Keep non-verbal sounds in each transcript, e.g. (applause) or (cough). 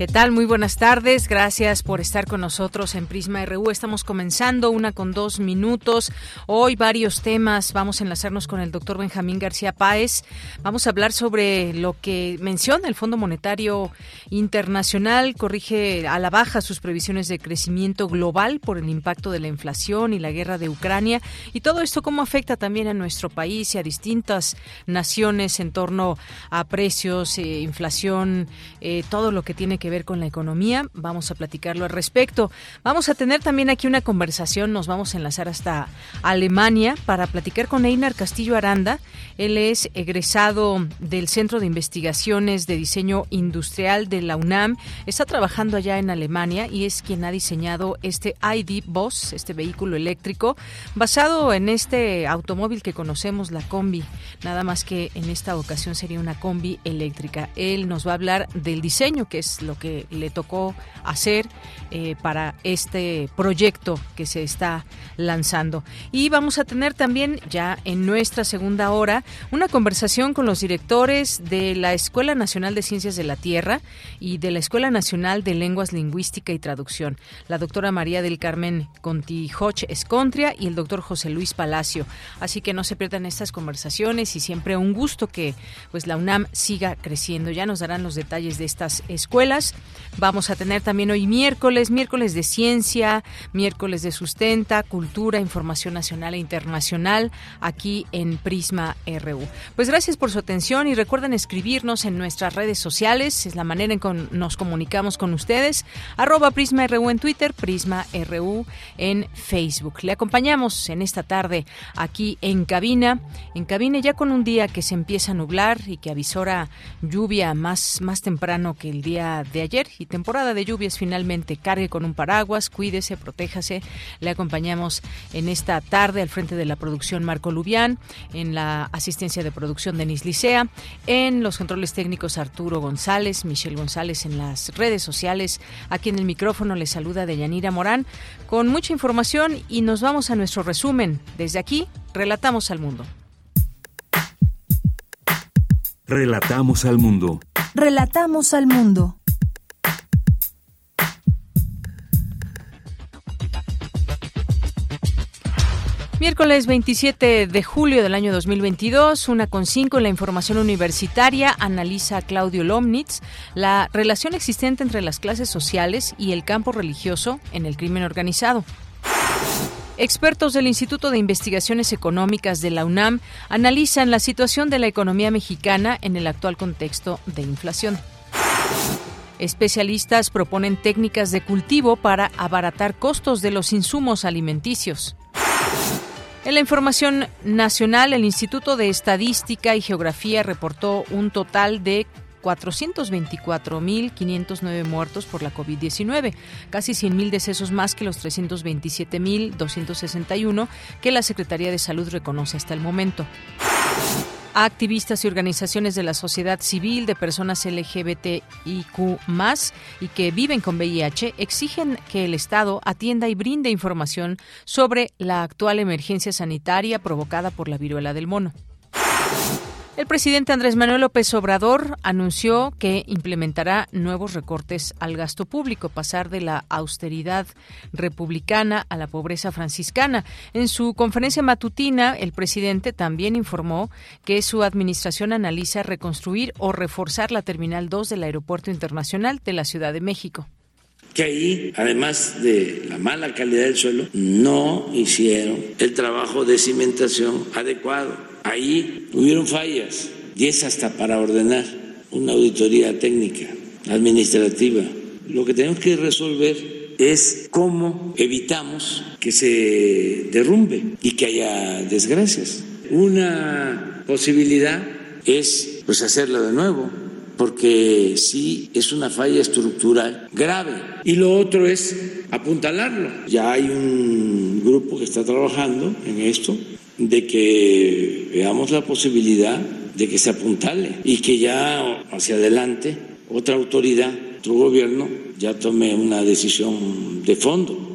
¿Qué tal? Muy buenas tardes. Gracias por estar con nosotros en Prisma RU. Estamos comenzando una con dos minutos. Hoy varios temas. Vamos a enlazarnos con el doctor Benjamín García Páez. Vamos a hablar sobre lo que menciona el Fondo Monetario Internacional. Corrige a la baja sus previsiones de crecimiento global por el impacto de la inflación y la guerra de Ucrania. Y todo esto cómo afecta también a nuestro país y a distintas naciones en torno a precios, eh, inflación, eh, todo lo que tiene que ver con la economía. Vamos a platicarlo al respecto. Vamos a tener también aquí una conversación. Nos vamos a enlazar hasta Alemania para platicar con Einar Castillo Aranda. Él es egresado del Centro de Investigaciones de Diseño Industrial de la UNAM. Está trabajando allá en Alemania y es quien ha diseñado este ID Boss, este vehículo eléctrico, basado en este automóvil que conocemos, la combi. Nada más que en esta ocasión sería una combi eléctrica. Él nos va a hablar del diseño, que es lo que le tocó hacer eh, para este proyecto que se está lanzando. Y vamos a tener también ya en nuestra segunda hora una conversación con los directores de la Escuela Nacional de Ciencias de la Tierra y de la Escuela Nacional de Lenguas Lingüística y Traducción, la doctora María del Carmen Contijoch Escontria y el doctor José Luis Palacio. Así que no se pierdan estas conversaciones y siempre un gusto que pues la UNAM siga creciendo. Ya nos darán los detalles de estas escuelas. Vamos a tener también hoy miércoles, miércoles de ciencia, miércoles de sustenta, cultura, información nacional e internacional aquí en Prisma RU. Pues gracias por su atención y recuerden escribirnos en nuestras redes sociales, es la manera en que nos comunicamos con ustedes, arroba Prisma RU en Twitter, Prisma RU en Facebook. Le acompañamos en esta tarde aquí en cabina, en cabina ya con un día que se empieza a nublar y que avisora lluvia más, más temprano que el día de ayer y temporada de lluvias finalmente. Cargue con un paraguas, cuídese, protéjase. Le acompañamos en esta tarde al frente de la producción Marco Lubián, en la asistencia de producción Denis Licea, en los controles técnicos Arturo González, Michelle González en las redes sociales. Aquí en el micrófono le saluda Deyanira Morán con mucha información y nos vamos a nuestro resumen. Desde aquí, relatamos al mundo. Relatamos al mundo. Relatamos al mundo. Miércoles 27 de julio del año 2022, una con cinco en la información universitaria, analiza Claudio Lomnitz la relación existente entre las clases sociales y el campo religioso en el crimen organizado. Expertos del Instituto de Investigaciones Económicas de la UNAM analizan la situación de la economía mexicana en el actual contexto de inflación. Especialistas proponen técnicas de cultivo para abaratar costos de los insumos alimenticios. En la información nacional, el Instituto de Estadística y Geografía reportó un total de 424.509 muertos por la COVID-19, casi 100.000 decesos más que los 327.261 que la Secretaría de Salud reconoce hasta el momento. Activistas y organizaciones de la sociedad civil de personas LGBTIQ y que viven con VIH exigen que el Estado atienda y brinde información sobre la actual emergencia sanitaria provocada por la viruela del mono. El presidente Andrés Manuel López Obrador anunció que implementará nuevos recortes al gasto público, pasar de la austeridad republicana a la pobreza franciscana. En su conferencia matutina, el presidente también informó que su administración analiza reconstruir o reforzar la Terminal 2 del Aeropuerto Internacional de la Ciudad de México que ahí, además de la mala calidad del suelo, no hicieron el trabajo de cimentación adecuado Ahí hubieron fallas y es hasta para ordenar una auditoría técnica, administrativa. Lo que tenemos que resolver es cómo evitamos que se derrumbe y que haya desgracias. Una posibilidad es pues hacerlo de nuevo, porque sí es una falla estructural grave. Y lo otro es apuntalarlo. Ya hay un grupo que está trabajando en esto, de que veamos la posibilidad de que se apuntale y que ya hacia adelante otra autoridad, otro gobierno, ya tome una decisión de fondo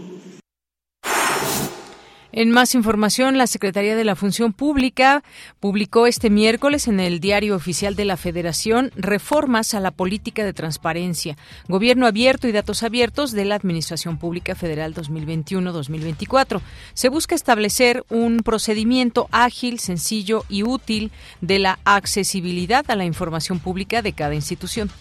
en más información, la Secretaría de la Función Pública publicó este miércoles en el Diario Oficial de la Federación reformas a la política de transparencia, gobierno abierto y datos abiertos de la Administración Pública Federal 2021-2024. Se busca establecer un procedimiento ágil, sencillo y útil de la accesibilidad a la información pública de cada institución.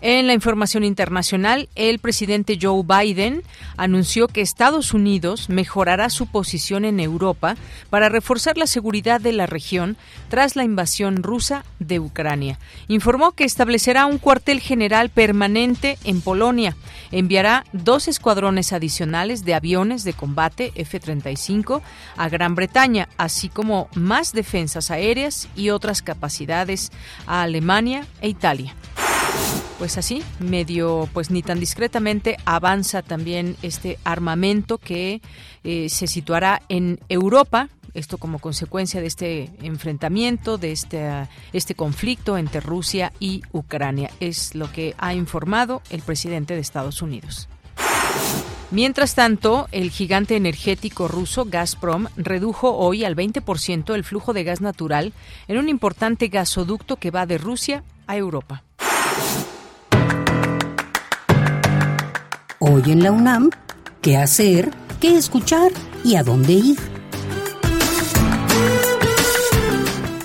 En la información internacional, el presidente Joe Biden anunció que Estados Unidos mejorará su posición en Europa para reforzar la seguridad de la región tras la invasión rusa de Ucrania. Informó que establecerá un cuartel general permanente en Polonia, enviará dos escuadrones adicionales de aviones de combate F-35 a Gran Bretaña, así como más defensas aéreas y otras capacidades a Alemania e Italia pues así, medio, pues ni tan discretamente avanza también este armamento que eh, se situará en Europa, esto como consecuencia de este enfrentamiento, de este, este conflicto entre Rusia y Ucrania. Es lo que ha informado el presidente de Estados Unidos. Mientras tanto, el gigante energético ruso Gazprom redujo hoy al 20% el flujo de gas natural en un importante gasoducto que va de Rusia a Europa. Hoy en la UNAM, ¿qué hacer? ¿Qué escuchar? ¿Y a dónde ir?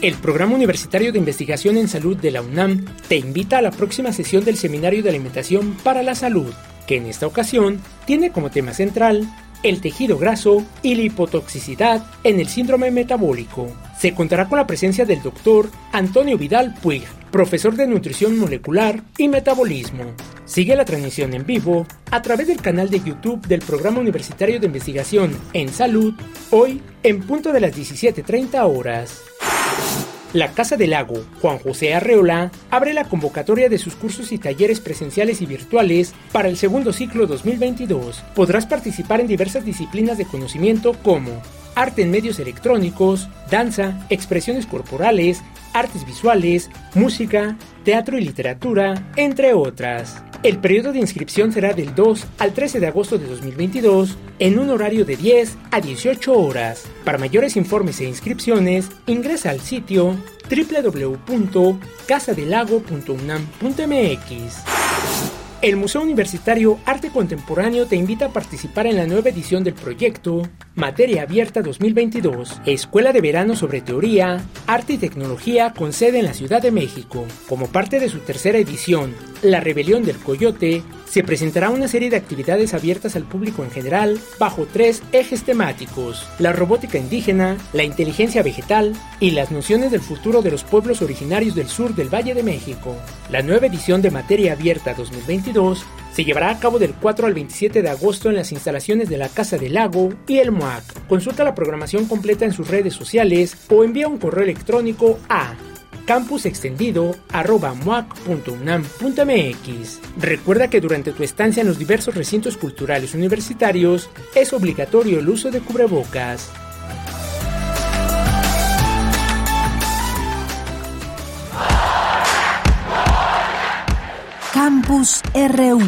El Programa Universitario de Investigación en Salud de la UNAM te invita a la próxima sesión del Seminario de Alimentación para la Salud, que en esta ocasión tiene como tema central el tejido graso y la hipotoxicidad en el síndrome metabólico. Se contará con la presencia del doctor Antonio Vidal Puig, profesor de nutrición molecular y metabolismo. Sigue la transmisión en vivo a través del canal de YouTube del Programa Universitario de Investigación en Salud, hoy en punto de las 17.30 horas. La Casa del Lago, Juan José Arreola, abre la convocatoria de sus cursos y talleres presenciales y virtuales para el segundo ciclo 2022. Podrás participar en diversas disciplinas de conocimiento como arte en medios electrónicos, danza, expresiones corporales, artes visuales, música, teatro y literatura, entre otras. El periodo de inscripción será del 2 al 13 de agosto de 2022 en un horario de 10 a 18 horas. Para mayores informes e inscripciones, ingresa al sitio www.casadelago.unam.mx. El Museo Universitario Arte Contemporáneo te invita a participar en la nueva edición del proyecto Materia Abierta 2022, Escuela de Verano sobre Teoría, Arte y Tecnología con sede en la Ciudad de México. Como parte de su tercera edición, La Rebelión del Coyote, se presentará una serie de actividades abiertas al público en general bajo tres ejes temáticos, la robótica indígena, la inteligencia vegetal y las nociones del futuro de los pueblos originarios del sur del Valle de México. La nueva edición de Materia Abierta 2022 se llevará a cabo del 4 al 27 de agosto en las instalaciones de la Casa del Lago y el MOAC. Consulta la programación completa en sus redes sociales o envía un correo electrónico a campusextendido.muac.unam.mx. Recuerda que durante tu estancia en los diversos recintos culturales universitarios es obligatorio el uso de cubrebocas. Campus RU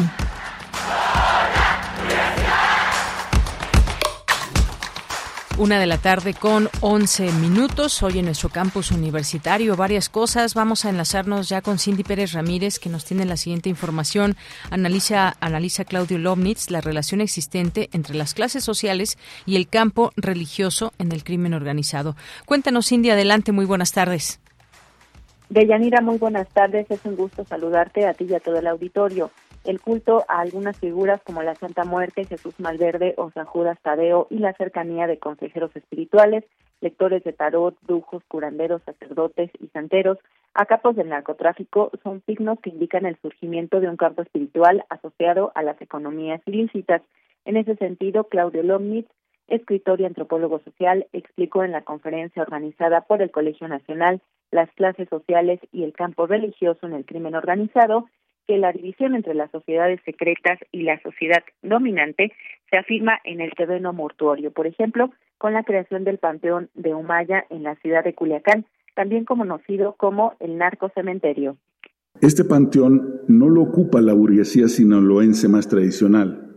Una de la tarde con 11 minutos. Hoy en nuestro campus universitario, varias cosas. Vamos a enlazarnos ya con Cindy Pérez Ramírez, que nos tiene la siguiente información. Analiza, analiza Claudio Lobnitz la relación existente entre las clases sociales y el campo religioso en el crimen organizado. Cuéntanos, Cindy, adelante. Muy buenas tardes. Deyanira, muy buenas tardes. Es un gusto saludarte a ti y a todo el auditorio el culto a algunas figuras como la Santa Muerte, Jesús Malverde o San Judas Tadeo y la cercanía de consejeros espirituales lectores de tarot, brujos, curanderos, sacerdotes y santeros, a capos del narcotráfico son signos que indican el surgimiento de un campo espiritual asociado a las economías ilícitas. En ese sentido, Claudio Lomnitz, escritor y antropólogo social, explicó en la conferencia organizada por el Colegio Nacional las clases sociales y el campo religioso en el crimen organizado que la división entre las sociedades secretas y la sociedad dominante se afirma en el terreno mortuorio, por ejemplo, con la creación del Panteón de Humaya en la ciudad de Culiacán, también conocido como el narco cementerio. Este panteón no lo ocupa la burguesía sinaloense más tradicional,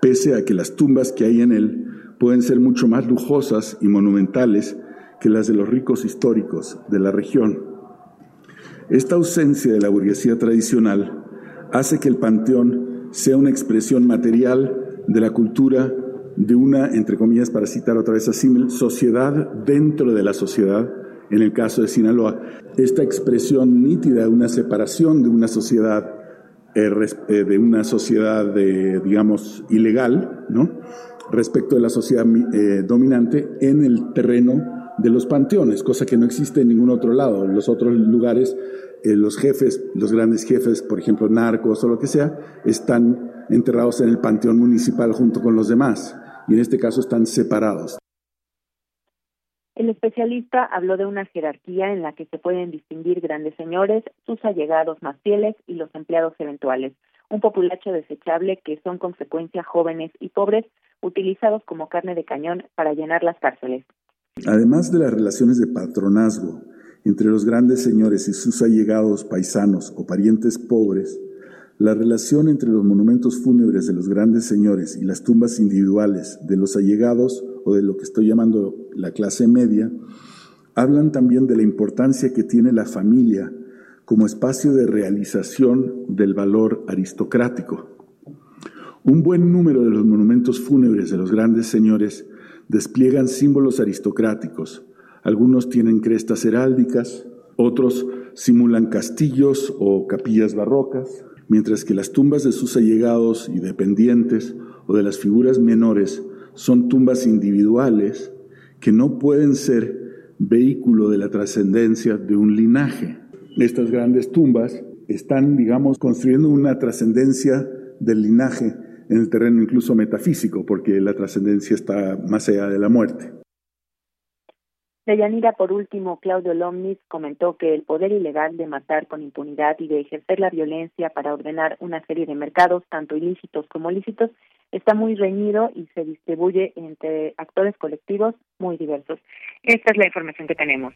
pese a que las tumbas que hay en él pueden ser mucho más lujosas y monumentales que las de los ricos históricos de la región. Esta ausencia de la burguesía tradicional hace que el panteón sea una expresión material de la cultura de una, entre comillas, para citar otra vez a Simmel, sociedad dentro de la sociedad, en el caso de Sinaloa. Esta expresión nítida de una separación de una sociedad, eh, eh, de una sociedad, digamos, ilegal, ¿no? respecto de la sociedad eh, dominante en el terreno de los panteones, cosa que no existe en ningún otro lado. En los otros lugares, eh, los jefes, los grandes jefes, por ejemplo, narcos o lo que sea, están enterrados en el panteón municipal junto con los demás, y en este caso están separados. El especialista habló de una jerarquía en la que se pueden distinguir grandes señores, sus allegados más fieles y los empleados eventuales, un populacho desechable que son consecuencia jóvenes y pobres utilizados como carne de cañón para llenar las cárceles. Además de las relaciones de patronazgo entre los grandes señores y sus allegados paisanos o parientes pobres, la relación entre los monumentos fúnebres de los grandes señores y las tumbas individuales de los allegados o de lo que estoy llamando la clase media, hablan también de la importancia que tiene la familia como espacio de realización del valor aristocrático. Un buen número de los monumentos fúnebres de los grandes señores despliegan símbolos aristocráticos. Algunos tienen crestas heráldicas, otros simulan castillos o capillas barrocas, mientras que las tumbas de sus allegados y dependientes o de las figuras menores son tumbas individuales que no pueden ser vehículo de la trascendencia de un linaje. Estas grandes tumbas están, digamos, construyendo una trascendencia del linaje en el terreno incluso metafísico, porque la trascendencia está más allá de la muerte. De Yanira, por último, Claudio Lomnis comentó que el poder ilegal de matar con impunidad y de ejercer la violencia para ordenar una serie de mercados, tanto ilícitos como lícitos, está muy reñido y se distribuye entre actores colectivos muy diversos. Esta es la información que tenemos.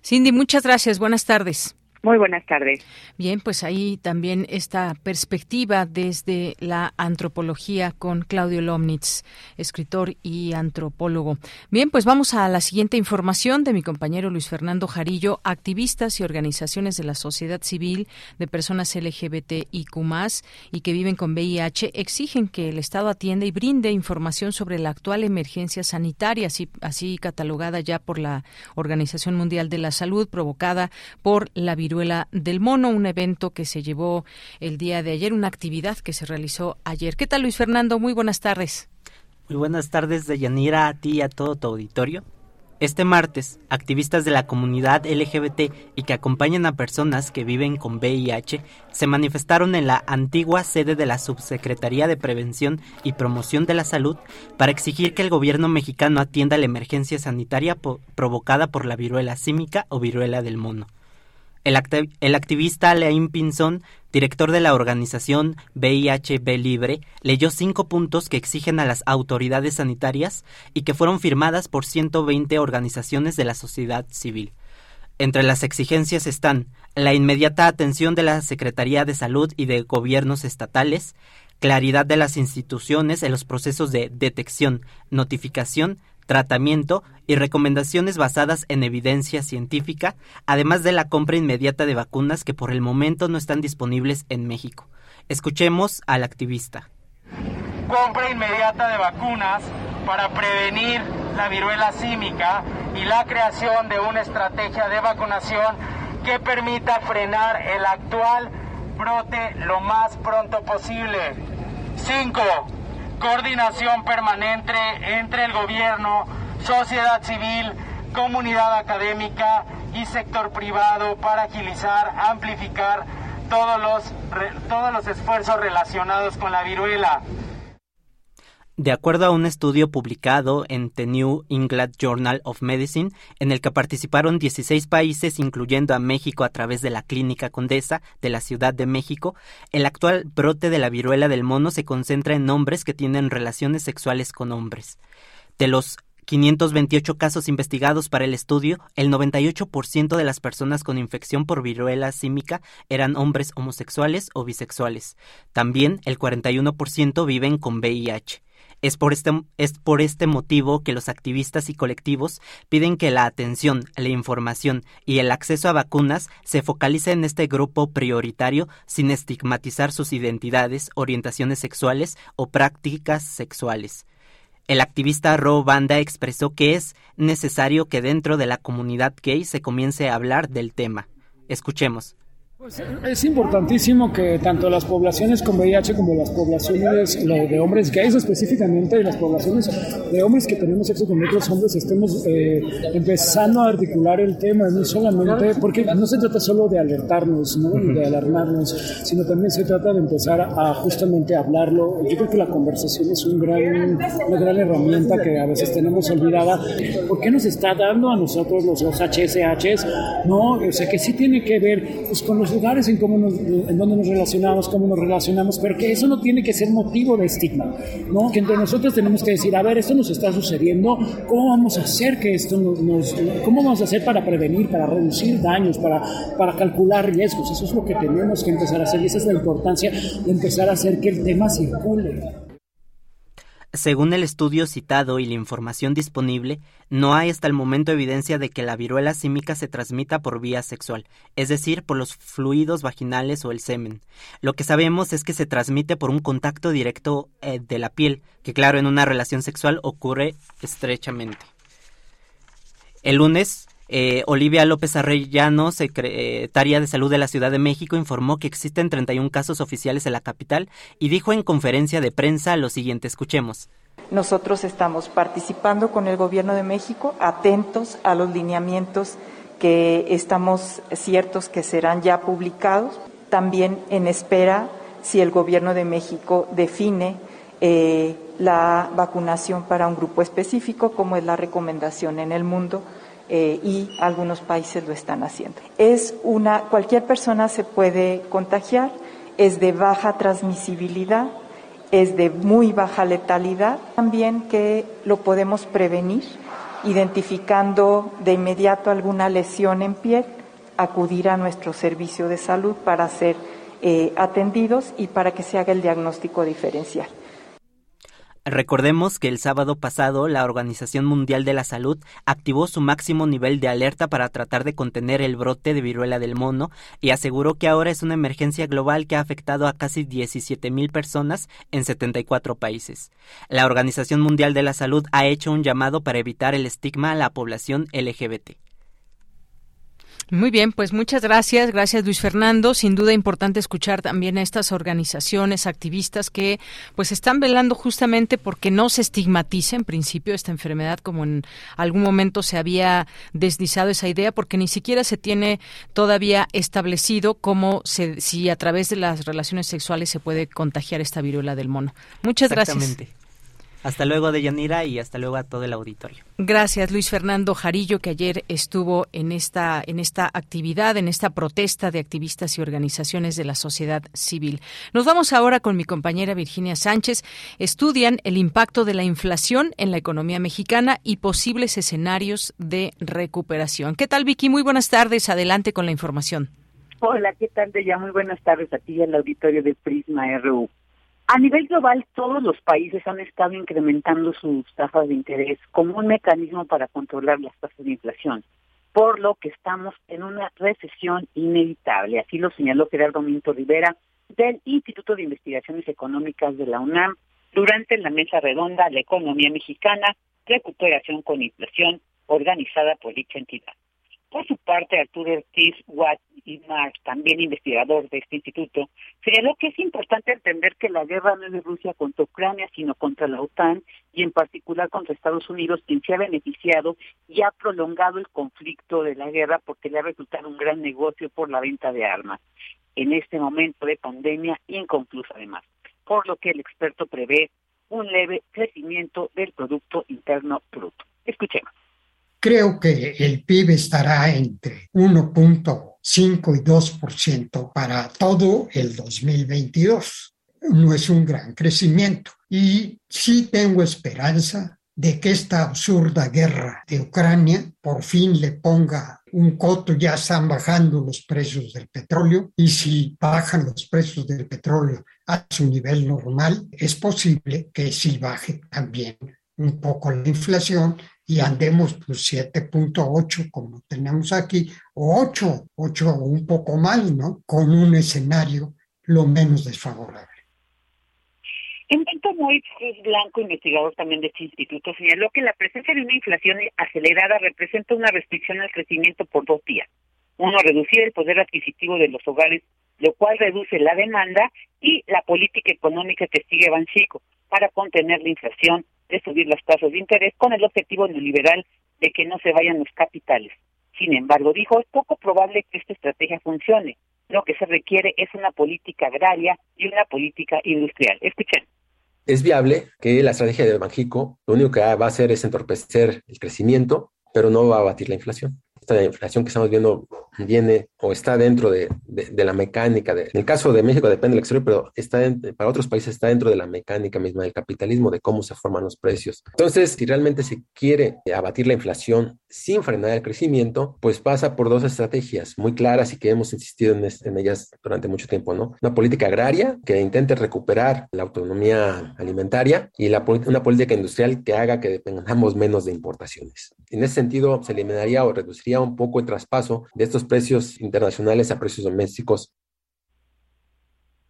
Cindy, muchas gracias. Buenas tardes. Muy buenas tardes. Bien, pues ahí también esta perspectiva desde la antropología con Claudio Lomnitz, escritor y antropólogo. Bien, pues vamos a la siguiente información de mi compañero Luis Fernando Jarillo. Activistas y organizaciones de la sociedad civil de personas LGBTIQ y que viven con VIH exigen que el Estado atienda y brinde información sobre la actual emergencia sanitaria, así, así catalogada ya por la Organización Mundial de la Salud, provocada por la viruela viruela del mono, un evento que se llevó el día de ayer, una actividad que se realizó ayer. ¿Qué tal, Luis Fernando? Muy buenas tardes. Muy buenas tardes, Deyanira, a ti y a todo tu auditorio. Este martes, activistas de la comunidad LGBT y que acompañan a personas que viven con VIH se manifestaron en la antigua sede de la Subsecretaría de Prevención y Promoción de la Salud para exigir que el gobierno mexicano atienda la emergencia sanitaria provocada por la viruela símica o viruela del mono. El, activista Leim Pinson, director de la organización VIHB Libre, leyó cinco puntos que exigen a las autoridades sanitarias y que fueron firmadas por 120 organizaciones de la sociedad civil. Entre las exigencias están la inmediata atención de la Secretaría de Salud y de gobiernos estatales, claridad de las instituciones en los procesos de detección, notificación tratamiento y recomendaciones basadas en evidencia científica, además de la compra inmediata de vacunas que por el momento no están disponibles en México. Escuchemos al activista. Compra inmediata de vacunas para prevenir la viruela símica y la creación de una estrategia de vacunación que permita frenar el actual brote lo más pronto posible. 5 coordinación permanente entre el gobierno, sociedad civil, comunidad académica y sector privado para agilizar, amplificar todos los, todos los esfuerzos relacionados con la viruela. De acuerdo a un estudio publicado en The New England Journal of Medicine, en el que participaron 16 países, incluyendo a México a través de la Clínica Condesa de la Ciudad de México, el actual brote de la viruela del mono se concentra en hombres que tienen relaciones sexuales con hombres. De los 528 casos investigados para el estudio, el 98% de las personas con infección por viruela símica eran hombres homosexuales o bisexuales. También el 41% viven con VIH. Es por, este, es por este motivo que los activistas y colectivos piden que la atención, la información y el acceso a vacunas se focalice en este grupo prioritario sin estigmatizar sus identidades, orientaciones sexuales o prácticas sexuales. El activista Ro Banda expresó que es necesario que dentro de la comunidad gay se comience a hablar del tema. Escuchemos. Pues es importantísimo que tanto las poblaciones con VIH como las poblaciones de hombres gays específicamente y las poblaciones de hombres que tenemos sexo con otros hombres estemos eh, empezando a articular el tema, no solamente, porque no se trata solo de alertarnos, ¿no? de alarmarnos, sino también se trata de empezar a justamente hablarlo. Yo creo que la conversación es un gran, una gran herramienta que a veces tenemos olvidada. ¿Por qué nos está dando a nosotros los, los HSHs? No, o sea que sí tiene que ver pues, con los lugares en, cómo nos, en donde nos relacionamos, cómo nos relacionamos, pero que eso no tiene que ser motivo de estigma, ¿no? Que entre nosotros tenemos que decir, a ver, esto nos está sucediendo, ¿cómo vamos a hacer que esto nos, cómo vamos a hacer para prevenir, para reducir daños, para, para calcular riesgos? Eso es lo que tenemos que empezar a hacer y esa es la importancia de empezar a hacer que el tema circule. Según el estudio citado y la información disponible, no hay hasta el momento evidencia de que la viruela símica se transmita por vía sexual, es decir, por los fluidos vaginales o el semen. Lo que sabemos es que se transmite por un contacto directo eh, de la piel, que claro, en una relación sexual ocurre estrechamente. El lunes, eh, Olivia López Arrellano, secretaria de Salud de la Ciudad de México, informó que existen 31 casos oficiales en la capital y dijo en conferencia de prensa lo siguiente, escuchemos. Nosotros estamos participando con el Gobierno de México, atentos a los lineamientos que estamos ciertos que serán ya publicados, también en espera si el Gobierno de México define eh, la vacunación para un grupo específico, como es la recomendación en el mundo eh, y algunos países lo están haciendo. Es una, cualquier persona se puede contagiar, es de baja transmisibilidad, es de muy baja letalidad, también que lo podemos prevenir identificando de inmediato alguna lesión en piel, acudir a nuestro servicio de salud para ser eh, atendidos y para que se haga el diagnóstico diferencial. Recordemos que el sábado pasado la Organización Mundial de la Salud activó su máximo nivel de alerta para tratar de contener el brote de viruela del mono y aseguró que ahora es una emergencia global que ha afectado a casi 17 mil personas en 74 países. La Organización Mundial de la Salud ha hecho un llamado para evitar el estigma a la población LGBT. Muy bien, pues muchas gracias. Gracias, Luis Fernando. Sin duda importante escuchar también a estas organizaciones activistas que pues están velando justamente porque no se estigmatice en principio esta enfermedad como en algún momento se había deslizado esa idea porque ni siquiera se tiene todavía establecido cómo se, si a través de las relaciones sexuales se puede contagiar esta viruela del mono. Muchas gracias. Hasta luego, Deyanira, y hasta luego a todo el auditorio. Gracias, Luis Fernando Jarillo, que ayer estuvo en esta, en esta actividad, en esta protesta de activistas y organizaciones de la sociedad civil. Nos vamos ahora con mi compañera Virginia Sánchez. Estudian el impacto de la inflación en la economía mexicana y posibles escenarios de recuperación. ¿Qué tal, Vicky? Muy buenas tardes. Adelante con la información. Hola, ¿qué tal, Deya? Muy buenas tardes a ti y al auditorio de Prisma RU. A nivel global, todos los países han estado incrementando sus tasas de interés como un mecanismo para controlar las tasas de inflación, por lo que estamos en una recesión inevitable. Así lo señaló Gerardo Minto Rivera del Instituto de Investigaciones Económicas de la UNAM durante la mesa redonda La Economía Mexicana, Recuperación con Inflación, organizada por dicha entidad. Por su parte, Arturo Ortiz Watt y Marx, también investigador de este instituto, señaló que es importante entender que la guerra no es de Rusia contra Ucrania, sino contra la OTAN y en particular contra Estados Unidos, quien se ha beneficiado y ha prolongado el conflicto de la guerra porque le ha resultado un gran negocio por la venta de armas en este momento de pandemia inconclusa además, por lo que el experto prevé un leve crecimiento del Producto Interno Bruto. Escuchemos. Creo que el PIB estará entre 1.5 y 2% para todo el 2022. No es un gran crecimiento y sí tengo esperanza de que esta absurda guerra de Ucrania por fin le ponga un coto, ya están bajando los precios del petróleo y si bajan los precios del petróleo a su nivel normal, es posible que sí baje también un poco la inflación y andemos pues 7.8 como tenemos aquí, o 8, 8 o un poco más, ¿no? Con un escenario lo menos desfavorable. Enrique Moitz Cruz Blanco, investigador también de este instituto, señaló que la presencia de una inflación acelerada representa una restricción al crecimiento por dos días. Uno, reducir el poder adquisitivo de los hogares, lo cual reduce la demanda, y la política económica que sigue Banchico para contener la inflación, de subir las tasas de interés con el objetivo neoliberal de que no se vayan los capitales. Sin embargo, dijo, es poco probable que esta estrategia funcione. Lo que se requiere es una política agraria y una política industrial. Escuchen es viable que la estrategia de Banjico lo único que va a hacer es entorpecer el crecimiento, pero no va a abatir la inflación. Esta inflación que estamos viendo viene o está dentro de, la mecánica. De, en el caso de México depende del exterior, pero está para otros países está dentro de la mecánica misma del capitalismo, de cómo se forman los precios. Entonces, si realmente se quiere abatir la inflación sin frenar el crecimiento, pues pasa por dos estrategias muy claras y que hemos insistido en, ellas durante mucho tiempo, ¿no? Una política agraria que intente recuperar la autonomía alimentaria y la, una política industrial que haga que dependamos menos de importaciones. En ese sentido, se eliminaría o reduciría un poco el traspaso de estos precios internacionales a precios domésticos.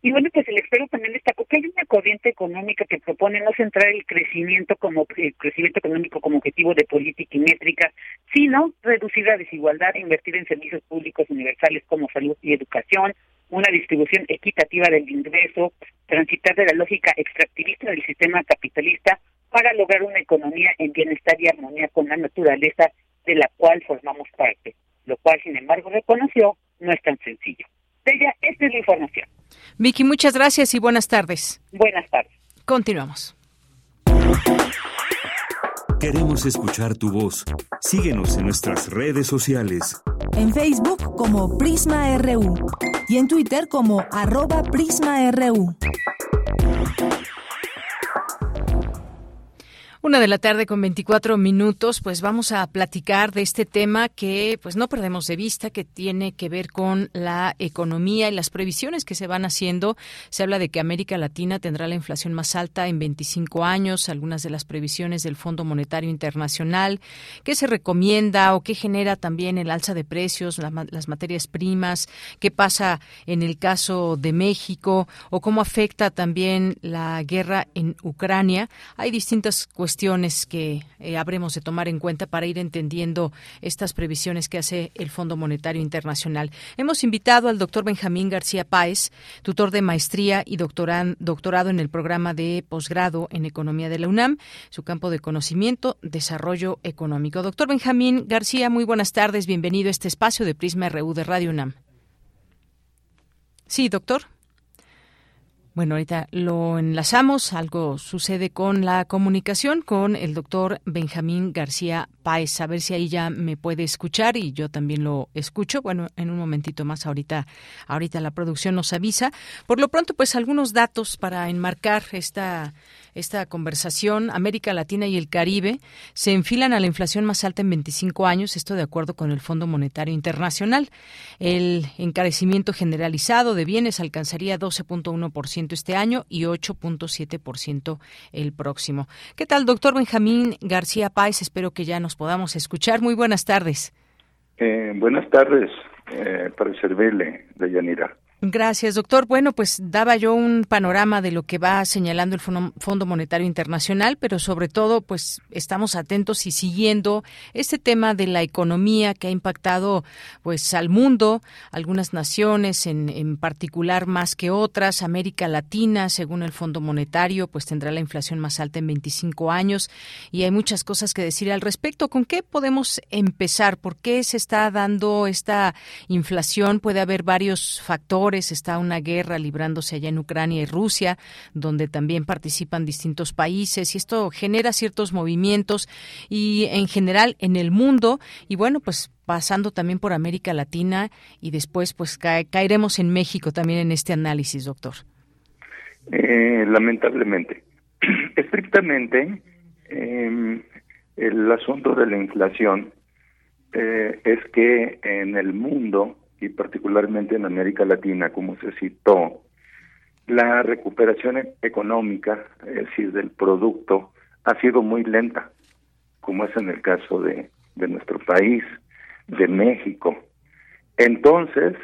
Y bueno, pues el experto también destacó que hay una corriente económica que propone no centrar el crecimiento como el crecimiento económico como objetivo de política y métrica, sino reducir la desigualdad invertir en servicios públicos universales como salud y educación, una distribución equitativa del ingreso, transitar de la lógica extractivista del sistema capitalista para lograr una economía en bienestar y armonía con la naturaleza de la cual formamos parte lo cual, sin embargo, reconoció no es tan sencillo. Ella, esta es la información. Vicky, muchas gracias y buenas tardes. Buenas tardes. Continuamos. Queremos escuchar tu voz. Síguenos en nuestras redes sociales. En Facebook como Prisma RU y en Twitter como arroba PrismaRU. Una de la tarde con 24 minutos, pues vamos a platicar de este tema que pues no perdemos de vista, que tiene que ver con la economía y las previsiones que se van haciendo. Se habla de que América Latina tendrá la inflación más alta en 25 años, algunas de las previsiones del Fondo Monetario Internacional, qué se recomienda o qué genera también el alza de precios, las materias primas, qué pasa en el caso de México o cómo afecta también la guerra en Ucrania. Hay distintas cuestiones cuestiones que eh, habremos de tomar en cuenta para ir entendiendo estas previsiones que hace el Fondo Monetario Internacional. Hemos invitado al doctor Benjamín García Páez, tutor de maestría y doctorado en el programa de posgrado en Economía de la UNAM, su campo de conocimiento, desarrollo económico. Doctor Benjamín García, muy buenas tardes, bienvenido a este espacio de Prisma RU de Radio UNAM. Sí, doctor. Bueno, ahorita lo enlazamos. Algo sucede con la comunicación con el doctor Benjamín García Páez. A ver si ahí ya me puede escuchar y yo también lo escucho. Bueno, en un momentito más, ahorita, ahorita la producción nos avisa. Por lo pronto, pues algunos datos para enmarcar esta esta conversación, América Latina y el Caribe se enfilan a la inflación más alta en 25 años, esto de acuerdo con el Fondo Monetario Internacional. El encarecimiento generalizado de bienes alcanzaría 12.1% este año y 8.7% el próximo. ¿Qué tal, doctor Benjamín García Páez? Espero que ya nos podamos escuchar. Muy buenas tardes. Eh, buenas tardes, eh, para servirle, Deyanira. Gracias, doctor. Bueno, pues daba yo un panorama de lo que va señalando el Fondo Monetario Internacional, pero sobre todo, pues estamos atentos y siguiendo este tema de la economía que ha impactado, pues, al mundo, algunas naciones en, en particular más que otras. América Latina, según el Fondo Monetario, pues tendrá la inflación más alta en 25 años y hay muchas cosas que decir al respecto. ¿Con qué podemos empezar? ¿Por qué se está dando esta inflación? Puede haber varios factores está una guerra librándose allá en Ucrania y Rusia, donde también participan distintos países y esto genera ciertos movimientos y en general en el mundo y bueno, pues pasando también por América Latina y después pues caeremos en México también en este análisis, doctor. Eh, lamentablemente, (clears throat) estrictamente em, el asunto de la inflación eh, es que en el mundo y particularmente en América Latina, como se citó, la recuperación e-, económica, es decir, del producto, ha sido muy lenta, como es en el caso de, de nuestro país, de México. Entonces,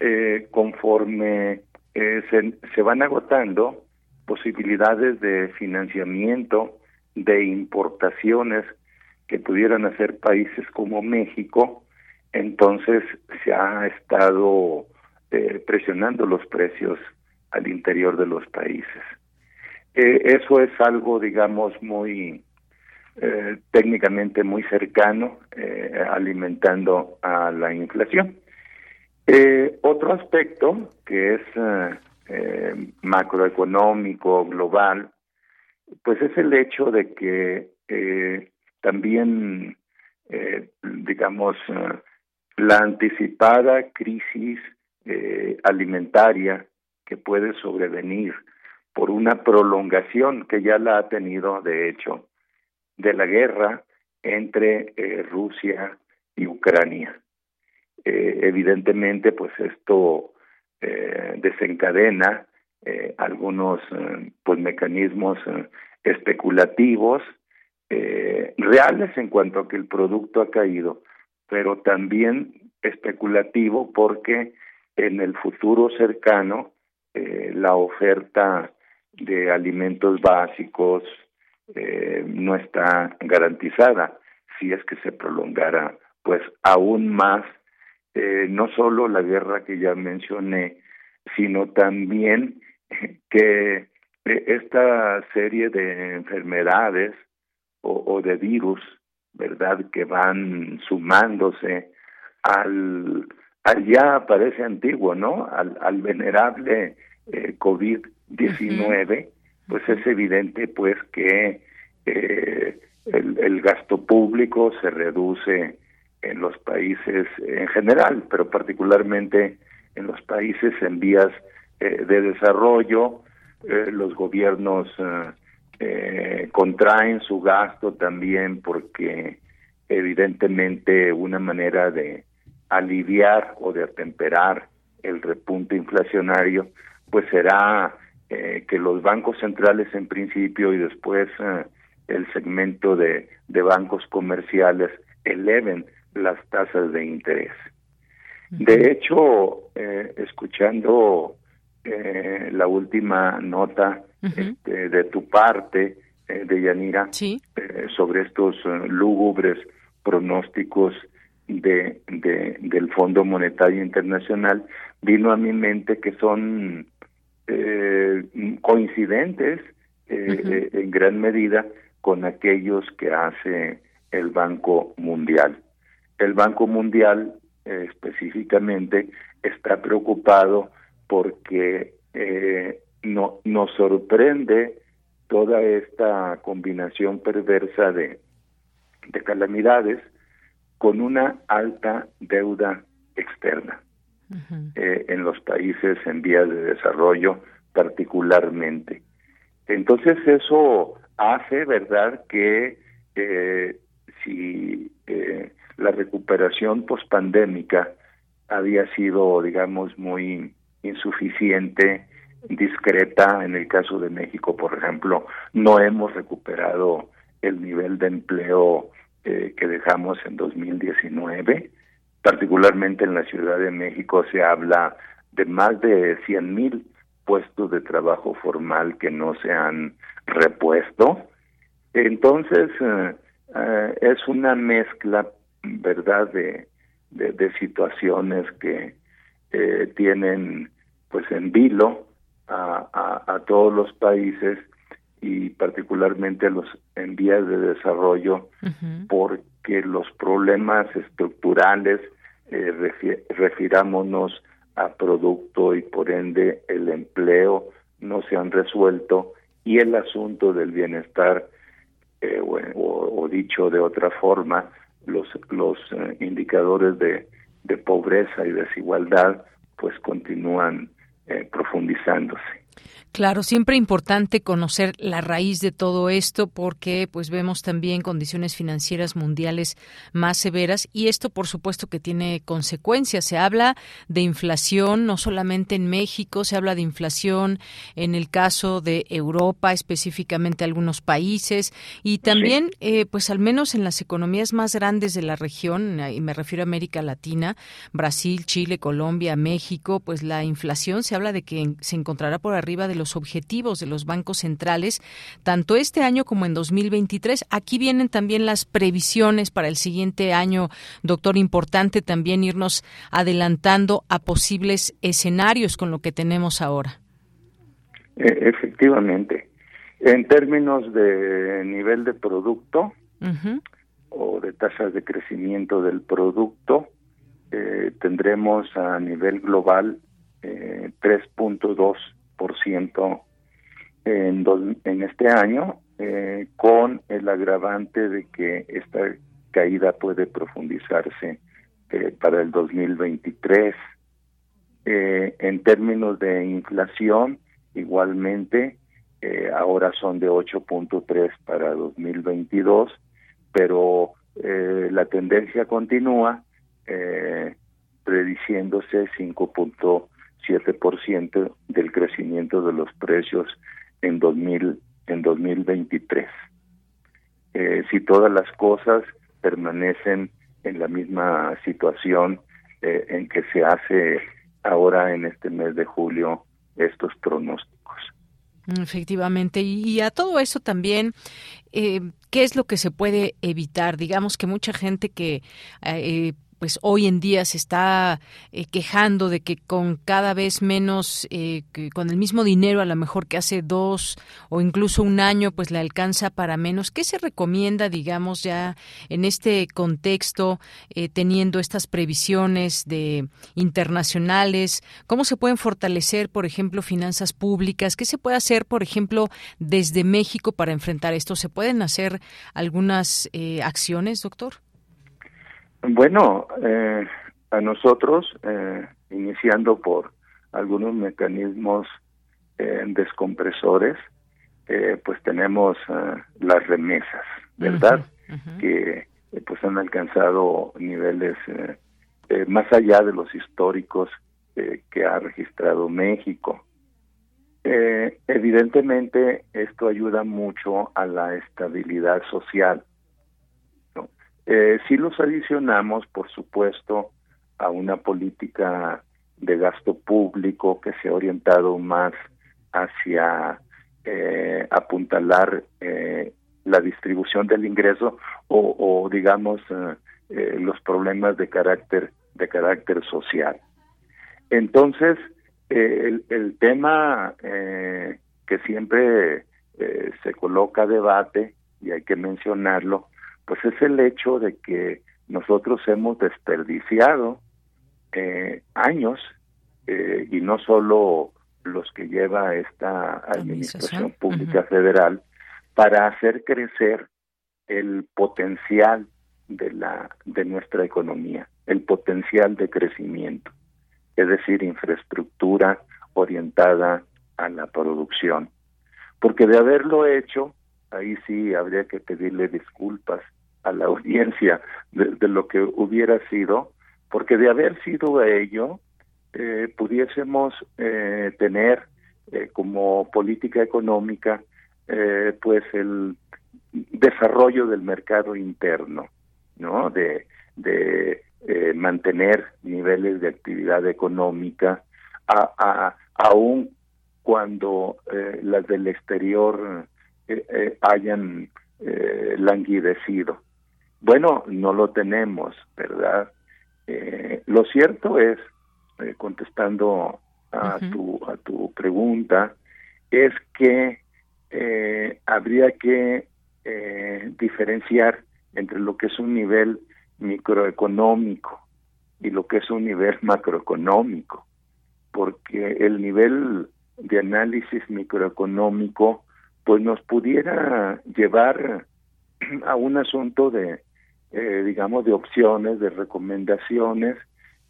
eh, conforme eh, se, se van agotando posibilidades de financiamiento, de importaciones que pudieran hacer países como México, entonces se ha estado eh, presionando los precios al interior de los países. Eh, eso es algo, digamos, muy eh, técnicamente muy cercano, alimentando a la inflación. otro aspecto que es macroeconómico, global, pues es el hecho de que también, digamos, la anticipada crisis eh, alimentaria que puede sobrevenir por una prolongación que ya la ha tenido, de hecho, de la guerra entre eh, Rusia y Ucrania. Eh, evidentemente, pues esto desencadena algunos pues mecanismos especulativos reales en cuanto a que el producto ha caído, pero también especulativo porque en el futuro cercano eh, la oferta de alimentos básicos eh, no está garantizada si es que se prolongara pues aún más eh, no solo la guerra que ya mencioné sino también (laughs) que esta serie de enfermedades o de virus ¿verdad? Que van sumándose al, al ya parece antiguo, ¿no? Al, al venerable eh, COVID-19, pues es evidente pues que eh, el, el gasto público se reduce en los países en general, pero particularmente en los países en vías eh, de desarrollo, eh, los gobiernos eh, contraen su gasto también porque evidentemente una manera de aliviar o de atemperar el repunte inflacionario pues será eh, que los bancos centrales en principio y después eh, el segmento de, de bancos comerciales eleven las tasas de interés. De hecho, eh, escuchando eh, la última nota este, de tu parte, eh, de Yanira, eh, sobre estos eh, lúgubres pronósticos de, de, del Fondo Monetario Internacional, vino a mi mente que son coincidentes en gran medida con aquellos que hace el Banco Mundial. El Banco Mundial específicamente está preocupado porque eh, no, nos sorprende toda esta combinación perversa de, de calamidades con una alta deuda externa eh, en los países en vías de desarrollo particularmente. Entonces eso hace, ¿verdad?, que eh, si eh, la recuperación pospandémica había sido, digamos, muy insuficiente, discreta. En el caso de México, por ejemplo, no hemos recuperado el nivel de empleo eh, que dejamos en 2019. Particularmente en la Ciudad de México se habla de más de 100 mil puestos de trabajo formal que no se han repuesto. Entonces, eh, eh, es una mezcla, ¿verdad?, de, de, situaciones que eh, tienen, pues, en vilo a, a, a, todos los países y particularmente a los en vías de desarrollo, porque los problemas estructurales, eh, refirámonos a producto y por ende el empleo no se han resuelto y el asunto del bienestar eh, o, dicho de otra forma los los eh, indicadores de, de pobreza y desigualdad pues continúan eh, profundizándose Claro, siempre importante conocer la raíz de todo esto porque pues vemos también condiciones financieras mundiales más severas y esto por supuesto que tiene consecuencias. Se habla de inflación no solamente en México, se habla de inflación en el caso de Europa, específicamente algunos países y también eh, pues al menos en las economías más grandes de la región, y me refiero a América Latina, Brasil, Chile, Colombia, México, pues la inflación se habla de que se encontrará por arriba de los objetivos de los bancos centrales, tanto este año como en 2023. Aquí vienen también las previsiones para el siguiente año, doctor. Importante también irnos adelantando a posibles escenarios con lo que tenemos ahora. E, efectivamente. En términos de nivel de producto o de tasas de crecimiento del producto, eh, tendremos a nivel global eh, 3.2 por ciento en, en este año, eh, con el agravante de que esta caída puede profundizarse eh, para el 2023. Eh, en términos de inflación, igualmente, eh, ahora son de 8.3 para 2022, pero la tendencia continúa prediciéndose 5.3 7% del crecimiento de los precios en 2000 en 2023. Eh, si todas las cosas permanecen en la misma situación eh, en que se hace ahora en este mes de julio estos pronósticos. Efectivamente, y, a todo eso también, eh, ¿qué es lo que se puede evitar? Digamos que mucha gente que eh, pues hoy en día se está eh, quejando de que con cada vez menos, eh, con el mismo dinero a lo mejor que hace dos o incluso un año, pues le alcanza para menos. ¿Qué se recomienda, digamos, ya en este contexto, eh, teniendo estas previsiones de internacionales? ¿Cómo se pueden fortalecer, por ejemplo, finanzas públicas? ¿Qué se puede hacer, por ejemplo, desde México para enfrentar esto? ¿Se pueden hacer algunas acciones, doctor? Bueno, eh, a nosotros, eh, iniciando por algunos mecanismos eh, descompresores, eh, pues tenemos eh, las remesas, ¿verdad? Que pues han alcanzado niveles más allá de los históricos que ha registrado México. evidentemente, esto ayuda mucho a la estabilidad social eh, si los adicionamos, por supuesto, a una política de gasto público que se ha orientado más hacia eh, apuntalar eh, la distribución del ingreso o, o digamos eh, eh los problemas de carácter de carácter social. Entonces eh, el, el, tema que siempre se coloca a debate y hay que mencionarlo pues es el hecho de que nosotros hemos desperdiciado eh, años eh, y no solo los que lleva esta administración pública federal para hacer crecer el potencial de la de nuestra economía, el potencial de crecimiento, es decir, infraestructura orientada a la producción. Porque de haberlo hecho, ahí sí habría que pedirle disculpas a la audiencia de, lo que hubiera sido, porque de haber sido ello, eh, pudiésemos eh, tener eh, como política económica eh, pues el desarrollo del mercado interno, ¿no? De, de eh, mantener niveles de actividad económica a, aún cuando las del exterior hayan languidecido. Bueno, no lo tenemos, ¿verdad? lo cierto es, contestando a, tu, a tu pregunta, es que habría que diferenciar entre lo que es un nivel microeconómico y lo que es un nivel (laughs) macroeconómico, porque el nivel de análisis microeconómico pues nos pudiera llevar (clears throat) a un asunto de, eh, digamos, de opciones, de recomendaciones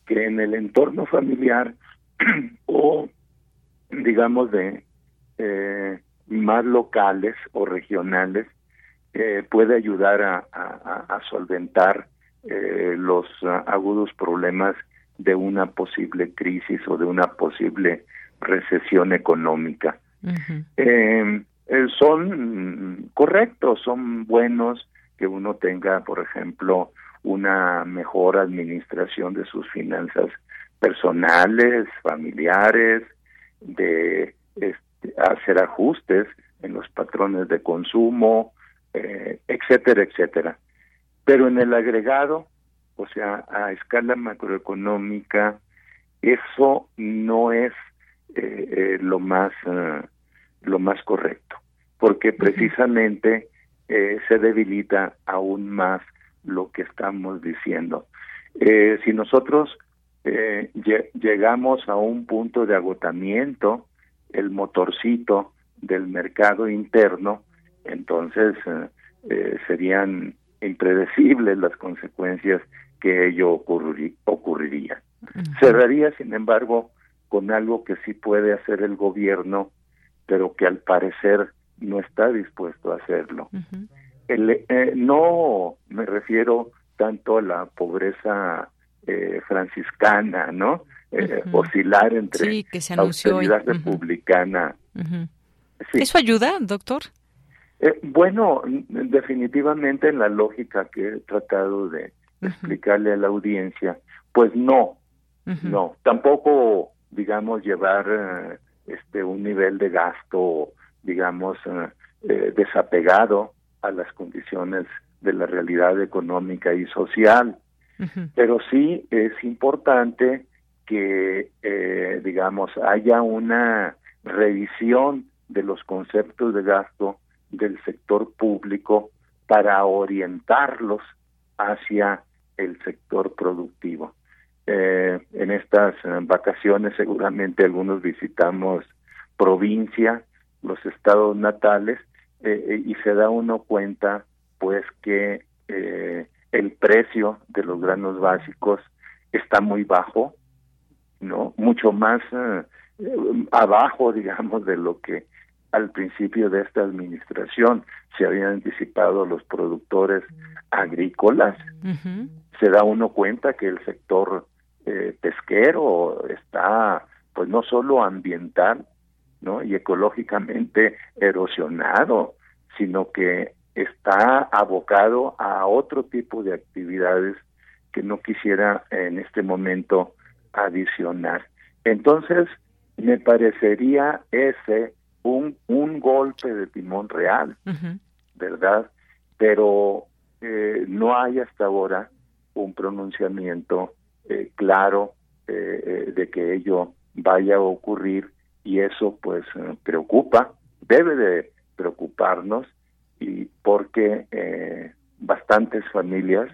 que en el entorno familiar (clears throat) o, digamos, de eh, más locales o regionales eh, puede ayudar a, solventar eh, los agudos problemas de una posible crisis o de una posible recesión económica. Em, eh, son correctos, son buenos que uno tenga, por ejemplo, una mejor administración de sus finanzas personales, familiares, de este, hacer ajustes en los patrones de consumo, eh, etcétera, etcétera. Pero en el agregado, o sea, a escala macroeconómica, eso no es eh, eh, lo más lo más correcto, porque precisamente se debilita aún más lo que estamos diciendo. si nosotros llegamos a un punto de agotamiento, el motorcito del mercado interno, entonces eh, eh, serían impredecibles las consecuencias que ello ocurriría. Cerraría, sin embargo, con algo que sí puede hacer el gobierno, pero que al parecer no está dispuesto a hacerlo. Eh, no me refiero tanto a la pobreza franciscana, ¿no? oscilar entre sí, que se republicana. ¿Eso ayuda, doctor? Eh, bueno, definitivamente en la lógica que he tratado de explicarle a la audiencia, pues no, no, tampoco, digamos, llevar eh, este un nivel de gasto, digamos, eh, desapegado a las condiciones de la realidad económica y social. Pero sí es importante que, digamos, haya una revisión de los conceptos de gasto del sector público para orientarlos hacia el sector productivo. Eh, en estas eh, vacaciones seguramente algunos visitamos provincia, los estados natales, eh, y se da uno cuenta pues que el precio de los granos básicos está muy bajo, no, mucho más abajo, (laughs) digamos, de lo que al principio de esta administración se habían anticipado los productores agrícolas. Se da uno cuenta que el sector eh, pesquero está, pues no solo ambiental, ¿no? Y ecológicamente erosionado, sino que está abocado a otro tipo de actividades que no quisiera en este momento adicionar. Entonces, me parecería ese un, un golpe de timón real, ¿verdad? Pero eh, no hay hasta ahora un pronunciamiento eh, claro eh, de que ello vaya a ocurrir y eso pues preocupa, debe de preocuparnos y porque bastantes familias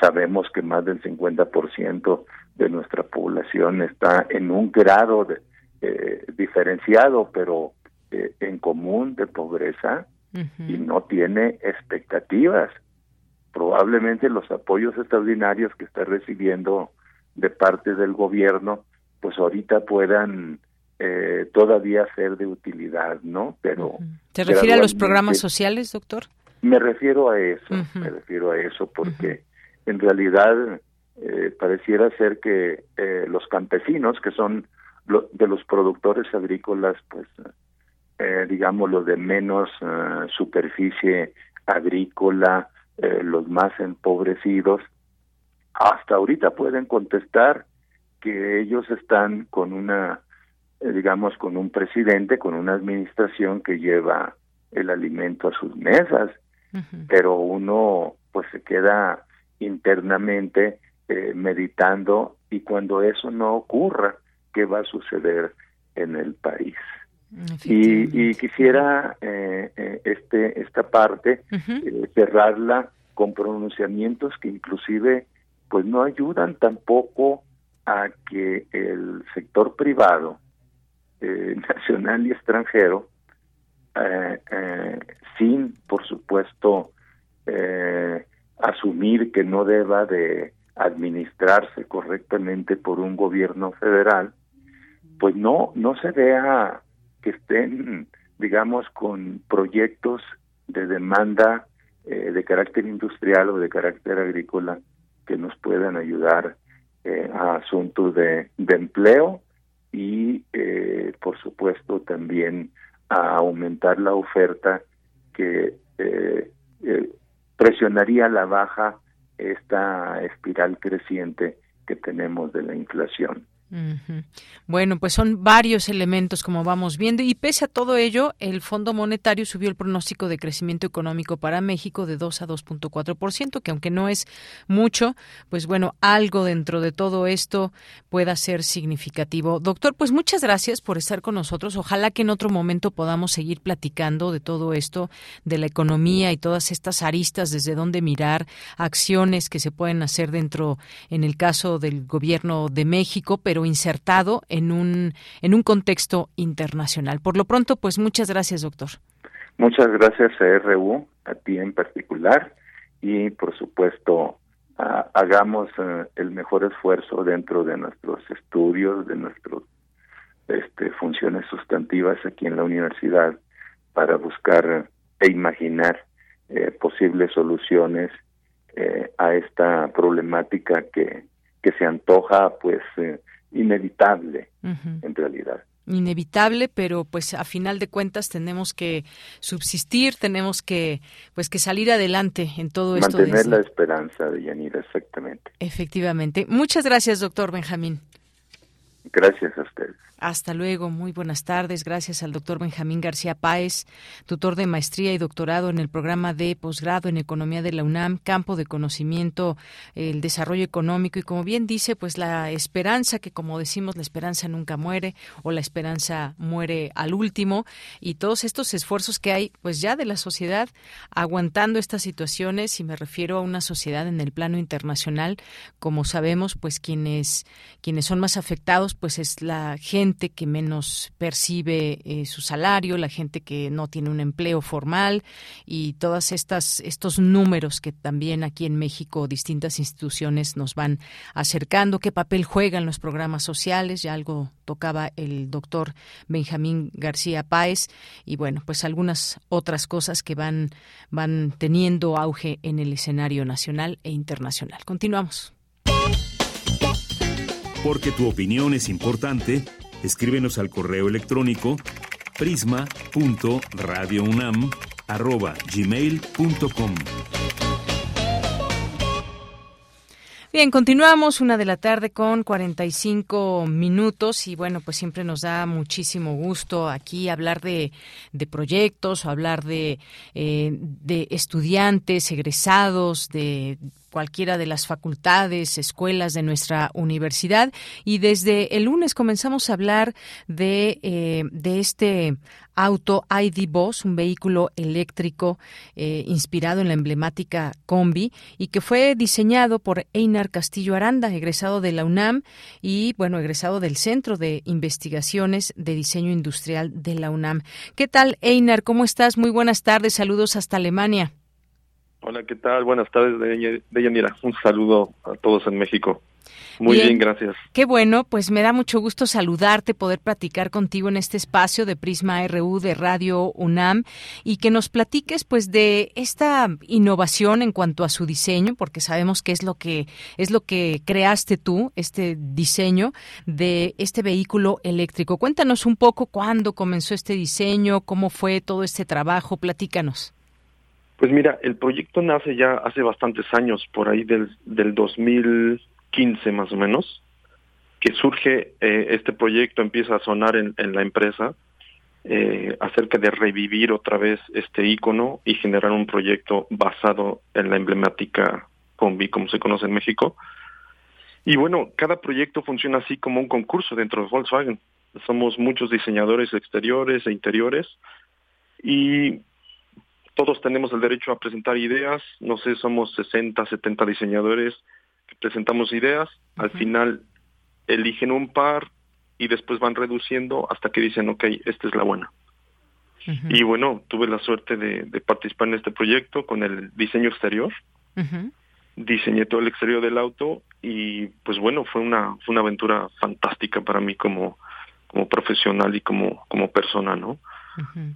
sabemos que más del 50% de nuestra población está en un grado de, eh, diferenciado, pero eh, en común de pobreza y no tiene expectativas. Probablemente los apoyos extraordinarios que está recibiendo de parte del gobierno, pues ahorita puedan eh, todavía ser de utilidad, ¿no? Pero ¿Se refiere a los programas sociales, doctor? Me refiero a eso, me refiero a eso porque en realidad pareciera ser que los campesinos, que son de los productores agrícolas, pues, eh, digamos, los de menos eh, superficie agrícola, eh, los más empobrecidos, hasta ahorita pueden contestar que ellos están con una, eh, digamos, con un presidente, con una administración que lleva el alimento a sus mesas, pero uno pues se queda internamente eh, meditando y cuando eso no ocurra, ¿qué va a suceder en el país? Y, quisiera eh, eh, este esta parte cerrarla con pronunciamientos que inclusive pues no ayudan tampoco a que el sector privado (laughs) nacional y extranjero sin por supuesto asumir que no deba de administrarse correctamente por un gobierno federal, pues no, no se vea que estén, digamos, con proyectos de demanda eh, de carácter industrial o de carácter agrícola que nos puedan ayudar eh, a asuntos de, empleo y, eh, por supuesto, también a aumentar la oferta que presionaría la baja esta espiral creciente que tenemos de la inflación. Bueno, pues son varios elementos como vamos viendo y pese a todo ello, el Fondo Monetario subió el pronóstico de crecimiento económico para México de 2 a 2.4%, que aunque no es mucho, pues bueno, algo dentro de todo esto pueda ser significativo. Doctor, pues muchas gracias por estar con nosotros. Ojalá que en otro momento podamos seguir platicando de todo esto, de la economía y todas estas aristas, desde dónde mirar, acciones que se pueden hacer dentro, en el caso del gobierno de México, pero insertado en un, en un contexto internacional. Por lo pronto, pues muchas gracias, doctor. Muchas gracias a RU, a ti en particular, y por supuesto hagamos eh, el mejor esfuerzo dentro de nuestros estudios, de nuestras este, funciones sustantivas aquí en la universidad para buscar e imaginar eh, posibles soluciones eh, a esta problemática que, que se antoja pues inevitable en realidad inevitable, pero pues a final de cuentas tenemos que subsistir, tenemos que pues que salir adelante en todo esto. Mantener la esperanza de Yanira, exactamente. Efectivamente. Muchas gracias, doctor Benjamín. Gracias a ustedes. Hasta luego, muy buenas tardes. Gracias al doctor Benjamín García Páez, tutor de maestría y doctorado en el programa de posgrado en Economía de la UNAM, campo de conocimiento, el desarrollo económico y como bien dice, pues la esperanza, que como decimos, la esperanza nunca muere o la esperanza muere al último y todos estos esfuerzos que hay, pues ya de la sociedad aguantando estas situaciones y me refiero a una sociedad en el plano internacional, como sabemos, pues quienes, quienes son más afectados, pues es la gente que menos percibe eh, su salario, la gente que no tiene un empleo formal y todas estas estos números que también aquí en México distintas instituciones nos van acercando, qué papel juegan los programas sociales, ya algo tocaba el doctor Benjamín García Páez y bueno, pues algunas otras cosas que van van teniendo auge en el escenario nacional e internacional. Continuamos. Porque tu opinión es importante Escríbenos al correo electrónico prisma.radiounam@gmail.com. Bien, continuamos una de la tarde con 45 minutos y bueno, pues siempre nos da muchísimo gusto aquí hablar de, de proyectos o hablar de, eh, de estudiantes egresados, de cualquiera de las facultades, escuelas de nuestra universidad. Y desde el lunes comenzamos a hablar de, eh, de este auto ID Boss, un vehículo eléctrico eh, inspirado en la emblemática Combi y que fue diseñado por Einar Castillo Aranda, egresado de la UNAM y, bueno, egresado del Centro de Investigaciones de Diseño Industrial de la UNAM. ¿Qué tal, Einar? ¿Cómo estás? Muy buenas tardes. Saludos hasta Alemania. Hola, ¿qué tal? Buenas tardes, Deyanira. Un saludo a todos en México. Muy bien. gracias. Qué bueno, pues me da mucho gusto saludarte, poder platicar contigo en este espacio de Prisma RU de Radio UNAM y que nos platiques pues de esta innovación en cuanto a su diseño, porque sabemos que es lo que es lo que creaste tú, este diseño de este vehículo eléctrico. Cuéntanos un poco cuándo comenzó este diseño, cómo fue todo este trabajo, platícanos. Pues mira, el proyecto nace ya hace bastantes años, por ahí del, del 2015 más o menos. que surge eh, este proyecto, empieza a sonar en, la empresa eh, acerca de revivir otra vez este icono y generar un proyecto basado en la emblemática combi, como se conoce en México. Y bueno, cada proyecto funciona así como un concurso dentro de Volkswagen. Somos muchos diseñadores exteriores e interiores y todos tenemos el derecho a presentar ideas. No sé, somos 60, 70 diseñadores que presentamos ideas. Al final eligen un par y después van reduciendo hasta que dicen, ok, esta es la buena. Y bueno, tuve la suerte de, participar en este proyecto con el diseño exterior. Diseñé todo el exterior del auto y pues bueno, fue una, fue una aventura fantástica para mí como, como profesional y como, como persona, ¿no?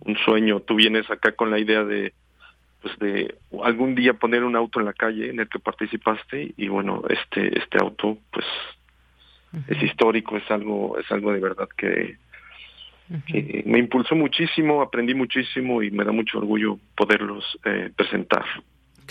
Un sueño. Tú vienes acá con la idea de, pues de algún día poner un auto en la calle en el que participaste y bueno, este, este auto pues es histórico, es algo, es algo de verdad que, me impulsó muchísimo, aprendí muchísimo y me da mucho orgullo poderlos eh, presentar.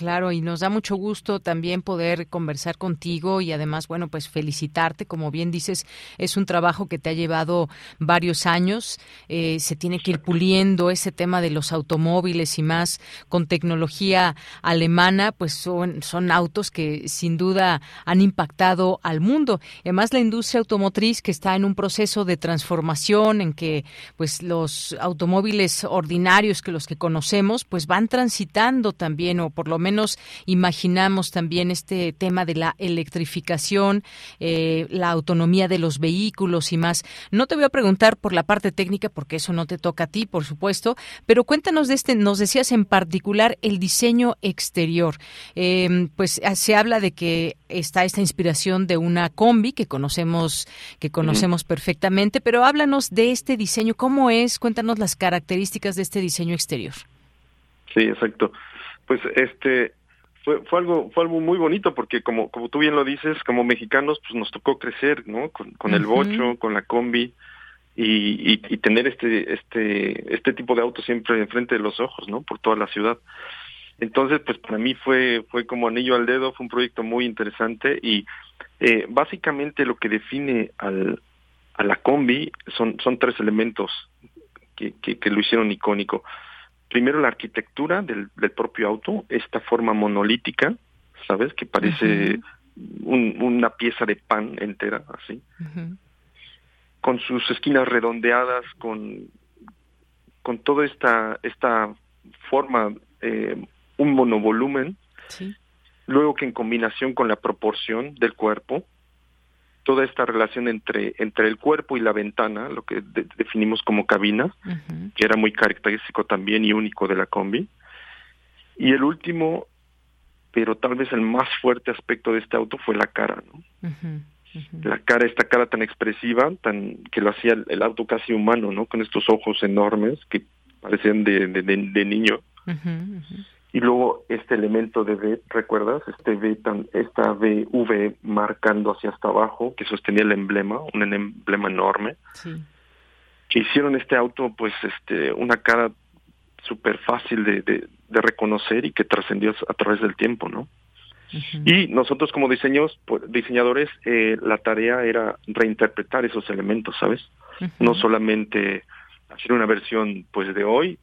Claro, y nos da mucho gusto también poder conversar contigo y además, bueno, pues felicitarte. Como bien dices, es un trabajo que te ha llevado varios años. Eh, se tiene que ir puliendo ese tema de los automóviles y más con tecnología alemana, pues son, son autos que sin duda han impactado al mundo. Además, la industria automotriz que está en un proceso de transformación en que pues los automóviles ordinarios que los que conocemos pues van transitando también o por lo menos imaginamos también este tema de la electrificación, eh, la autonomía de los vehículos y más. No te voy a preguntar por la parte técnica porque eso no te toca a ti, por supuesto, pero cuéntanos de este, nos decías en particular el diseño exterior. Em, pues ah, se habla de que está esta inspiración de una combi que conocemos, que conocemos perfectamente, pero háblanos de este diseño, cómo es, cuéntanos las características de este diseño exterior. Sí, exacto pues este fue, fue algo fue algo muy bonito porque como como tú bien lo dices como mexicanos pues nos tocó crecer no con, el bocho con la combi y, y, tener este este este tipo de auto siempre enfrente de los ojos no por toda la ciudad. Entonces pues para mí fue fue como anillo al dedo fue un proyecto muy interesante y eh, básicamente lo que define al a la combi son son tres elementos que, que, que lo hicieron icónico primero la arquitectura del, propio auto, esta forma monolítica, ¿sabes? Que parece una pieza de pan entera, así. Con sus esquinas redondeadas, con, con toda esta, esta forma, eh, un monovolumen. Luego que en combinación con la proporción del cuerpo, toda esta relación entre, entre el cuerpo y la ventana, lo que definimos como cabina, que era muy característico también y único de la combi. Y el último, pero tal vez el más fuerte aspecto de este auto fue la cara, ¿no? La cara, esta cara tan expresiva, tan que lo hacía el, auto casi humano, ¿no? Con estos ojos enormes que parecían de, de, de, niño y luego este elemento de V, ¿recuerdas? Este V tan, esta V marcando hacia hasta abajo, que sostenía el emblema, un emblema enorme, que hicieron este auto, pues, este, una cara súper fácil de, de, reconocer y que trascendió a través del tiempo, ¿no? Y nosotros como diseños, pues, diseñadores, eh, la tarea era reinterpretar esos elementos, ¿sabes? No solamente hacer una versión, pues, de hoy,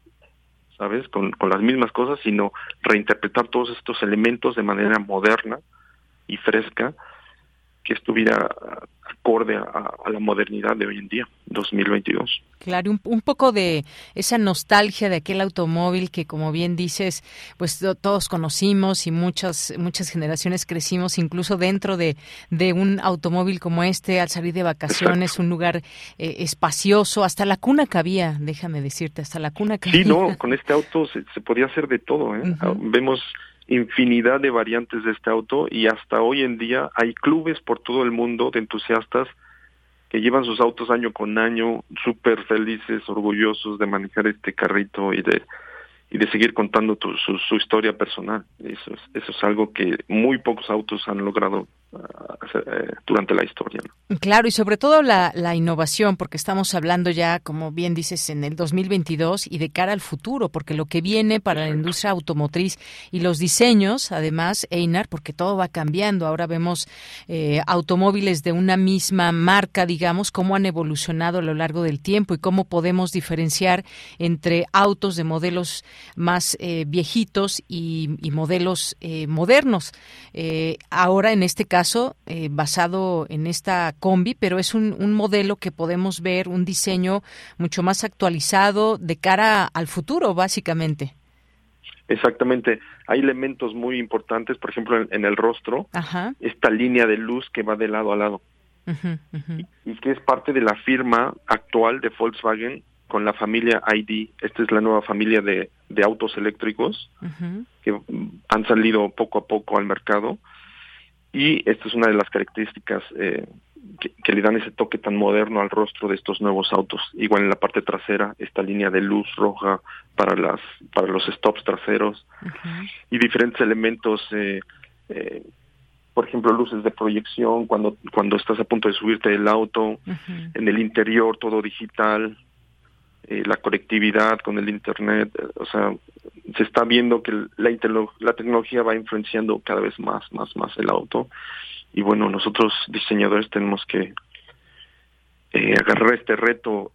¿sabes? Con, con las mismas cosas, sino reinterpretar todos estos elementos de manera moderna y fresca que estuviera acorde a, la modernidad de hoy en día, 2022. Claro, un, un, poco de esa nostalgia de aquel automóvil que, como bien dices, pues todos conocimos y muchas muchas generaciones crecimos, incluso dentro de, de un automóvil como este, al salir de vacaciones, un lugar eh, espacioso, hasta la cuna cabía, déjame decirte, hasta la cuna cabía. Sí, no, con este auto se, podía hacer de todo, ¿eh? (laughs) Vemos infinidad de variantes de este auto y hasta hoy en día hay clubes por todo el mundo de entusiastas que llevan sus autos año con año súper felices, orgullosos de manejar este carrito y de y de seguir contando su, su, historia personal. Eso es, eso es algo que muy pocos autos han logrado durante la historia. Claro, y sobre todo la, la, innovación, porque estamos hablando ya, como bien dices, en el 2022 y de cara al futuro, porque lo que viene para la industria automotriz y los diseños, además, Einar, porque todo va cambiando. Ahora vemos eh, automóviles de una misma marca, digamos, cómo han evolucionado a lo largo del tiempo y cómo podemos diferenciar entre autos de modelos más eh, viejitos y, y modelos modernos. ahora, en este caso, caso eh, basado en esta combi, pero es un, un, modelo que podemos ver, un diseño mucho más actualizado de cara al futuro, básicamente. Exactamente. Hay elementos muy importantes, por ejemplo, en, en el rostro, esta línea de luz que va de lado a lado. Y, y, que es parte de la firma actual de Volkswagen con la familia ID. Esta es la nueva familia de, de autos eléctricos que han salido poco a poco al mercado y esta es una de las características eh, que, le dan ese toque tan moderno al rostro de estos nuevos autos. Igual en la parte trasera, esta línea de luz roja para las para los stops traseros. Y diferentes elementos, eh, eh, por ejemplo, luces de proyección cuando cuando estás a punto de subirte del auto, en el interior todo digital, eh, la conectividad con el internet, o sea, se está viendo que la, la tecnología va influenciando cada vez más, más, más el auto. Y bueno, nosotros diseñadores tenemos que eh, agarrar este reto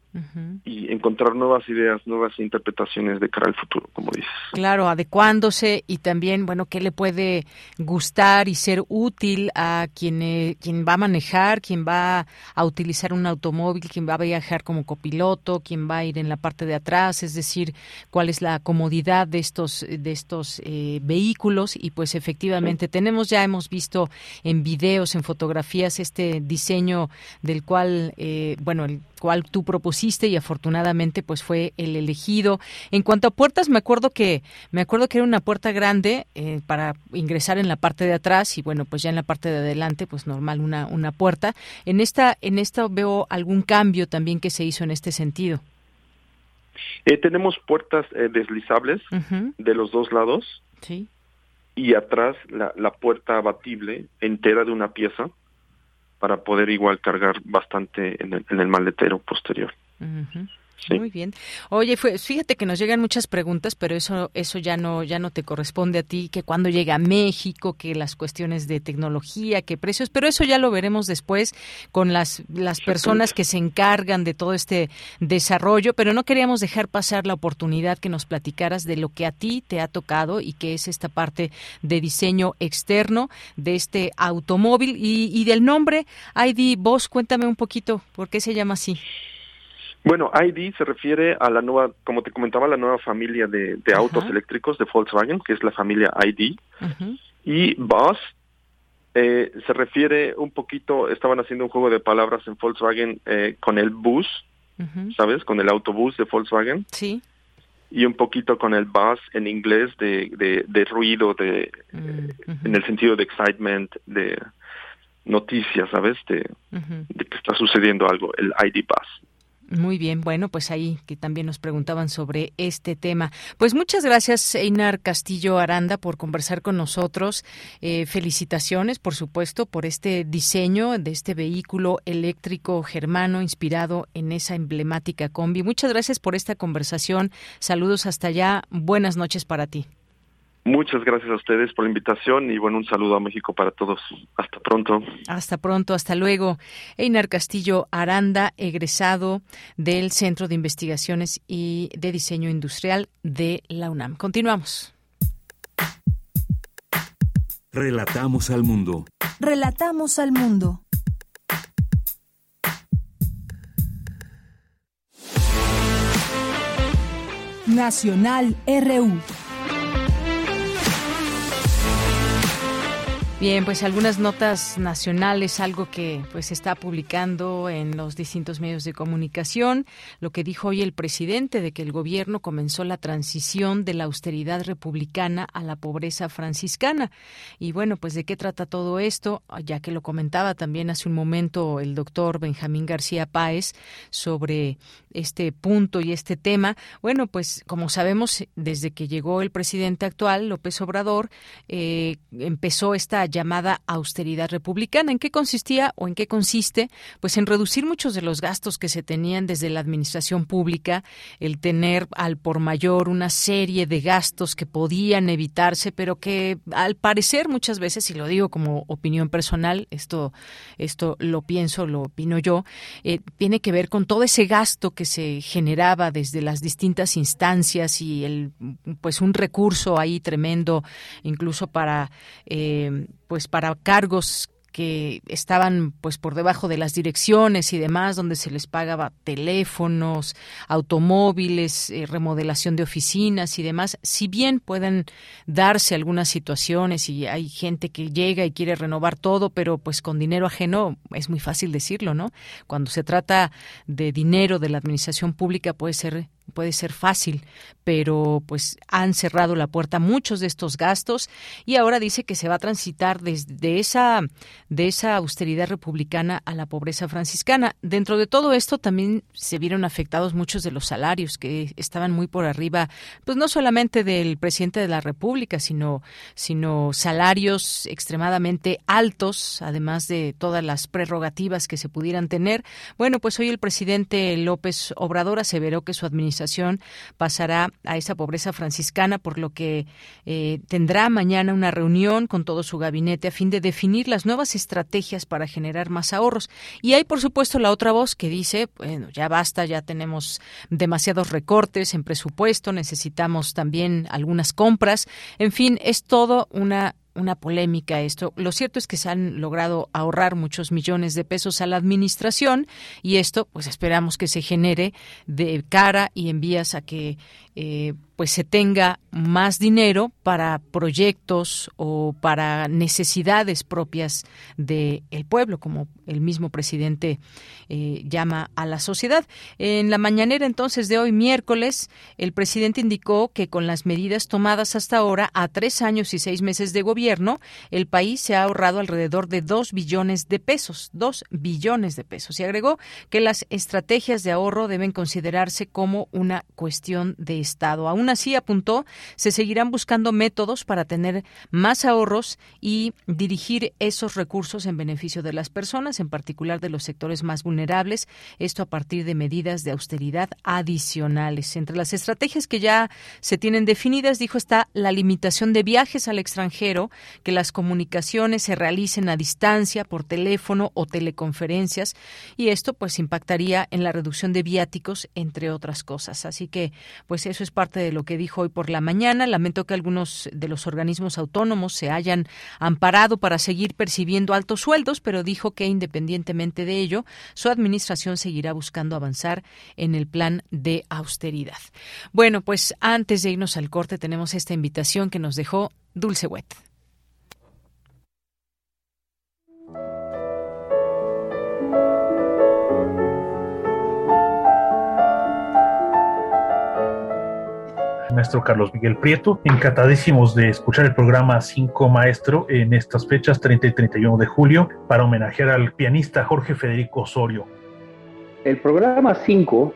y encontrar nuevas ideas, nuevas interpretaciones de cara al futuro, como dices. Claro, adecuándose y también, bueno, qué le puede gustar y ser útil a quien, eh, quien va a manejar, quien va a utilizar un automóvil, quien va a viajar como copiloto, quien va a ir en la parte de atrás, es decir, cuál es la comodidad de estos de estos eh, vehículos y pues efectivamente tenemos ya hemos visto en videos, en fotografías este diseño del cual, eh, bueno, el cual tú propusiste y afortunadamente pues fue el elegido. En cuanto a puertas, me acuerdo que me acuerdo que era una puerta grande eh, para ingresar en la parte de atrás y bueno, pues ya en la parte de adelante pues normal una una puerta. En esta en esta veo algún cambio también que se hizo en este sentido. Eh, tenemos puertas eh, deslizables de los dos lados. Sí. Y atrás la, la puerta abatible entera de una pieza para poder igual cargar bastante en el, en el maletero posterior. Muy bien. Oye, fíjate que nos llegan muchas preguntas, pero eso eso ya no ya no te corresponde a ti, que cuando llega a México, que las cuestiones de tecnología, que precios, pero eso ya lo veremos después con las las personas que se encargan de todo este desarrollo, pero no queríamos dejar pasar la oportunidad que nos platicaras de lo que a ti te ha tocado y que es esta parte de diseño externo de este automóvil y, y del nombre ID Vos, cuéntame un poquito, ¿por qué se llama así? Bueno, ID se refiere a la nueva, como te comentaba, la nueva familia de, de autos eléctricos de Volkswagen, que es la familia ID. Y Bus eh, se refiere un poquito, estaban haciendo un juego de palabras en Volkswagen eh, con el bus, ¿sabes? Con el autobús de Volkswagen. Sí. Y un poquito con el bus en inglés de, de, de ruido, de, en el sentido de excitement, de noticias, ¿sabes? De, de que está sucediendo algo, el ID Bus. Muy bien, bueno, pues ahí que también nos preguntaban sobre este tema. Pues muchas gracias, Einar Castillo Aranda, por conversar con nosotros. Eh, felicitaciones, por supuesto, por este diseño de este vehículo eléctrico germano inspirado en esa emblemática combi. Muchas gracias por esta conversación. Saludos hasta allá. Buenas noches para ti. Muchas gracias a ustedes por la invitación y bueno, un saludo a México para todos. Hasta pronto. Hasta pronto, hasta luego. Einar Castillo Aranda, egresado del Centro de Investigaciones y de Diseño Industrial de la UNAM. Continuamos. Relatamos al mundo. Relatamos al mundo. Nacional RU. Bien, pues algunas notas nacionales, algo que pues se está publicando en los distintos medios de comunicación, lo que dijo hoy el presidente de que el gobierno comenzó la transición de la austeridad republicana a la pobreza franciscana. Y bueno, pues de qué trata todo esto, ya que lo comentaba también hace un momento el doctor Benjamín García Páez sobre este punto y este tema. Bueno, pues como sabemos, desde que llegó el presidente actual, López Obrador, eh, empezó esta llamada austeridad republicana. ¿En qué consistía o en qué consiste? Pues en reducir muchos de los gastos que se tenían desde la administración pública, el tener al por mayor una serie de gastos que podían evitarse, pero que al parecer muchas veces, y lo digo como opinión personal, esto, esto lo pienso, lo opino yo, eh, tiene que ver con todo ese gasto que se generaba desde las distintas instancias y el pues un recurso ahí tremendo incluso para eh, pues para cargos que estaban pues por debajo de las direcciones y demás donde se les pagaba teléfonos, automóviles, eh, remodelación de oficinas y demás, si bien pueden darse algunas situaciones y hay gente que llega y quiere renovar todo, pero pues con dinero ajeno es muy fácil decirlo, ¿no? Cuando se trata de dinero de la administración pública puede ser puede ser fácil, pero pues han cerrado la puerta muchos de estos gastos y ahora dice que se va a transitar desde esa de esa austeridad republicana a la pobreza franciscana. Dentro de todo esto también se vieron afectados muchos de los salarios que estaban muy por arriba, pues no solamente del presidente de la República, sino sino salarios extremadamente altos, además de todas las prerrogativas que se pudieran tener. Bueno, pues hoy el presidente López Obrador aseveró que su administración pasará a esa pobreza franciscana, por lo que eh, tendrá mañana una reunión con todo su gabinete a fin de definir las nuevas estrategias para generar más ahorros. Y hay, por supuesto, la otra voz que dice, bueno, ya basta, ya tenemos demasiados recortes en presupuesto, necesitamos también algunas compras. En fin, es todo una una polémica esto. Lo cierto es que se han logrado ahorrar muchos millones de pesos a la administración y esto pues esperamos que se genere de cara y en vías a que eh, pues se tenga más dinero para proyectos o para necesidades propias del pueblo, como el mismo presidente eh, llama a la sociedad. En la mañanera entonces de hoy, miércoles, el presidente indicó que con las medidas tomadas hasta ahora, a tres años y seis meses de gobierno, el país se ha ahorrado alrededor de dos billones de pesos, dos billones de pesos. Y agregó que las estrategias de ahorro deben considerarse como una cuestión de Estado. Aún así, apuntó, se seguirán buscando métodos para tener más ahorros y dirigir esos recursos en beneficio de las personas, en particular de los sectores más vulnerables, esto a partir de medidas de austeridad adicionales. Entre las estrategias que ya se tienen definidas, dijo, está la limitación de viajes al extranjero, que las comunicaciones se realicen a distancia, por teléfono o teleconferencias, y esto pues impactaría en la reducción de viáticos, entre otras cosas. Así que, pues eso es parte de lo que dijo hoy por la mañana. Lamento que algunos de los organismos autónomos se hayan amparado para seguir percibiendo altos sueldos, pero dijo que independientemente de ello, su administración seguirá buscando avanzar en el plan de austeridad. Bueno, pues antes de irnos al corte tenemos esta invitación que nos dejó Dulce Wet. Maestro Carlos Miguel Prieto, encantadísimos de escuchar el programa 5 Maestro en estas fechas 30 y 31 de julio para homenajear al pianista Jorge Federico Osorio. El programa 5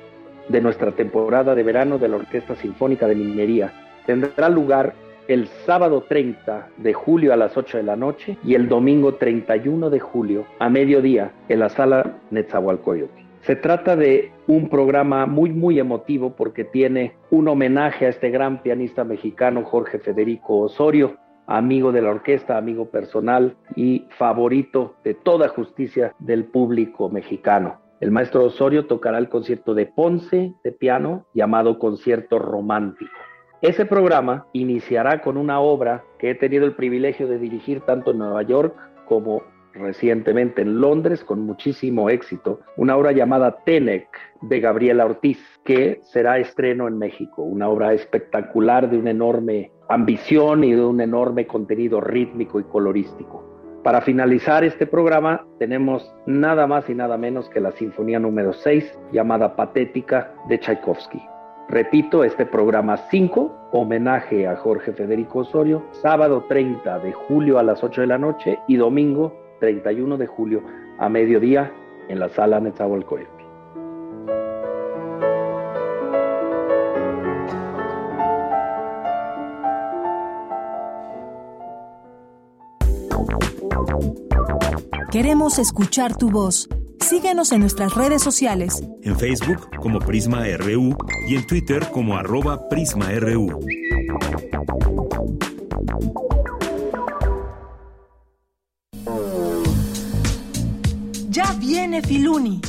de nuestra temporada de verano de la Orquesta Sinfónica de Minería tendrá lugar el sábado 30 de julio a las 8 de la noche y el domingo 31 de julio a mediodía en la sala Netzahualcoyotl. Se trata de un programa muy, muy emotivo porque tiene un homenaje a este gran pianista mexicano Jorge Federico Osorio, amigo de la orquesta, amigo personal y favorito de toda justicia del público mexicano. El maestro Osorio tocará el concierto de Ponce de piano llamado Concierto Romántico. Ese programa iniciará con una obra que he tenido el privilegio de dirigir tanto en Nueva York como recientemente en Londres con muchísimo éxito, una obra llamada Tenec de Gabriela Ortiz, que será estreno en México, una obra espectacular de una enorme ambición y de un enorme contenido rítmico y colorístico. Para finalizar este programa tenemos nada más y nada menos que la Sinfonía número 6 llamada Patética de Tchaikovsky. Repito, este programa 5, homenaje a Jorge Federico Osorio, sábado 30 de julio a las 8 de la noche y domingo 31 de julio a mediodía en la sala Netzahualcoyotl. Queremos escuchar tu voz. Síguenos en nuestras redes sociales. En Facebook como Prisma RU y en Twitter como arroba PrismaRU. Filuni,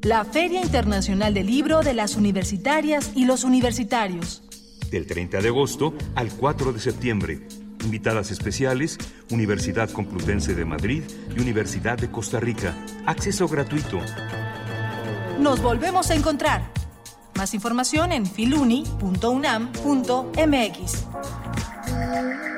la Feria Internacional del Libro de las Universitarias y los Universitarios. Del 30 de agosto al 4 de septiembre. Invitadas especiales, Universidad Complutense de Madrid y Universidad de Costa Rica. Acceso gratuito. Nos volvemos a encontrar. Más información en filuni.unam.mx.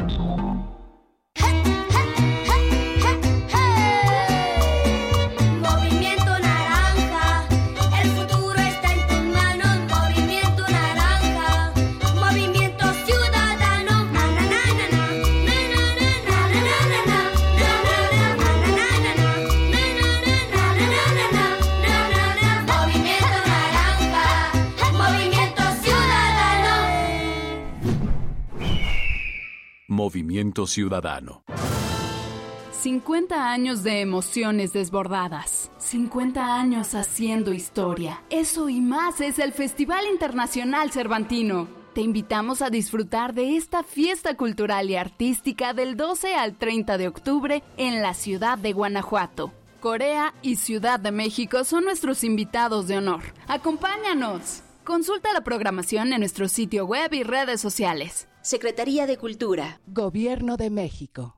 Movimiento Ciudadano. 50 años de emociones desbordadas. 50 años haciendo historia. Eso y más es el Festival Internacional Cervantino. Te invitamos a disfrutar de esta fiesta cultural y artística del 12 al 30 de octubre en la ciudad de Guanajuato. Corea y Ciudad de México son nuestros invitados de honor. ¡Acompáñanos! Consulta la programación en nuestro sitio web y redes sociales. Secretaría de Cultura. Gobierno de México.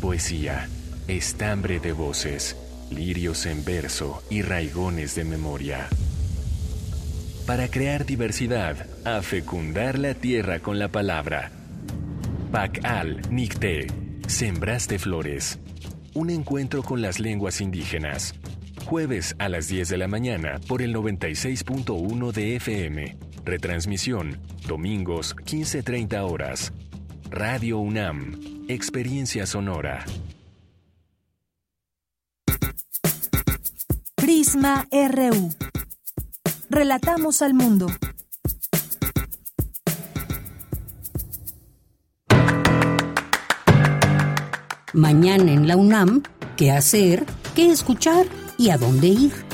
Poesía, estambre de voces, lirios en verso y raigones de memoria. Para crear diversidad, a fecundar la tierra con la palabra. Pacal Nicté, Sembraste Flores. Un encuentro con las lenguas indígenas. Jueves a las 10 de la mañana por el 96.1 de FM. Retransmisión, domingos 15.30 horas. Radio UNAM, Experiencia Sonora. Prisma RU. Relatamos al mundo. Mañana en la UNAM, ¿qué hacer? ¿Qué escuchar? ¿Y a dónde ir?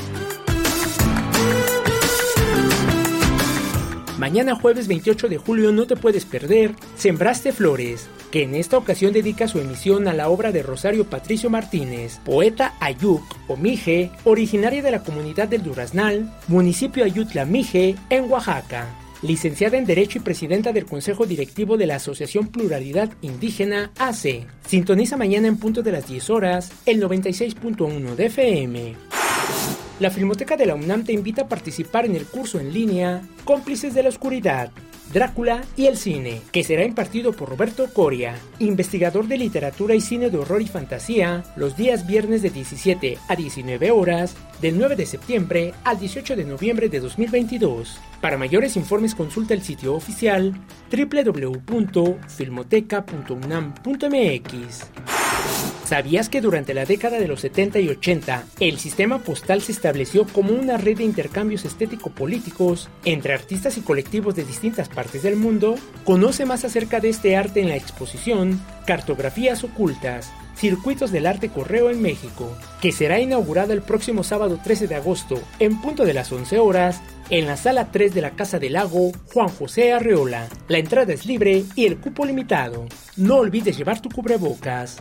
Mañana jueves 28 de julio no te puedes perder Sembraste Flores, que en esta ocasión dedica su emisión a la obra de Rosario Patricio Martínez, poeta Ayuk o Mije, originaria de la comunidad del Duraznal, municipio Ayutla Mije, en Oaxaca. Licenciada en Derecho y presidenta del Consejo Directivo de la Asociación Pluralidad Indígena AC. Sintoniza mañana en punto de las 10 horas el 96.1 de FM. La Filmoteca de la UNAM te invita a participar en el curso en línea Cómplices de la Oscuridad, Drácula y el Cine, que será impartido por Roberto Coria, investigador de literatura y cine de horror y fantasía, los días viernes de 17 a 19 horas, del 9 de septiembre al 18 de noviembre de 2022. Para mayores informes consulta el sitio oficial www.filmoteca.unam.mx. ¿Sabías que durante la década de los 70 y 80 el sistema postal se estableció como una red de intercambios estético-políticos entre artistas y colectivos de distintas partes del mundo? Conoce más acerca de este arte en la exposición Cartografías Ocultas, Circuitos del Arte Correo en México, que será inaugurada el próximo sábado 13 de agosto en punto de las 11 horas en la sala 3 de la Casa del Lago Juan José Arreola. La entrada es libre y el cupo limitado. No olvides llevar tu cubrebocas.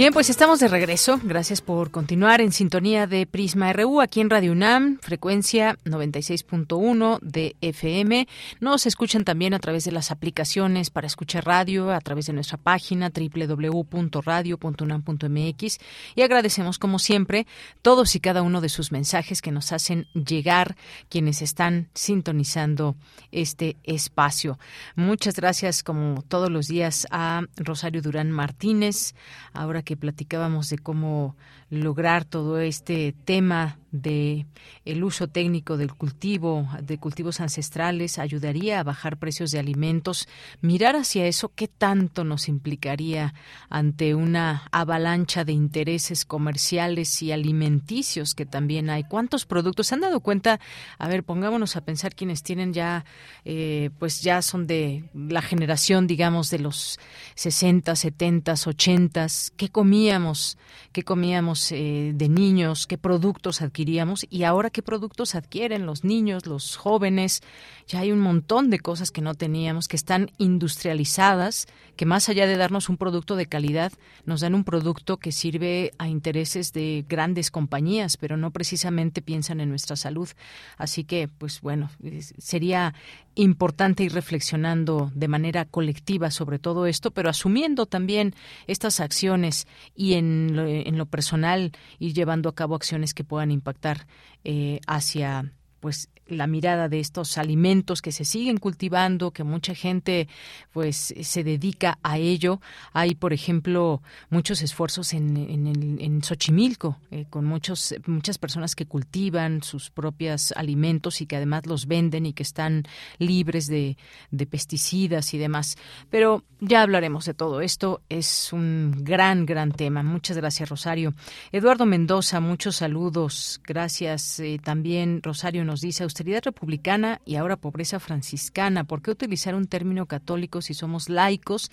Bien, pues estamos de regreso. Gracias por continuar en sintonía de Prisma RU aquí en Radio UNAM, frecuencia 96.1 de FM. Nos escuchan también a través de las aplicaciones para escuchar radio, a través de nuestra página www.radio.unam.mx y agradecemos como siempre todos y cada uno de sus mensajes que nos hacen llegar quienes están sintonizando este espacio. Muchas gracias como todos los días a Rosario Durán Martínez, ahora que platicábamos de cómo lograr todo este tema de el uso técnico del cultivo de cultivos ancestrales ayudaría a bajar precios de alimentos. Mirar hacia eso qué tanto nos implicaría ante una avalancha de intereses comerciales y alimenticios que también hay cuántos productos se han dado cuenta a ver pongámonos a pensar quienes tienen ya eh, pues ya son de la generación digamos de los 60 70 80 qué comíamos qué comíamos eh, de niños qué productos y ahora qué productos adquieren los niños, los jóvenes. Ya hay un montón de cosas que no teníamos, que están industrializadas, que más allá de darnos un producto de calidad, nos dan un producto que sirve a intereses de grandes compañías, pero no precisamente piensan en nuestra salud. Así que, pues bueno, sería importante ir reflexionando de manera colectiva sobre todo esto, pero asumiendo también estas acciones y en lo, en lo personal ir llevando a cabo acciones que puedan impactar eh, hacia pues la mirada de estos alimentos que se siguen cultivando, que mucha gente pues se dedica a ello. Hay, por ejemplo, muchos esfuerzos en, en, en Xochimilco, eh, con muchos, muchas personas que cultivan sus propios alimentos y que además los venden y que están libres de, de pesticidas y demás. Pero ya hablaremos de todo esto. Es un gran, gran tema. Muchas gracias, Rosario. Eduardo Mendoza, muchos saludos. Gracias. Eh, también Rosario nos dice austeridad republicana y ahora pobreza franciscana. ¿Por qué utilizar un término católico si somos laicos?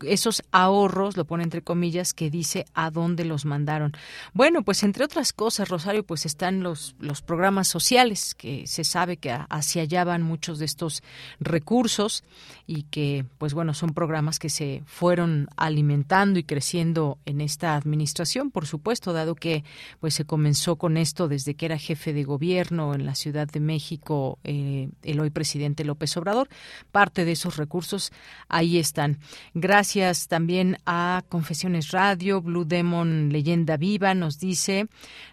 Esos ahorros, lo pone entre comillas, que dice a dónde los mandaron. Bueno, pues entre otras cosas, Rosario, pues están los, los programas sociales, que se sabe que hacia allá van muchos de estos recursos y que, pues bueno, son programas que se fueron alimentando y creciendo en esta administración, por supuesto, dado que pues se comenzó con esto desde que era jefe de gobierno en la Ciudad de México eh, el hoy presidente López Obrador. Parte de esos recursos ahí están. Gracias también a Confesiones Radio, Blue Demon Leyenda Viva nos dice,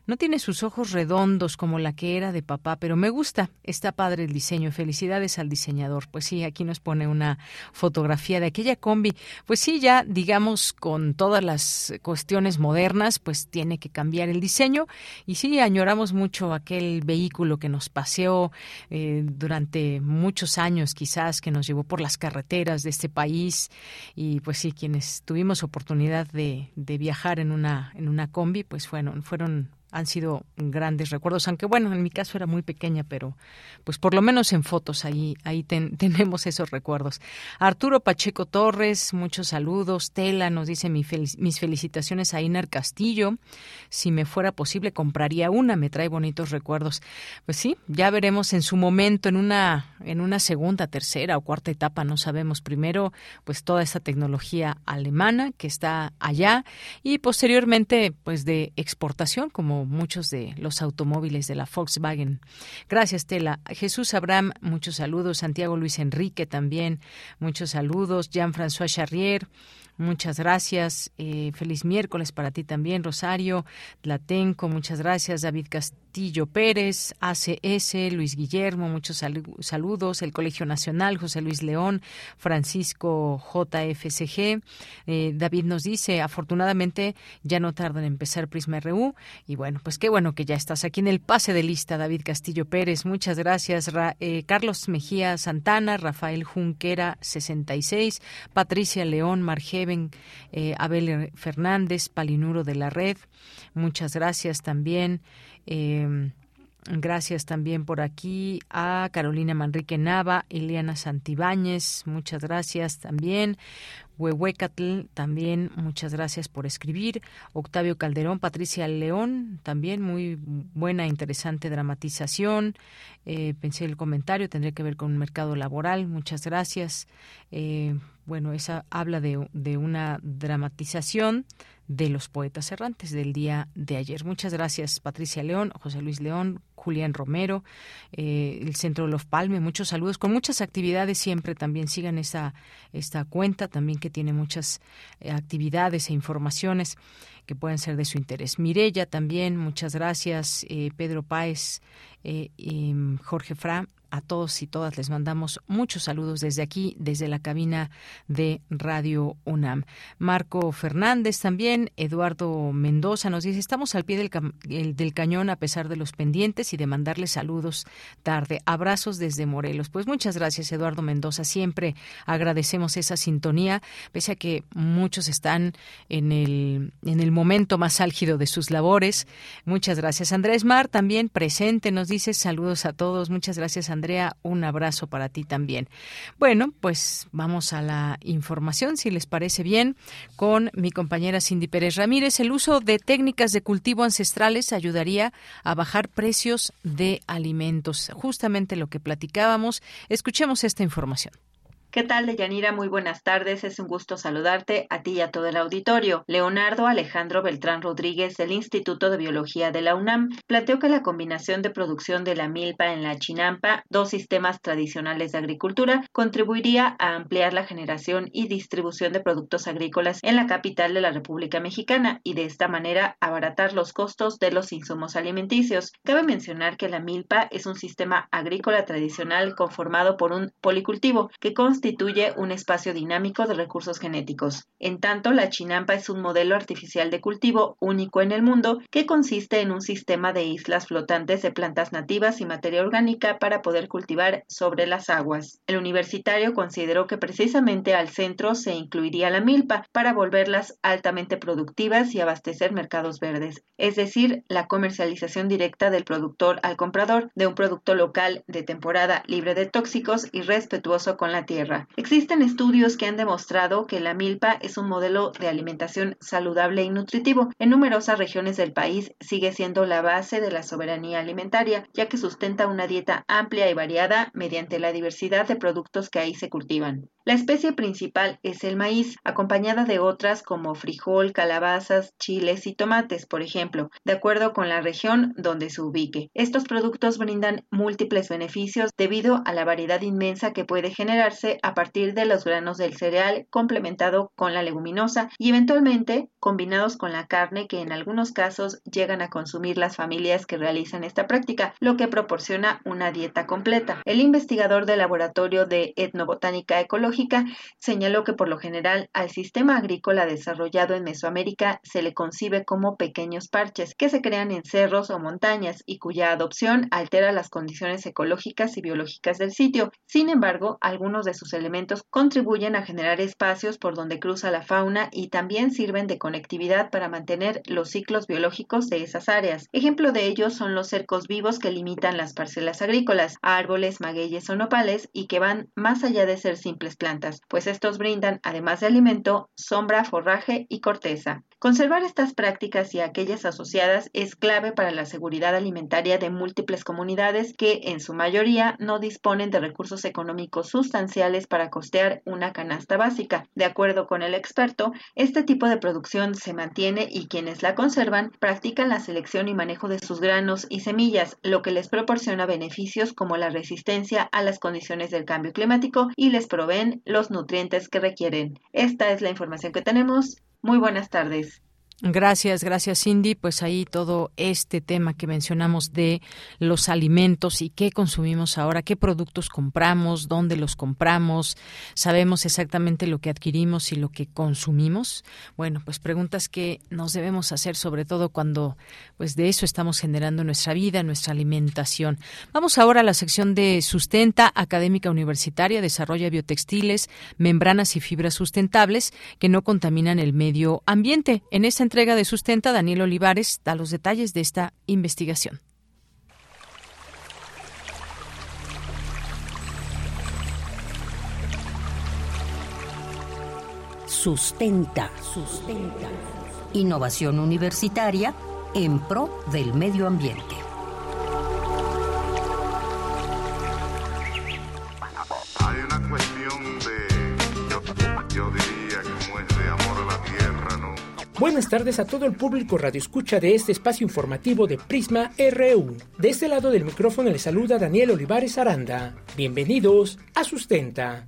no tiene sus ojos redondos como la que era de papá, pero me gusta, está padre el diseño. Felicidades al diseñador. Pues sí, aquí nos pone una fotografía de aquella combi. Pues sí, ya digamos con todas las cuestiones modernas, pues tiene que cambiar el diseño. Y sí, añoramos mucho aquel vehículo que nos paseó eh, durante muchos años, quizás, que nos llevó por las carreteras de este país. Y pues sí, quienes tuvimos oportunidad de, de viajar en una, en una combi, pues fueron, fueron han sido grandes recuerdos, aunque bueno, en mi caso era muy pequeña, pero pues por lo menos en fotos ahí, ahí ten, (laughs) tenemos esos recuerdos. Arturo Pacheco Torres, muchos saludos. Tela nos dice mis felicitaciones a Inar Castillo. Si me fuera posible, compraría una, me trae bonitos recuerdos. Pues sí, ya veremos en su momento, en una, en una segunda, tercera o cuarta etapa, no sabemos. Primero, pues toda esta tecnología alemana que está allá y posteriormente, pues de exportación, como muchos de los automóviles de la Volkswagen. Gracias, Tela. Jesús Abraham, muchos saludos. Santiago Luis Enrique también, muchos saludos. Jean-François Charrier. Muchas gracias. Eh, feliz miércoles para ti también, Rosario. Latenco, muchas gracias. David Castillo Pérez, ACS, Luis Guillermo, muchos saludos. El Colegio Nacional, José Luis León, Francisco JFCG. Eh, David nos dice, afortunadamente ya no tardan en empezar Prisma RU. Y bueno, pues qué bueno que ya estás aquí en el pase de lista, David Castillo Pérez. Muchas gracias. Ra eh, Carlos Mejía Santana, Rafael Junquera 66, Patricia León Marge eh, Abel Fernández, Palinuro de la Red. Muchas gracias también. Eh, Gracias también por aquí a Carolina Manrique Nava, Eliana Santibáñez, muchas gracias también. Huehuecatl, también muchas gracias por escribir. Octavio Calderón, Patricia León, también muy buena, interesante dramatización. Eh, pensé el comentario, tendría que ver con un mercado laboral. Muchas gracias. Eh, bueno, esa habla de una dramatización de los poetas errantes del día de ayer. Muchas gracias, Patricia León, José Luis León, Julián Romero, eh, el Centro Los Palme. Muchos saludos, con muchas actividades siempre. También sigan esta, esta cuenta, también que tiene muchas eh, actividades e informaciones que pueden ser de su interés. Mirella también, muchas gracias. Eh, Pedro Páez, eh, y Jorge Fra, a todos y todas les mandamos muchos saludos desde aquí, desde la cabina de Radio UNAM. Marco Fernández también, Eduardo Mendoza nos dice, estamos al pie del, del cañón a pesar de los pendientes y de mandarles saludos tarde. Abrazos desde Morelos. Pues muchas gracias, Eduardo Mendoza. Siempre agradecemos esa sintonía, pese a que muchos están en el, en el momento más álgido de sus labores. Muchas gracias. Andrés Mar también presente, nos dice saludos a todos. Muchas gracias, Andrea, un abrazo para ti también. Bueno, pues vamos a la información, si les parece bien, con mi compañera Cindy Pérez Ramírez. El uso de técnicas de cultivo ancestrales ayudaría a bajar precios de alimentos. Justamente lo que platicábamos. Escuchemos esta información. ¿Qué tal, Deyanira? Muy buenas tardes. Es un gusto saludarte a ti y a todo el auditorio. Leonardo Alejandro Beltrán Rodríguez del Instituto de Biología de la UNAM planteó que la combinación de producción de la milpa en la chinampa, dos sistemas tradicionales de agricultura, contribuiría a ampliar la generación y distribución de productos agrícolas en la capital de la República Mexicana y de esta manera abaratar los costos de los insumos alimenticios. Cabe mencionar que la milpa es un sistema agrícola tradicional conformado por un policultivo que consta constituye un espacio dinámico de recursos genéticos. En tanto, la chinampa es un modelo artificial de cultivo único en el mundo que consiste en un sistema de islas flotantes de plantas nativas y materia orgánica para poder cultivar sobre las aguas. El universitario consideró que precisamente al centro se incluiría la milpa para volverlas altamente productivas y abastecer mercados verdes, es decir, la comercialización directa del productor al comprador de un producto local de temporada libre de tóxicos y respetuoso con la tierra. Existen estudios que han demostrado que la milpa es un modelo de alimentación saludable y nutritivo. En numerosas regiones del país sigue siendo la base de la soberanía alimentaria, ya que sustenta una dieta amplia y variada mediante la diversidad de productos que ahí se cultivan. La especie principal es el maíz, acompañada de otras como frijol, calabazas, chiles y tomates, por ejemplo, de acuerdo con la región donde se ubique. Estos productos brindan múltiples beneficios debido a la variedad inmensa que puede generarse a partir de los granos del cereal complementado con la leguminosa y eventualmente combinados con la carne que en algunos casos llegan a consumir las familias que realizan esta práctica, lo que proporciona una dieta completa. El investigador del Laboratorio de Etnobotánica Ecológica señaló que por lo general al sistema agrícola desarrollado en Mesoamérica se le concibe como pequeños parches que se crean en cerros o montañas y cuya adopción altera las condiciones ecológicas y biológicas del sitio. Sin embargo, algunos de sus elementos contribuyen a generar espacios por donde cruza la fauna y también sirven de conectividad para mantener los ciclos biológicos de esas áreas. Ejemplo de ello son los cercos vivos que limitan las parcelas agrícolas, árboles, magueyes o nopales y que van más allá de ser simples plantas pues estos brindan, además de alimento, sombra, forraje y corteza. Conservar estas prácticas y aquellas asociadas es clave para la seguridad alimentaria de múltiples comunidades que, en su mayoría, no disponen de recursos económicos sustanciales para costear una canasta básica. De acuerdo con el experto, este tipo de producción se mantiene y quienes la conservan practican la selección y manejo de sus granos y semillas, lo que les proporciona beneficios como la resistencia a las condiciones del cambio climático y les proveen los nutrientes que requieren. Esta es la información que tenemos. Muy buenas tardes. Gracias, gracias Cindy. Pues ahí todo este tema que mencionamos de los alimentos y qué consumimos ahora, qué productos compramos, dónde los compramos, sabemos exactamente lo que adquirimos y lo que consumimos. Bueno, pues preguntas que nos debemos hacer sobre todo cuando pues de eso estamos generando nuestra vida, nuestra alimentación. Vamos ahora a la sección de sustenta académica universitaria, desarrolla biotextiles, membranas y fibras sustentables que no contaminan el medio ambiente. En esta entrega de Sustenta, Daniel Olivares da los detalles de esta investigación. Sustenta. Sustenta. Innovación universitaria en pro del medio ambiente. Buenas tardes a todo el público radio escucha de este espacio informativo de Prisma RU. De este lado del micrófono le saluda Daniel Olivares Aranda. Bienvenidos a Sustenta.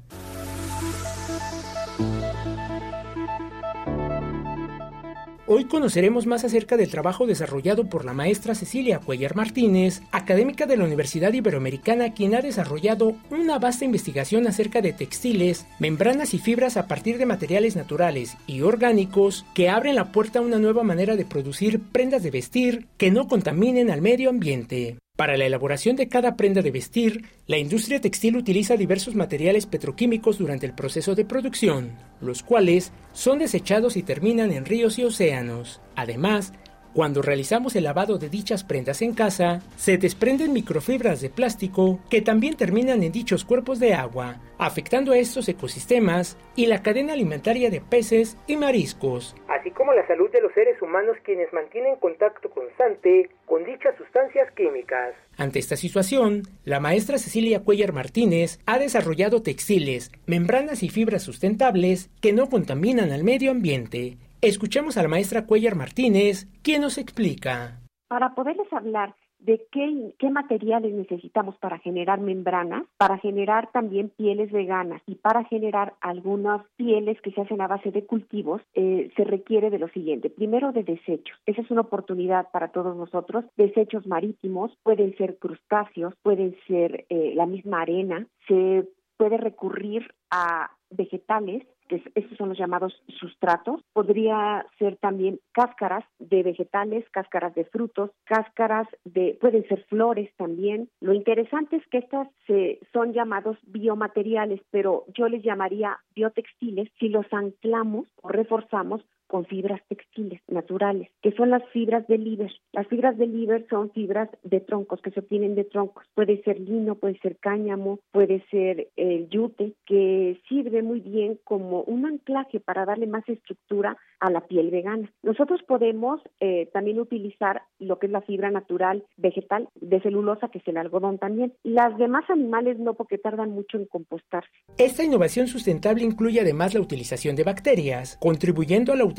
Hoy conoceremos más acerca del trabajo desarrollado por la maestra Cecilia Cuellar Martínez, académica de la Universidad Iberoamericana, quien ha desarrollado una vasta investigación acerca de textiles, membranas y fibras a partir de materiales naturales y orgánicos que abren la puerta a una nueva manera de producir prendas de vestir que no contaminen al medio ambiente. Para la elaboración de cada prenda de vestir, la industria textil utiliza diversos materiales petroquímicos durante el proceso de producción, los cuales son desechados y terminan en ríos y océanos. Además, cuando realizamos el lavado de dichas prendas en casa, se desprenden microfibras de plástico que también terminan en dichos cuerpos de agua, afectando a estos ecosistemas y la cadena alimentaria de peces y mariscos, así como la salud de los seres humanos quienes mantienen contacto constante con dichas sustancias químicas. Ante esta situación, la maestra Cecilia Cuellar Martínez ha desarrollado textiles, membranas y fibras sustentables que no contaminan al medio ambiente Escuchemos a la maestra Cuellar Martínez, quien nos explica. Para poderles hablar de qué, qué, materiales necesitamos para generar membranas, para generar también pieles veganas y para generar algunas pieles que se hacen a base de cultivos, eh, se requiere de lo siguiente. Primero, de desechos. Esa es una oportunidad para todos nosotros. Desechos marítimos, pueden ser crustáceos, pueden ser eh, la misma arena, se puede recurrir a vegetales que estos son los llamados sustratos. Podría ser también cáscaras de vegetales, cáscaras de frutos, cáscaras de, pueden ser flores también. Lo interesante es que estas se, son llamados biomateriales, pero yo les llamaría biotextiles si los anclamos o reforzamos con fibras textiles naturales, que son las fibras de liber. Las fibras de liber son fibras de troncos que se obtienen de troncos. Puede ser lino, puede ser cáñamo, puede ser el yute, que sirve muy bien como un anclaje para darle más estructura a la piel vegana. Nosotros podemos eh, también utilizar lo que es la fibra natural vegetal de celulosa, que es el algodón también. Las demás animales no, porque tardan mucho en compostarse. Esta innovación sustentable incluye además la utilización de bacterias, contribuyendo a la utilización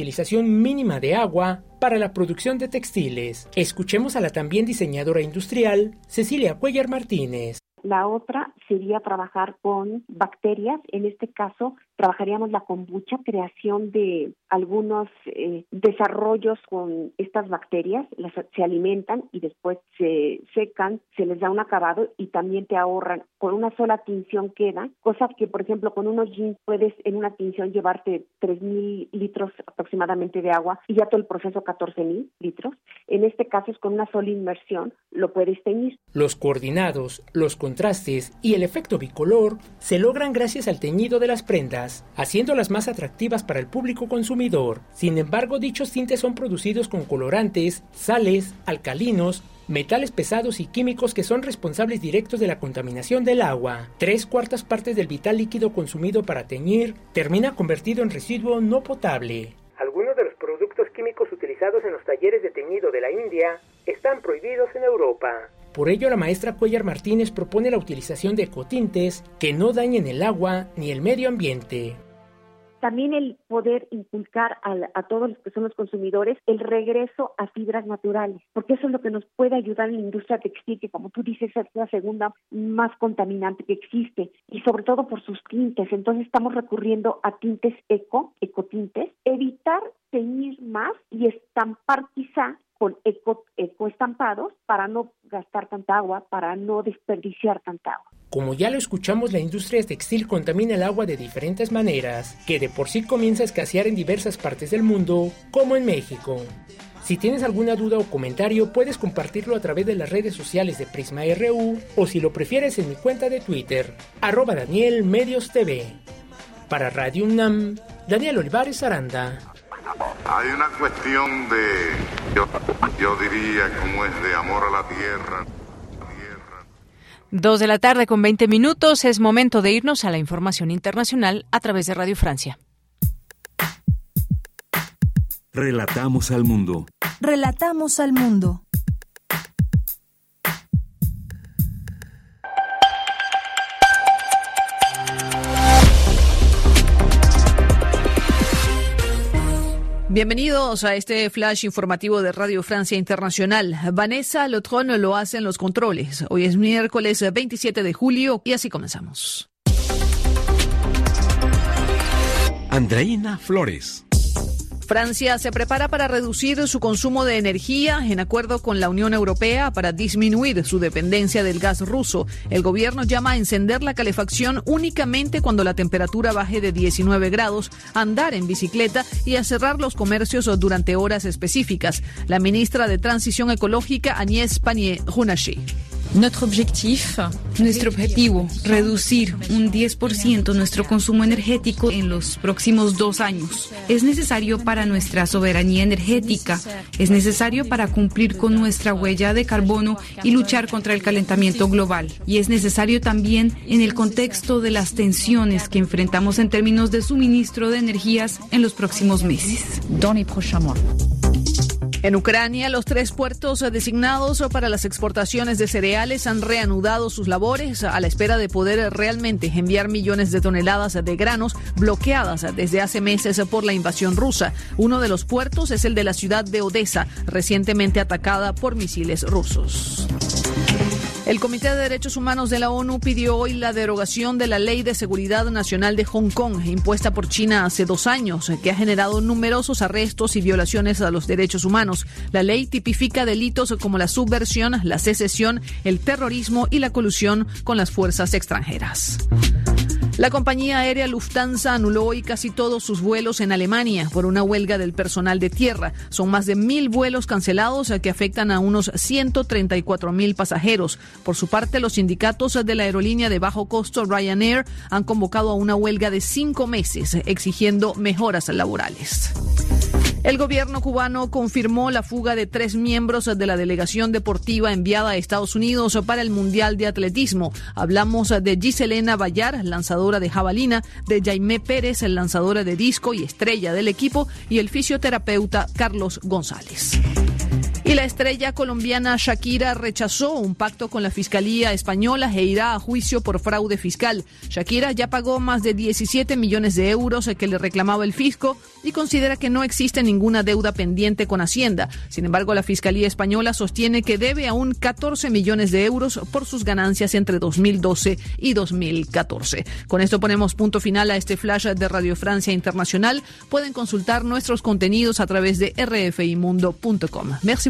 mínima de agua para la producción de textiles. Escuchemos a la también diseñadora industrial Cecilia Cuellar Martínez. La otra sería trabajar con bacterias. En este caso, trabajaríamos la kombucha, creación de algunos eh, desarrollos con estas bacterias. Las, se alimentan y después se secan, se les da un acabado y también te ahorran. Con una sola tinción queda, cosa que, por ejemplo, con unos jeans puedes en una tinción llevarte 3.000 litros aproximadamente de agua y ya todo el proceso 14.000 litros. En este caso es con una sola inmersión, lo puedes teñir. Los coordinados, los contrastes y el efecto bicolor se logran gracias al teñido de las prendas, haciéndolas más atractivas para el público consumidor. Sin embargo, dichos tintes son producidos con colorantes, sales, alcalinos, metales pesados y químicos que son responsables directos de la contaminación del agua. Tres cuartas partes del vital líquido consumido para teñir termina convertido en residuo no potable. Algunos de los productos químicos utilizados en los talleres de teñido de la India están prohibidos en Europa. Por ello, la maestra Cuellar Martínez propone la utilización de ecotintes que no dañen el agua ni el medio ambiente también el poder inculcar a, a, todos los que son los consumidores el regreso a fibras naturales, porque eso es lo que nos puede ayudar en la industria textil, que como tú dices es la segunda más contaminante que existe, y sobre todo por sus tintes. Entonces estamos recurriendo a tintes eco, ecotintes, evitar teñir más y estampar quizá con eco, ecoestampados para no gastar tanta agua, para no desperdiciar tanta agua. Como ya lo escuchamos, la industria textil contamina el agua de diferentes maneras, que de por sí comienza a escasear en diversas partes del mundo, como en México. Si tienes alguna duda o comentario, puedes compartirlo a través de las redes sociales de Prisma RU o si lo prefieres en mi cuenta de Twitter, arroba Daniel Medios TV. Para Radio UNAM, Daniel Olivares Aranda. Hay una cuestión de, yo, yo diría, como es de amor a la tierra. Dos de la tarde con 20 minutos. Es momento de irnos a la información internacional a través de Radio Francia. Relatamos al mundo. Relatamos al mundo. Bienvenidos a este flash informativo de Radio Francia Internacional. Vanessa Lotron lo hace en los controles. Hoy es miércoles 27 de julio y así comenzamos. Andreina Flores. Francia se prepara para reducir su consumo de energía en acuerdo con la Unión Europea para disminuir su dependencia del gas ruso. El gobierno llama a encender la calefacción únicamente cuando la temperatura baje de 19 grados, andar en bicicleta y a cerrar los comercios durante horas específicas. La ministra de Transición Ecológica, Agnès Pannier-Runacher. Nuestro objetivo, reducir un 10% nuestro consumo energético en los próximos dos años. Es necesario para nuestra soberanía energética, es necesario para cumplir con nuestra huella de carbono y luchar contra el calentamiento global. Y es necesario también en el contexto de las tensiones que enfrentamos en términos de suministro de energías en los próximos meses. En Ucrania, los tres puertos designados para las exportaciones de cereales han reanudado sus labores a la espera de poder realmente enviar millones de toneladas de granos bloqueadas desde hace meses por la invasión rusa. Uno de los puertos es el de la ciudad de Odessa, recientemente atacada por misiles rusos. El Comité de Derechos Humanos de la ONU pidió hoy la derogación de la Ley de Seguridad Nacional de Hong Kong, impuesta por China hace dos años, que ha generado numerosos arrestos y violaciones a los derechos humanos. La ley tipifica delitos como la subversión, la secesión, el terrorismo y la colusión con las fuerzas extranjeras. La compañía aérea Lufthansa anuló hoy casi todos sus vuelos en Alemania por una huelga del personal de tierra. Son más de mil vuelos cancelados que afectan a unos 134 mil pasajeros. Por su parte, los sindicatos de la aerolínea de bajo costo Ryanair han convocado a una huelga de cinco meses exigiendo mejoras laborales. El gobierno cubano confirmó la fuga de tres miembros de la delegación deportiva enviada a Estados Unidos para el Mundial de Atletismo. Hablamos de Giselena Bayar, lanzadora de jabalina, de Jaime Pérez, lanzadora de disco y estrella del equipo, y el fisioterapeuta Carlos González. Y la estrella colombiana Shakira rechazó un pacto con la Fiscalía Española e irá a juicio por fraude fiscal. Shakira ya pagó más de 17 millones de euros que le reclamaba el fisco y considera que no existe ninguna deuda pendiente con Hacienda. Sin embargo, la Fiscalía Española sostiene que debe aún 14 millones de euros por sus ganancias entre 2012 y 2014. Con esto ponemos punto final a este flash de Radio Francia Internacional. Pueden consultar nuestros contenidos a través de rfimundo.com. Merci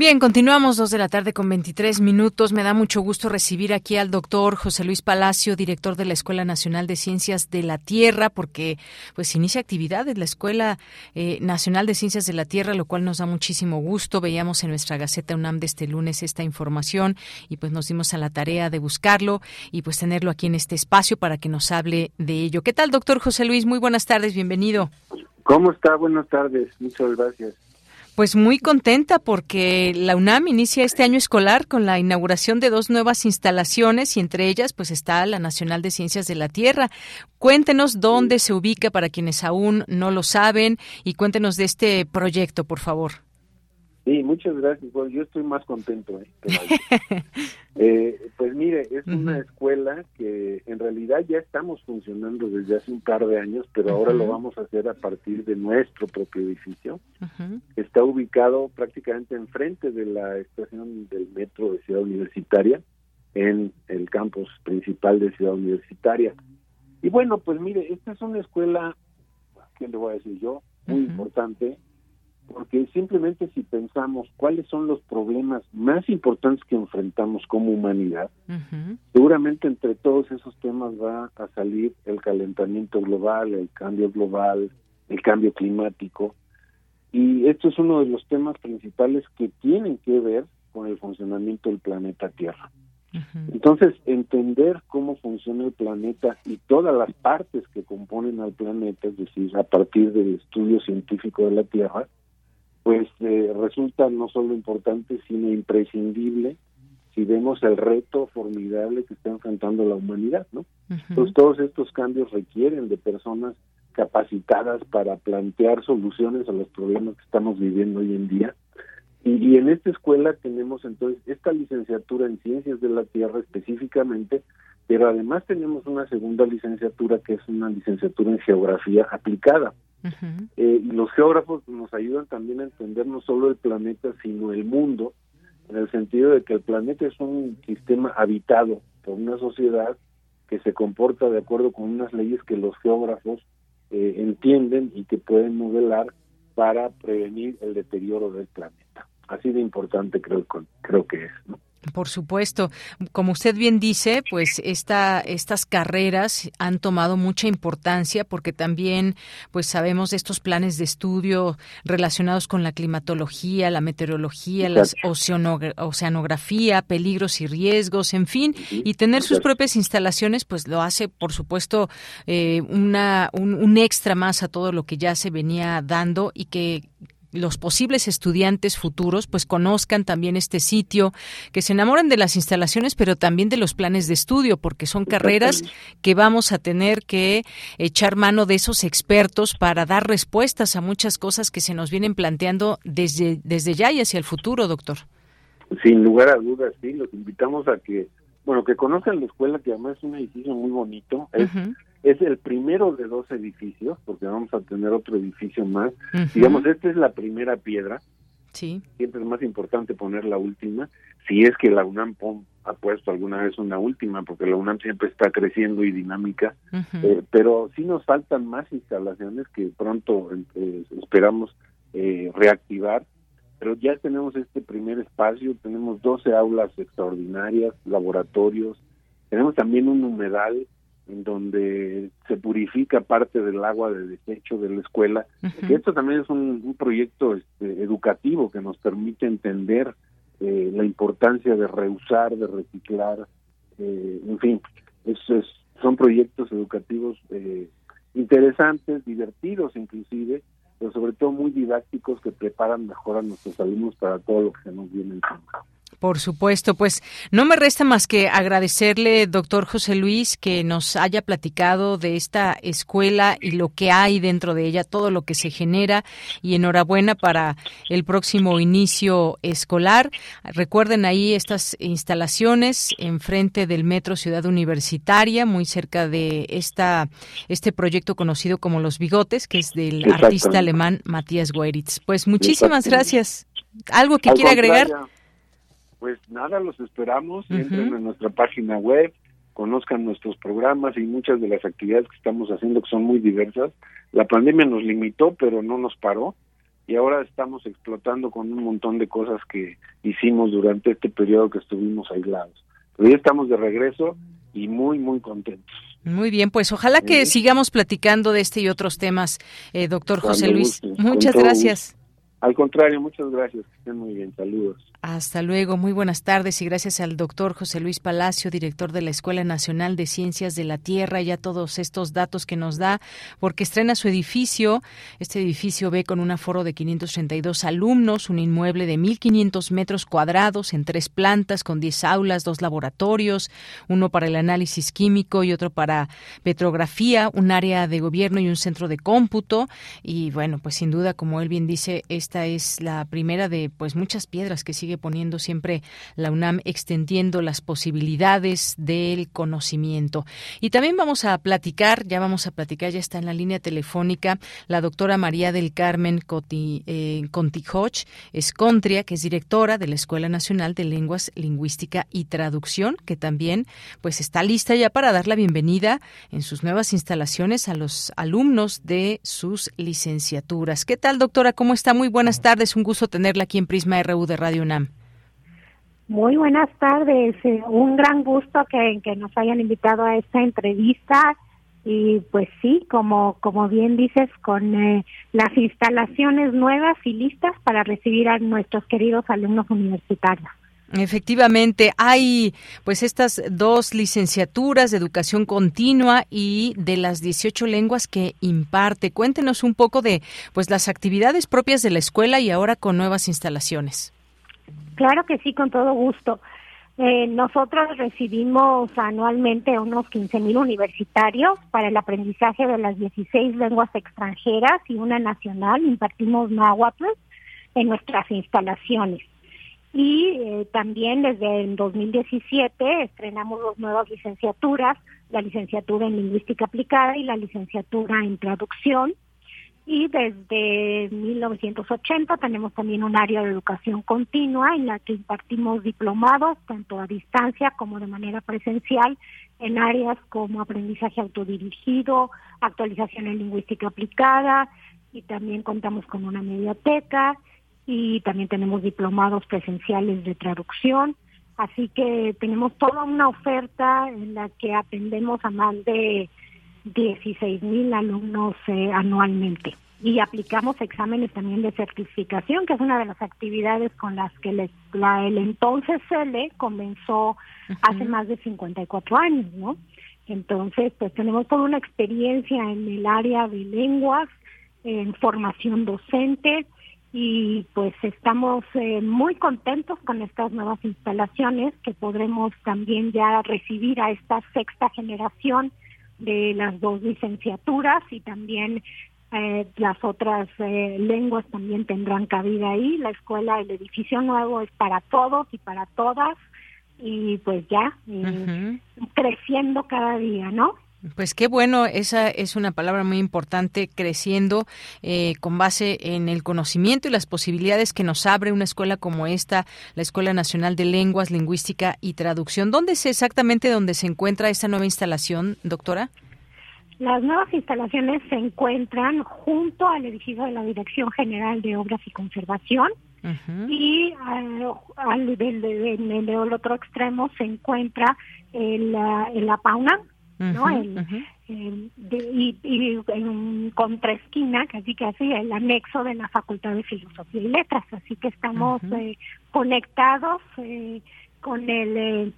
Bien, continuamos dos de la tarde con 23 minutos. Me da mucho gusto recibir aquí al doctor José Luis Palacio, director de la Escuela Nacional de Ciencias de la Tierra, porque pues inicia actividades la Escuela eh, Nacional de Ciencias de la Tierra, lo cual nos da muchísimo gusto. Veíamos en nuestra Gaceta UNAM de este lunes esta información y pues nos dimos a la tarea de buscarlo y pues tenerlo aquí en este espacio para que nos hable de ello. ¿Qué tal, doctor José Luis? Muy buenas tardes, bienvenido. ¿Cómo está? Buenas tardes, muchas gracias. Pues muy contenta porque la UNAM inicia este año escolar con la inauguración de dos nuevas instalaciones y entre ellas pues está la Nacional de Ciencias de la Tierra. Cuéntenos dónde se ubica para quienes aún no lo saben y cuéntenos de este proyecto, por favor. Sí, muchas gracias. Bueno, yo estoy más contento. ¿eh? (laughs) eh, pues mire, es una escuela que en realidad ya estamos funcionando desde hace un par de años, pero ahora lo vamos a hacer a partir de nuestro propio edificio. Está ubicado prácticamente enfrente de la estación del metro de Ciudad Universitaria, en el campus principal de Ciudad Universitaria. Y bueno, pues mire, esta es una escuela, ¿qué le voy a decir yo? Muy importante porque simplemente si pensamos cuáles son los problemas más importantes que enfrentamos como humanidad, seguramente entre todos esos temas va a salir el calentamiento global, el cambio global, el cambio climático, y esto es uno de los temas principales que tienen que ver con el funcionamiento del planeta Tierra. Entonces, entender cómo funciona el planeta y todas las partes que componen al planeta, es decir, a partir del estudio científico de la Tierra, pues eh, resulta no solo importante, sino imprescindible si vemos el reto formidable que está enfrentando la humanidad, ¿no? Entonces todos estos cambios requieren de personas capacitadas para plantear soluciones a los problemas que estamos viviendo hoy en día. Y, y en esta escuela tenemos entonces esta licenciatura en ciencias de la tierra específicamente, pero además tenemos una segunda licenciatura que es una licenciatura en geografía aplicada. Eh, y los geógrafos nos ayudan también a entender no solo el planeta, sino el mundo, en el sentido de que el planeta es un sistema habitado por una sociedad que se comporta de acuerdo con unas leyes que los geógrafos eh, entienden y que pueden modelar para prevenir el deterioro del planeta. Así de importante creo, creo que es. ¿no? Por supuesto, como usted bien dice, pues esta, estas carreras han tomado mucha importancia porque también, pues sabemos de estos planes de estudio relacionados con la climatología, la meteorología, la oceanografía, peligros y riesgos, en fin, y tener sus propias instalaciones, pues lo hace, por supuesto, eh, una, un, un extra más a todo lo que ya se venía dando y que los posibles estudiantes futuros pues conozcan también este sitio, que se enamoren de las instalaciones, pero también de los planes de estudio, porque son carreras que vamos a tener que echar mano de esos expertos para dar respuestas a muchas cosas que se nos vienen planteando desde, desde ya y hacia el futuro, doctor. Sin lugar a dudas, sí, los invitamos a que, bueno, que conozcan la escuela, que además es un edificio muy bonito, es es el primero de dos edificios, porque vamos a tener otro edificio más. Digamos, esta es la primera piedra. Sí. Siempre es más importante poner la última, si es que la UNAM ha puesto alguna vez una última, porque la UNAM siempre está creciendo y dinámica, eh, pero sí nos faltan más instalaciones que pronto eh, esperamos eh, reactivar, pero ya tenemos este primer espacio, tenemos 12 aulas extraordinarias, laboratorios, tenemos también un humedal en donde se purifica parte del agua de desecho de la escuela. que esto también es un, proyecto este, educativo que nos permite entender eh, la importancia de reusar, de reciclar, eh, en fin, es, son proyectos educativos eh, interesantes, divertidos inclusive, pero sobre todo muy didácticos que preparan mejor a nuestros alumnos para todo lo que nos viene encima. Por supuesto, pues no me resta más que agradecerle, doctor José Luis, que nos haya platicado de esta escuela y lo que hay dentro de ella, todo lo que se genera y enhorabuena para el próximo inicio escolar. Recuerden ahí estas instalaciones enfrente del Metro Ciudad Universitaria, muy cerca de esta este proyecto conocido como Los Bigotes, que es del artista alemán Matías Gueritz. Pues muchísimas gracias. ¿Algo que quiera agregar? Pues nada, los esperamos, entren en nuestra página web, conozcan nuestros programas y muchas de las actividades que estamos haciendo que son muy diversas. La pandemia nos limitó, pero no nos paró y ahora estamos explotando con un montón de cosas que hicimos durante este periodo que estuvimos aislados. Pero ya estamos de regreso y muy, muy contentos. Muy bien, pues ojalá que sigamos platicando de este y otros temas, eh, doctor José Luis. Muchas gracias. Al contrario, muchas gracias. Muy bien. Saludos. Hasta luego, muy buenas tardes y gracias al doctor José Luis Palacio, director de la Escuela Nacional de Ciencias de la Tierra, y a todos estos datos que nos da, porque estrena su edificio. Este edificio ve con un aforo de 532 alumnos, un inmueble de 1.500 metros cuadrados en tres plantas, con 10 aulas, dos laboratorios, uno para el análisis químico y otro para petrografía, un área de gobierno y un centro de cómputo. Y bueno, pues sin duda, como él bien dice, esta es la primera de pues muchas piedras que sigue poniendo siempre la UNAM extendiendo las posibilidades del conocimiento. Y también vamos a platicar, ya vamos a platicar, ya está en la línea telefónica la doctora María del Carmen Coti, eh, Contijoch Escontria, que es directora de la Escuela Nacional de Lenguas, Lingüística y Traducción, que también pues está lista ya para dar la bienvenida en sus nuevas instalaciones a los alumnos de sus licenciaturas. ¿Qué tal, doctora? ¿Cómo está? Muy buenas tardes. Un gusto tenerla aquí en Prisma RU de Radio UNAM. Muy buenas tardes, eh, un gran gusto que, nos hayan invitado a esta entrevista y pues sí, como, como bien dices, con eh, las instalaciones nuevas y listas para recibir a nuestros queridos alumnos universitarios. Efectivamente, hay pues estas dos licenciaturas de educación continua y de las 18 lenguas que imparte. Cuéntenos un poco de pues las actividades propias de la escuela y ahora con nuevas instalaciones. Claro que sí, con todo gusto. Eh, nosotros recibimos anualmente unos 15.000 universitarios para el aprendizaje de las 16 lenguas extranjeras y una nacional. Impartimos náhuatl en nuestras instalaciones. Y eh, también desde el 2017 estrenamos dos nuevas licenciaturas, la licenciatura en lingüística aplicada y la licenciatura en traducción. Y desde 1980 tenemos también un área de educación continua en la que impartimos diplomados tanto a distancia como de manera presencial en áreas como aprendizaje autodirigido, actualización en lingüística aplicada y también contamos con una mediateca y también tenemos diplomados presenciales de traducción. Así que tenemos toda una oferta en la que atendemos a más de 16 mil alumnos eh, anualmente. Y aplicamos exámenes también de certificación, que es una de las actividades con las que les- la, el entonces CELE comenzó hace más de 54 años, ¿no? Entonces, pues tenemos toda una experiencia en el área de lenguas, en formación docente, y pues estamos eh, muy contentos con estas nuevas instalaciones que podremos también ya recibir a esta sexta generación de las dos licenciaturas y también eh, las otras eh, lenguas también tendrán cabida ahí. La escuela, el edificio nuevo es para todos y para todas y pues ya eh, creciendo cada día, ¿no? Pues qué bueno, esa es una palabra muy importante, creciendo eh, con base en el conocimiento y las posibilidades que nos abre una escuela como esta, la Escuela Nacional de Lenguas, Lingüística y Traducción. ¿Dónde es exactamente donde se encuentra esta nueva instalación, doctora? Las nuevas instalaciones se encuentran junto al edificio de la Dirección General de Obras y Conservación y ah, al del, otro extremo se encuentra el, el APAUNA, ¿no? Ujú, El- el de- y, y en contraesquina, casi casi el anexo de la Facultad de Filosofía y Letras. Así que estamos eh, conectados eh, con el eh,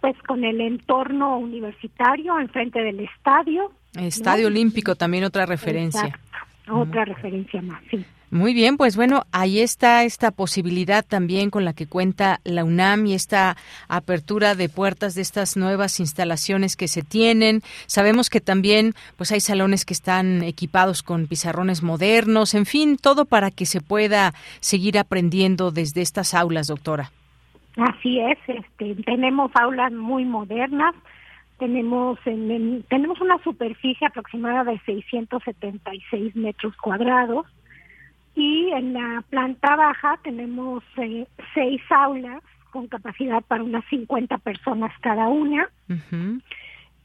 pues con el entorno universitario enfrente del estadio. Estadio ¿no? Olímpico, también otra referencia. Exacto, Otra referencia más, sí. Muy bien, pues bueno, ahí está esta posibilidad también con la que cuenta la UNAM y esta apertura de puertas de estas nuevas instalaciones que se tienen. Sabemos que también pues hay salones que están equipados con pizarrones modernos, en fin, todo para que se pueda seguir aprendiendo desde estas aulas, doctora. Así es, este, tenemos aulas muy modernas, tenemos en- en- tenemos una superficie aproximada de 676 metros cuadrados y en la planta baja tenemos eh, seis aulas con capacidad para unas 50 personas cada una.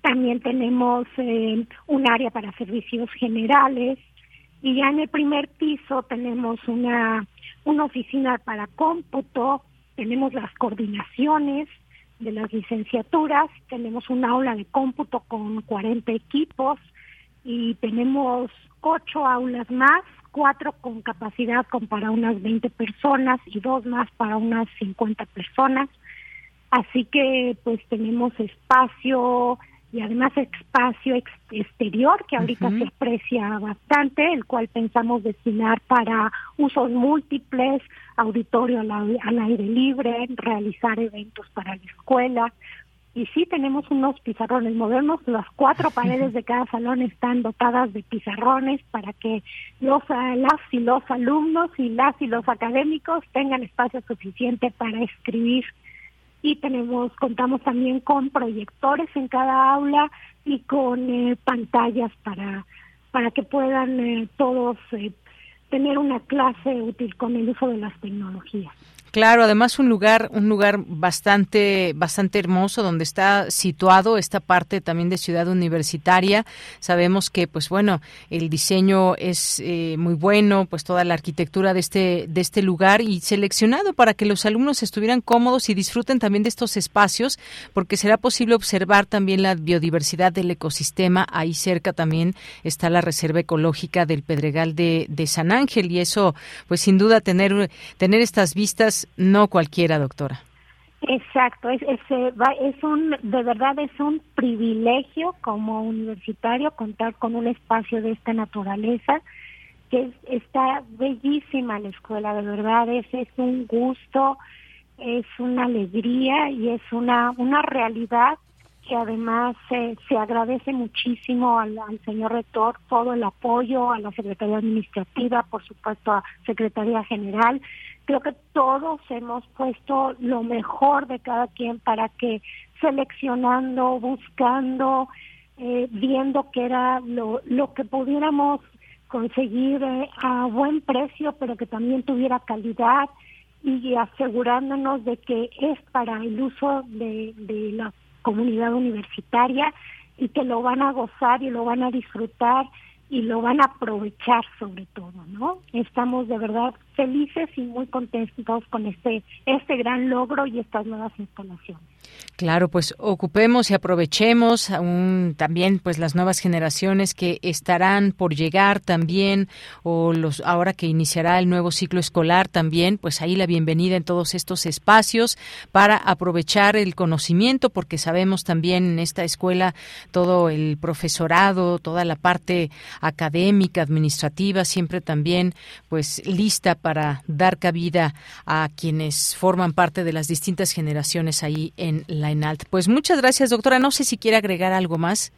También tenemos eh, un área para servicios generales y ya en el primer piso tenemos una, una oficina para cómputo, tenemos las coordinaciones de las licenciaturas, tenemos un aula de cómputo con 40 equipos y tenemos ocho aulas más, cuatro con capacidad con para unas 20 personas y dos más para unas 50 personas. Así que pues tenemos espacio y además espacio ex- exterior que ahorita se aprecia bastante, el cual pensamos destinar para usos múltiples, auditorio al, al aire libre, realizar eventos para la escuela. Y sí tenemos unos pizarrones modernos, las cuatro (laughs) paredes de cada salón están dotadas de pizarrones para que los, ah, las y los alumnos y las y los académicos tengan espacio suficiente para escribir y tenemos contamos también con proyectores en cada aula y con eh, pantallas para para que puedan eh, todos eh, tener una clase útil con el uso de las tecnologías. Claro, además un lugar, un lugar bastante, bastante hermoso donde está situado esta parte también de ciudad universitaria. Sabemos que, pues bueno, el diseño es eh, muy bueno, pues toda la arquitectura de este, de este lugar y seleccionado para que los alumnos estuvieran cómodos y disfruten también de estos espacios, porque será posible observar también la biodiversidad del ecosistema. Ahí cerca también está la reserva ecológica del Pedregal de, de San Ángel y eso, pues sin duda tener, tener estas vistas no cualquiera, doctora. Exacto, es, eh, es un, de verdad es un privilegio como universitario contar con un espacio de esta naturaleza, que es- está bellísima la escuela, de verdad es, es un gusto, es una alegría y es una, una realidad que además eh, se agradece muchísimo al, al señor rector todo el apoyo, a la Secretaría Administrativa, por supuesto a Secretaría General. Creo que todos hemos puesto lo mejor de cada quien para que seleccionando, buscando, eh, viendo que era lo, lo que pudiéramos conseguir eh, a buen precio, pero que también tuviera calidad y asegurándonos de que es para el uso de, de la comunidad universitaria y que lo van a gozar y lo van a disfrutar y lo van a aprovechar sobre todo, ¿no? Estamos de verdad felices y muy contentos con este este gran logro y estas nuevas instalaciones. Claro, pues ocupemos y aprovechemos aún también pues las nuevas generaciones que estarán por llegar también o los ahora que iniciará el nuevo ciclo escolar también, pues ahí la bienvenida en todos estos espacios para aprovechar el conocimiento porque sabemos también en esta escuela todo el profesorado, toda la parte académica, administrativa siempre también pues lista para dar cabida a quienes forman parte de las distintas generaciones ahí en la ENALT. Pues muchas gracias, doctora. No sé si quiere agregar algo más.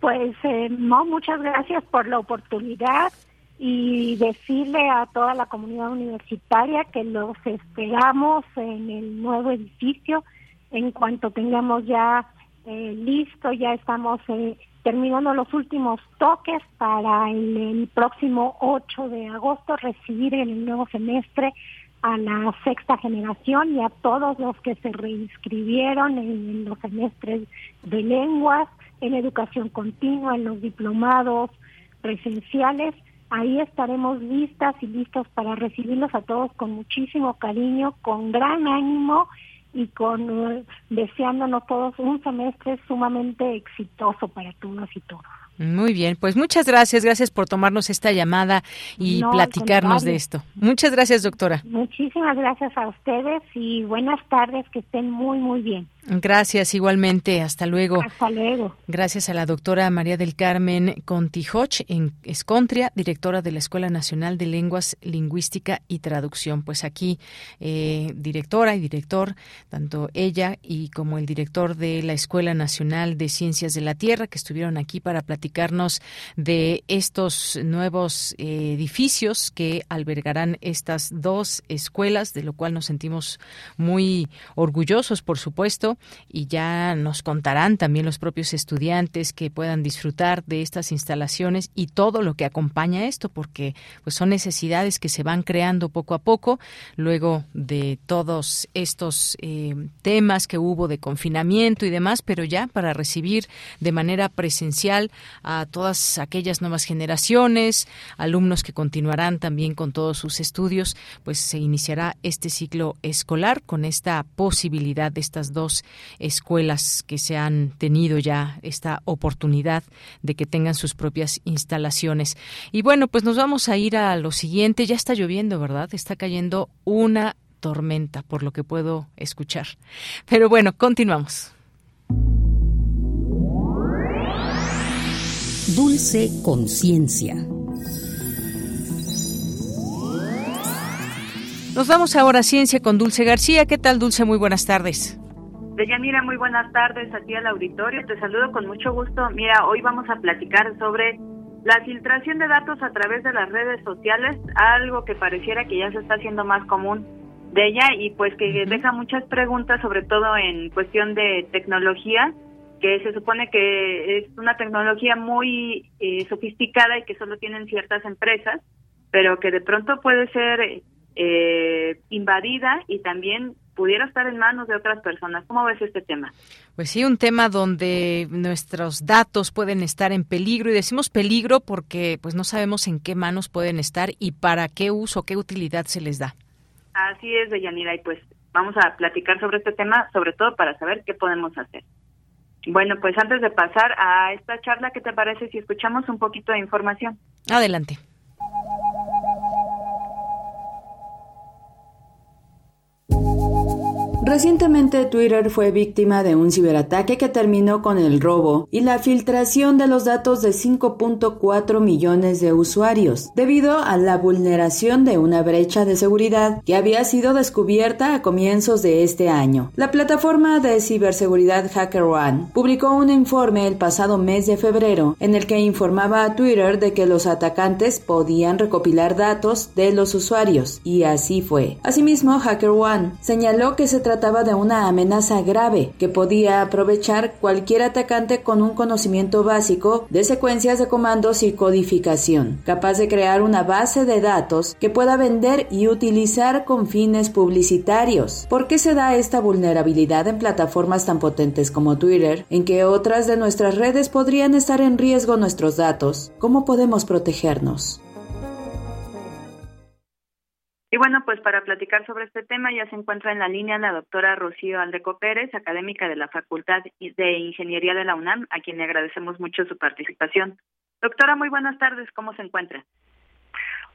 Pues eh, no, muchas gracias por la oportunidad y decirle a toda la comunidad universitaria que los esperamos en el nuevo edificio en cuanto tengamos ya eh, listo, ya estamos eh, terminando los últimos toques para el, próximo 8 de agosto recibir en el nuevo semestre a la sexta generación y a todos los que se reinscribieron en los semestres de lenguas, en educación continua, en los diplomados presenciales. Ahí estaremos listas y listos para recibirlos a todos con muchísimo cariño, con gran ánimo y con eh, deseándonos todos un semestre sumamente exitoso para todas y todos. Muy bien, pues muchas gracias, gracias por tomarnos esta llamada y No, platicarnos de esto. Muchas gracias, doctora. Muchísimas gracias a ustedes y buenas tardes, que estén muy, muy bien. Gracias igualmente. Hasta luego. Hasta luego. Gracias a la doctora María del Carmen Contijoch en Escontria, directora de la Escuela Nacional de Lenguas, Lingüística y Traducción. Pues aquí, eh, directora y director, tanto ella y como el director de la Escuela Nacional de Ciencias de la Tierra, que estuvieron aquí para platicarnos de estos nuevos eh, edificios que albergarán estas dos escuelas, de lo cual nos sentimos muy orgullosos, por supuesto, y ya nos contarán también los propios estudiantes que puedan disfrutar de estas instalaciones y todo lo que acompaña esto, porque pues son necesidades que se van creando poco a poco luego de todos estos eh, temas que hubo de confinamiento y demás, pero ya para recibir de manera presencial a todas aquellas nuevas generaciones, alumnos que continuarán también con todos sus estudios, pues se iniciará este ciclo escolar con esta posibilidad de estas dos escuelas que se han tenido ya esta oportunidad de que tengan sus propias instalaciones. Y bueno, pues nos vamos a ir a lo siguiente. Ya está lloviendo, ¿verdad? Está cayendo una tormenta, por lo que puedo escuchar. Pero bueno, continuamos. Dulce Conciencia. Nos vamos ahora a Ciencia con Dulce García. ¿Qué tal, Dulce? Muy buenas tardes. Deyanira, muy buenas tardes a ti al auditorio. Te saludo con mucho gusto. Mira, hoy vamos a platicar sobre la filtración de datos a través de las redes sociales, algo que pareciera que ya se está haciendo más común de ella y pues que deja muchas preguntas, sobre todo en cuestión de tecnología, que se supone que es una tecnología muy eh, sofisticada y que solo tienen ciertas empresas, pero que de pronto puede ser eh, invadida y también pudiera estar en manos de otras personas. ¿Cómo ves este tema? Pues sí, un tema donde nuestros datos pueden estar en peligro y decimos peligro porque pues no sabemos en qué manos pueden estar y para qué uso, qué utilidad se les da. Así es, Deyanira, y pues vamos a platicar sobre este tema, sobre todo para saber qué podemos hacer. Bueno, pues antes de pasar a esta charla, ¿qué te parece si escuchamos un poquito de información? Adelante. Recientemente Twitter fue víctima de un ciberataque que terminó con el robo y la filtración de los datos de 5.4 millones de usuarios, debido a la vulneración de una brecha de seguridad que había sido descubierta a comienzos de este año. La plataforma de ciberseguridad HackerOne publicó un informe el pasado mes de febrero en el que informaba a Twitter de que los atacantes podían recopilar datos de los usuarios, y así fue. Asimismo, HackerOne señaló que se trataba de una amenaza grave que podía aprovechar cualquier atacante con un conocimiento básico de secuencias de comandos y codificación, capaz de crear una base de datos que pueda vender y utilizar con fines publicitarios. ¿Por qué se da esta vulnerabilidad en plataformas tan potentes como Twitter, en que otras de nuestras redes podrían estar en riesgo nuestros datos? ¿Cómo podemos protegernos? Y bueno, pues para platicar sobre este tema ya se encuentra en la línea la doctora Rocío Aldeco Pérez, académica de la Facultad de Ingeniería de la UNAM, a quien le agradecemos mucho su participación. Doctora, muy buenas tardes, ¿cómo se encuentra?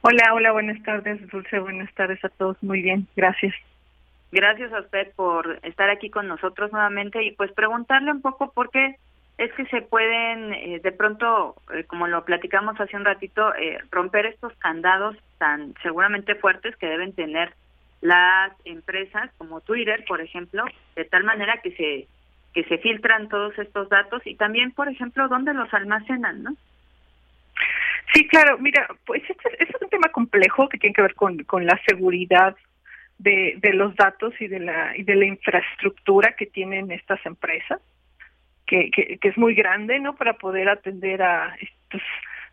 Hola, hola, buenas tardes, Dulce, buenas tardes a todos, muy bien, gracias. Gracias a usted por estar aquí con nosotros nuevamente y pues preguntarle un poco por qué es que se pueden eh, de pronto, eh, como lo platicamos hace un ratito, eh, romper estos candados tan seguramente fuertes que deben tener las empresas como Twitter, por ejemplo, de tal manera que se que se filtran todos estos datos y también, por ejemplo, dónde los almacenan, ¿no? Sí, claro, mira, pues este, este es un tema complejo que tiene que ver con, con la seguridad de, de los datos y de la y de la infraestructura que tienen estas empresas que, que, que es muy grande, ¿no? Para poder atender a estos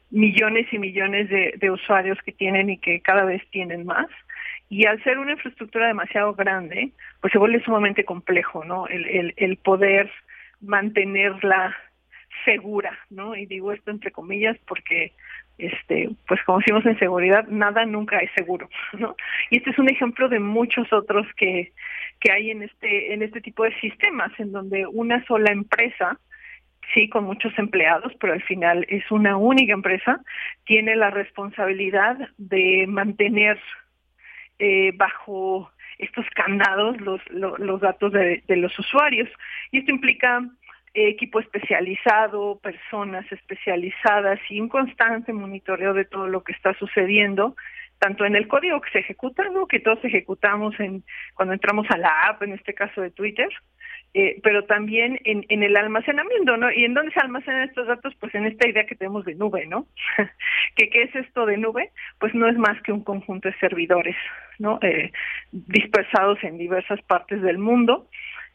millones y millones de, usuarios que tienen y que cada vez tienen más. Y al ser una infraestructura demasiado grande, pues se vuelve sumamente complejo, ¿no? El, el, el poder mantenerla segura, ¿no? Y digo esto entre comillas porque este, pues como decimos en seguridad, nada nunca es seguro, ¿no? Y este es un ejemplo de muchos otros que, que hay en este, en este tipo de sistemas, en donde una sola empresa, sí, con muchos empleados, pero al final es una única empresa, tiene la responsabilidad de mantener eh, bajo estos candados los, los, los datos de, de los usuarios. Y esto implica equipo especializado, personas especializadas y un constante monitoreo de todo lo que está sucediendo, tanto en el código que se ejecuta, ¿no? que todos ejecutamos en cuando entramos a la app, en este caso de Twitter, eh, pero también en, el almacenamiento, ¿no? ¿Y en dónde se almacenan estos datos? Pues en esta idea que tenemos de nube, ¿no? (laughs) ¿Qué, ¿Qué es esto de nube? Pues no es más que un conjunto de servidores, ¿no? Eh, dispersados en diversas partes del mundo,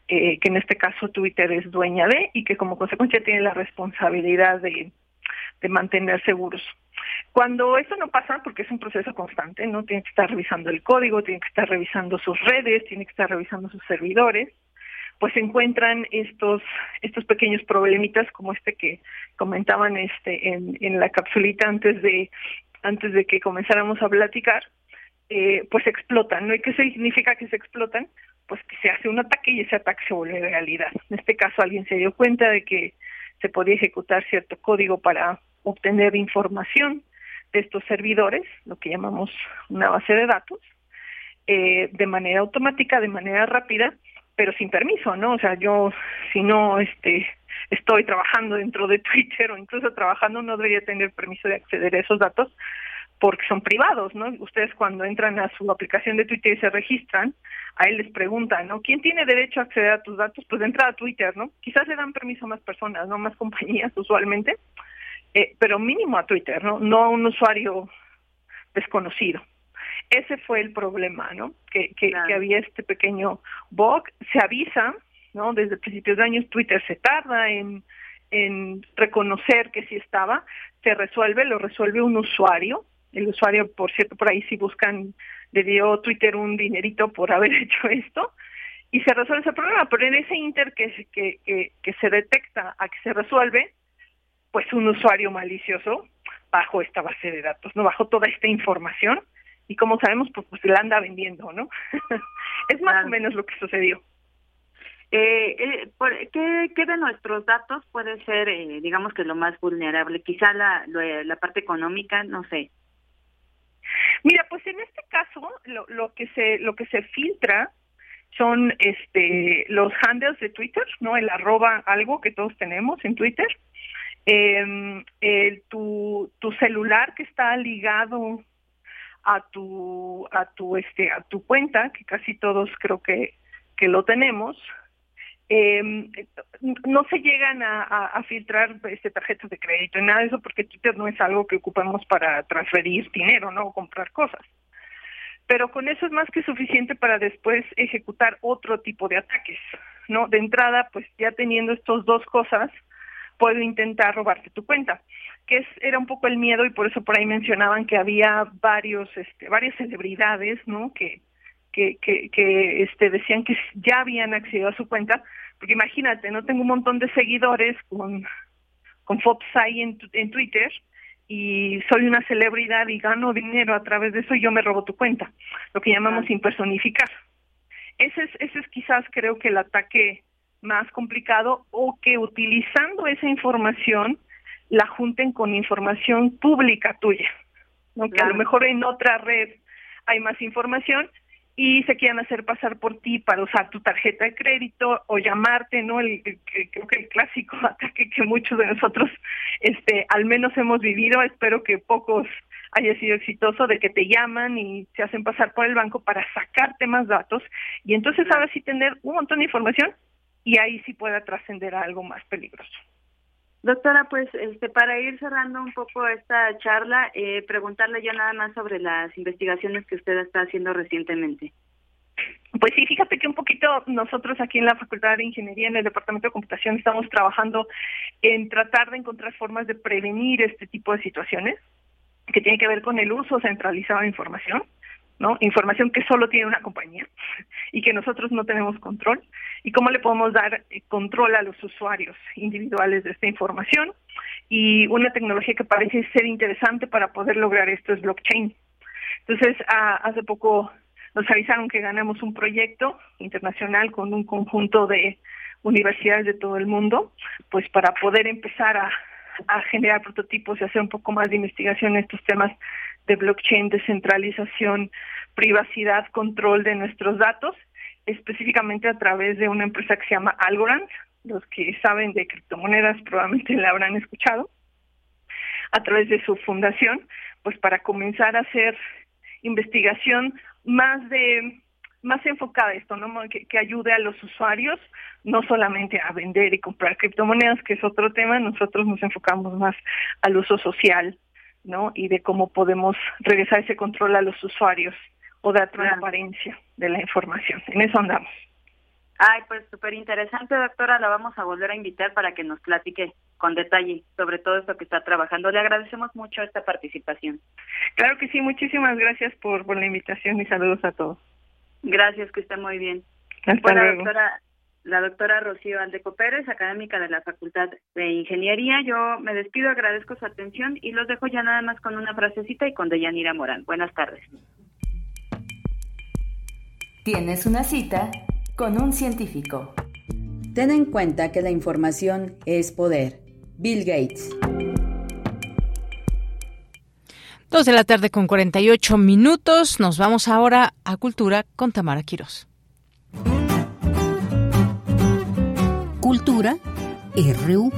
eh, que en este caso Twitter es dueña de y que como consecuencia tiene la responsabilidad de, de mantener seguros. Cuando esto no pasa, porque es un proceso constante, no tiene que estar revisando el código, tiene que estar revisando sus redes, tiene que estar revisando sus servidores, pues se encuentran estos estos pequeños problemitas como este que comentaban este en, en la capsulita antes de antes de que comenzáramos a platicar, eh, pues explotan, ¿no? ¿Y qué significa que se explotan? Pues que se hace un ataque y ese ataque se vuelve realidad. En este caso alguien se dio cuenta de que se podía ejecutar cierto código para obtener información de estos servidores, lo que llamamos una base de datos, eh, de manera automática, de manera rápida, pero sin permiso, ¿no? O sea, yo si no este estoy trabajando dentro de (laughs) Twitter o incluso trabajando no debería tener permiso de acceder a esos datos porque son privados, ¿no? Ustedes cuando entran a su aplicación de Twitter y se registran, a él les preguntan, ¿no? ¿Quién tiene derecho a acceder a tus datos? Pues de entrada a Twitter, ¿no? Quizás le dan permiso a más personas, ¿no? Más (laughs) compañías usualmente, eh, pero mínimo a Twitter, ¿no? No a un usuario desconocido. Ese fue el problema, ¿no? Que, que, claro. que había este pequeño bug, se avisa, ¿no? Desde principios de años Twitter se tarda en, en reconocer que sí estaba, se resuelve, lo resuelve un usuario, el usuario, por cierto, por ahí si buscan, le dio Twitter un dinerito por haber (laughs) hecho esto, y se resuelve ese problema, pero en ese inter que, que, que, que se detecta a que se resuelve, pues un usuario malicioso bajo esta base de datos, no bajo toda esta información, y como sabemos, pues, pues la anda vendiendo, ¿no? (laughs) es más claro. o menos lo que sucedió. Eh, eh, por, ¿qué, ¿Qué de nuestros datos puede ser, eh, digamos que lo más vulnerable? Quizá la, lo, la parte económica, no sé. Mira, pues en este caso lo, lo que se lo que se filtra son este los handles de Twitter, ¿no? El arroba algo que todos tenemos en Twitter. Eh, el, tu, tu celular que está ligado a tu a tu este a tu cuenta que casi todos creo que que lo tenemos eh, no se llegan a, a, a filtrar este, tarjetas de crédito y nada de eso porque Twitter no es algo que ocupamos para transferir dinero no o comprar cosas. Pero con eso es más que suficiente para después ejecutar otro tipo de ataques no de entrada pues ya teniendo estas dos cosas puedo intentar robarte tu cuenta que es, era un poco el miedo y por eso por ahí mencionaban que había varios este varias celebridades no que que, que, que este decían que ya habían accedido a su cuenta porque imagínate no tengo un montón de seguidores con con ahí en, en Twitter y soy una celebridad y gano dinero a través de eso y yo me robo tu cuenta lo que llamamos impersonificar. Ese es ese es quizás creo que el ataque más complicado o que utilizando esa información la junten con información pública tuya, ¿no? que a lo mejor en otra red hay más información y se quieran hacer pasar por ti para usar tu tarjeta de crédito o llamarte, ¿no? El- creo que el clásico (laughs) ataque que muchos de nosotros, este, al menos hemos vivido, espero que pocos haya sido exitoso, de que te llaman y se hacen pasar por el banco para sacarte más datos y entonces ahora sí tener un montón de información y ahí sí pueda trascender a algo más peligroso. Doctora, pues este, para ir cerrando un poco esta charla, eh, preguntarle ya nada más sobre las investigaciones que usted está haciendo recientemente. Pues sí, fíjate que un poquito nosotros aquí en la Facultad de Ingeniería, en el Departamento de Computación, estamos trabajando en tratar de encontrar formas de prevenir este tipo de situaciones que tienen que ver con el uso centralizado de información, ¿no? Información que solo tiene una compañía y que nosotros no tenemos control. ¿Y cómo le podemos dar eh, control a los usuarios individuales de esta información? Y una tecnología que parece ser interesante para poder lograr esto es blockchain. Entonces, hace poco nos avisaron que ganamos un proyecto internacional con un conjunto de universidades de todo el mundo, pues para poder empezar a, a generar prototipos y hacer un poco más de investigación en estos temas de blockchain, descentralización, privacidad, control de nuestros datos, específicamente a través de una empresa que se llama Algorand. Los que saben de criptomonedas probablemente la habrán escuchado. A través de su fundación, pues para comenzar a hacer investigación más de más enfocada esto, ¿no? Que ayude a los usuarios no solamente a vender y comprar criptomonedas, que es otro tema, nosotros nos enfocamos más al uso social, ¿no? Y de cómo podemos regresar ese control a los usuarios o dar transparencia de la información. En eso andamos. Ay, pues súper interesante, doctora. La vamos a volver a invitar para que nos platique con detalle sobre todo esto que está trabajando. Le agradecemos mucho esta participación. Claro que sí, muchísimas gracias por, por la invitación y saludos a todos. Gracias, que esté muy bien. Hasta luego. doctora, la doctora Rocío Aldeco Pérez, académica de la Facultad de Ingeniería. Yo me despido, agradezco su atención y los dejo ya nada más con una frasecita y con Deyanira Morán. Buenas tardes. Tienes una cita con un científico. Ten en cuenta que la información es poder. Bill Gates. Dos de la tarde con 48 minutos. Nos vamos ahora a Cultura con Tamara Quirós. Cultura RU.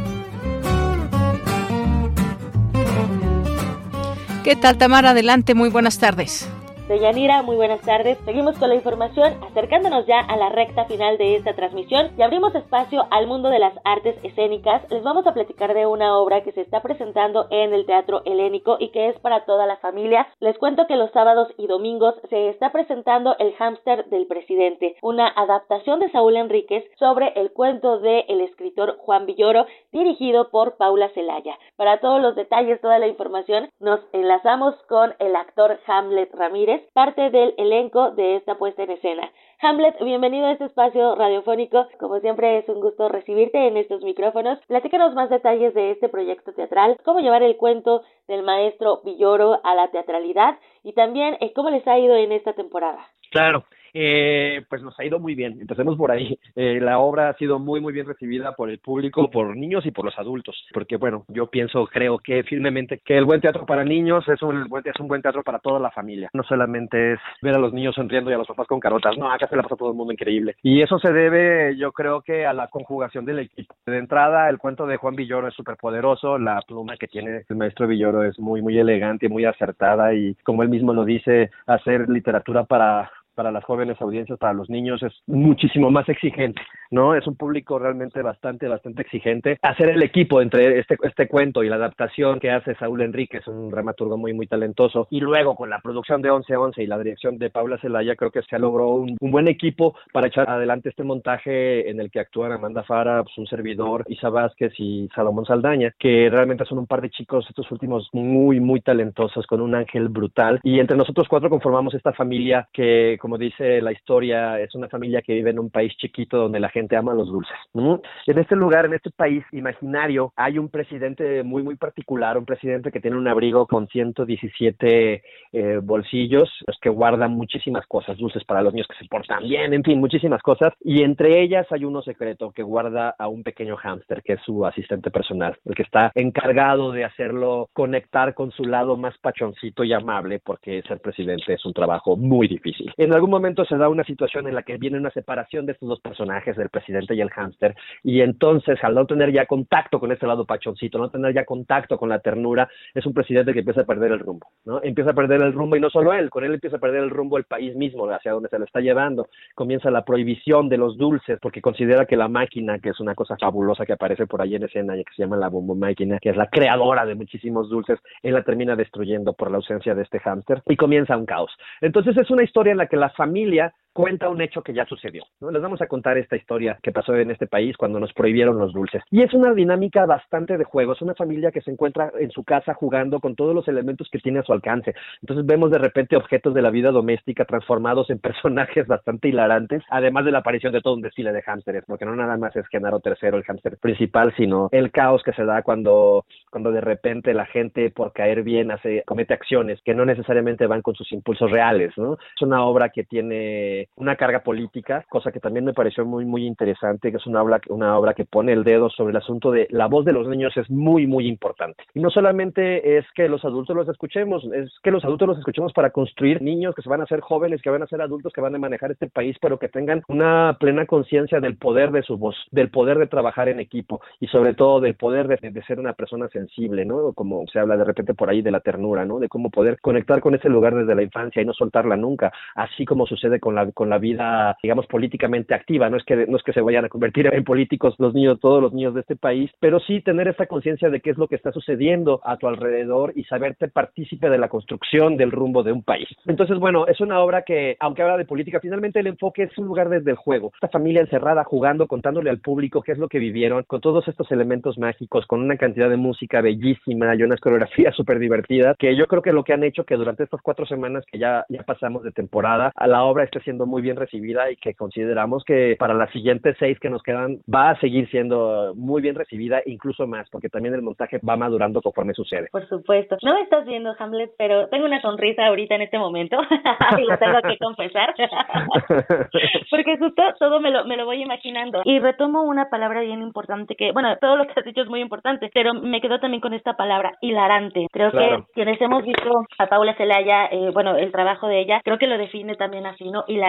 ¿Qué tal, Tamara? Adelante, muy buenas tardes. Deyanira, muy buenas tardes. Seguimos con la información, acercándonos ya a la recta final de esta transmisión y abrimos espacio al mundo de las artes escénicas. Les vamos a platicar de una obra que se está presentando en el Teatro Helénico y que es para toda la familia. Les cuento que los sábados y domingos se está presentando El hámster del presidente, una adaptación de Saúl Enríquez sobre el cuento de el escritor Juan Villoro, dirigido por Paula Celaya. Para todos los detalles, toda la información, nos enlazamos con el actor Hamlet Ramírez, parte del elenco de esta puesta en escena. Hamlet, bienvenido a este espacio radiofónico. Como siempre es un gusto recibirte en estos micrófonos. Platícanos más detalles de este proyecto teatral, cómo llevar el cuento del maestro Villoro a la teatralidad y también eh, cómo les ha ido en esta temporada. Claro, Eh, pues nos ha ido muy bien. Empecemos por ahí. Eh, la obra ha sido muy, muy bien recibida por el público, por niños y por los adultos. Porque, bueno, yo pienso, creo que firmemente que el buen teatro para niños es un, es un buen teatro para toda la familia. No solamente es ver a los niños sonriendo y a los papás con carotas. No, acá se la pasa todo el mundo increíble. Y eso se debe, yo creo que a la conjugación del equipo. De entrada, el cuento de Juan Villoro es súper poderoso. La pluma que tiene el maestro Villoro es muy, muy elegante, muy acertada y, como él mismo lo dice, hacer literatura para para las jóvenes audiencias, para los niños, es muchísimo más exigente, ¿no? Es un público realmente bastante, bastante exigente. Hacer el equipo entre este, este cuento y la adaptación que hace Saúl Enríquez, un dramaturgo muy, muy talentoso, y luego con la producción de 11-11 y la dirección de Paula Zelaya, creo que se logró un, un, buen equipo para echar adelante este montaje en el que actúan Amanda Fara, pues un servidor, Isa Vázquez y Salomón Saldaña, que realmente son un par de chicos, estos últimos muy, muy talentosos, con un ángel brutal. Y entre nosotros cuatro conformamos esta familia que, como dice la historia, es una familia que vive en un país chiquito donde la gente ama los dulces. En este lugar, en este país imaginario, hay un presidente muy, muy particular, un presidente que tiene un abrigo con 117 eh, bolsillos, los que guardan muchísimas cosas, dulces para los niños que se portan bien, en fin, muchísimas cosas. Y entre ellas hay uno secreto que guarda a un pequeño hámster, que es su asistente personal, el que está encargado de hacerlo conectar con su lado más pachoncito y amable, porque ser presidente es un trabajo muy difícil. Algún momento se da una situación en la que viene una separación de estos dos personajes, del presidente y el hámster, y entonces al no tener ya contacto con ese lado pachoncito, no tener ya contacto con la ternura, es un presidente que empieza a perder el rumbo, ¿no? Empieza a perder el rumbo y no solo él, con él empieza a perder el rumbo el país mismo, hacia donde se lo está llevando. Comienza la prohibición de los dulces, porque considera que la máquina, que es una cosa fabulosa que aparece por ahí en escena y que se llama la bombo máquina, que es la creadora de muchísimos dulces, él la termina destruyendo por la ausencia de este hámster y comienza un caos. Entonces es una historia en la que la familia cuenta un hecho que ya sucedió. ¿no? Les vamos a contar esta historia que pasó en este país cuando nos prohibieron los dulces. Y es una dinámica bastante de juego. Es una familia que se encuentra en su casa jugando con todos los elementos que tiene a su alcance. Entonces vemos de repente objetos de la vida doméstica transformados en (laughs) personajes bastante hilarantes, además de la aparición de todo un desfile de hámsteres, porque no nada más es Genaro III el hámster principal, sino el caos que se da cuando, cuando de repente la gente por caer bien hace, comete acciones que no necesariamente van con sus impulsos reales. ¿no? Es una obra que tiene una carga política, cosa que también me pareció muy, muy interesante, que es una obra, una obra que pone el dedo sobre el asunto de la voz de los niños es muy, muy importante. Y no solamente es que los adultos los escuchemos, es que los adultos los escuchemos para construir niños que se van a ser jóvenes, que van a ser adultos, que van a manejar este país, pero que tengan una plena conciencia del poder de su voz, del poder de trabajar en equipo y sobre todo del poder de, de ser una persona sensible, ¿no? Como se habla de repente por ahí de la ternura, ¿no? De cómo poder conectar con ese lugar desde la infancia y no soltarla nunca, así como sucede con la, con la vida, digamos, políticamente activa. No es que no es que se vayan a convertir en políticos los niños, todos los niños de este país, pero sí tener esa conciencia de qué es lo que está sucediendo a tu alrededor y saberte partícipe de la construcción del rumbo de un país. Entonces, bueno, es una obra que, aunque habla de política, finalmente el enfoque es un lugar desde el juego. Esta familia encerrada jugando, contándole al público qué es lo que vivieron, con todos estos elementos mágicos, con una cantidad de música bellísima y unas coreografías (laughs) súper divertidas, que yo creo que lo que han hecho que durante estas cuatro semanas que ya, ya pasamos de temporada, a la obra esté siendo muy bien recibida y que consideramos que para las siguientes seis que nos quedan va a seguir siendo muy bien recibida, incluso más, porque también el montaje va madurando conforme sucede. Por supuesto. No me estás viendo, Hamlet, pero tengo una sonrisa ahorita en este momento (laughs) y lo tengo que confesar, (laughs) porque justo todo me lo, me lo voy imaginando. Y retomo una palabra bien importante que, bueno, todo lo que has dicho es muy importante, pero me quedo también con esta palabra, hilarante. Creo claro. que quienes hemos visto a Paula Celaya, eh, bueno, el trabajo de ella, creo que lo define también así, ¿no? Hilarante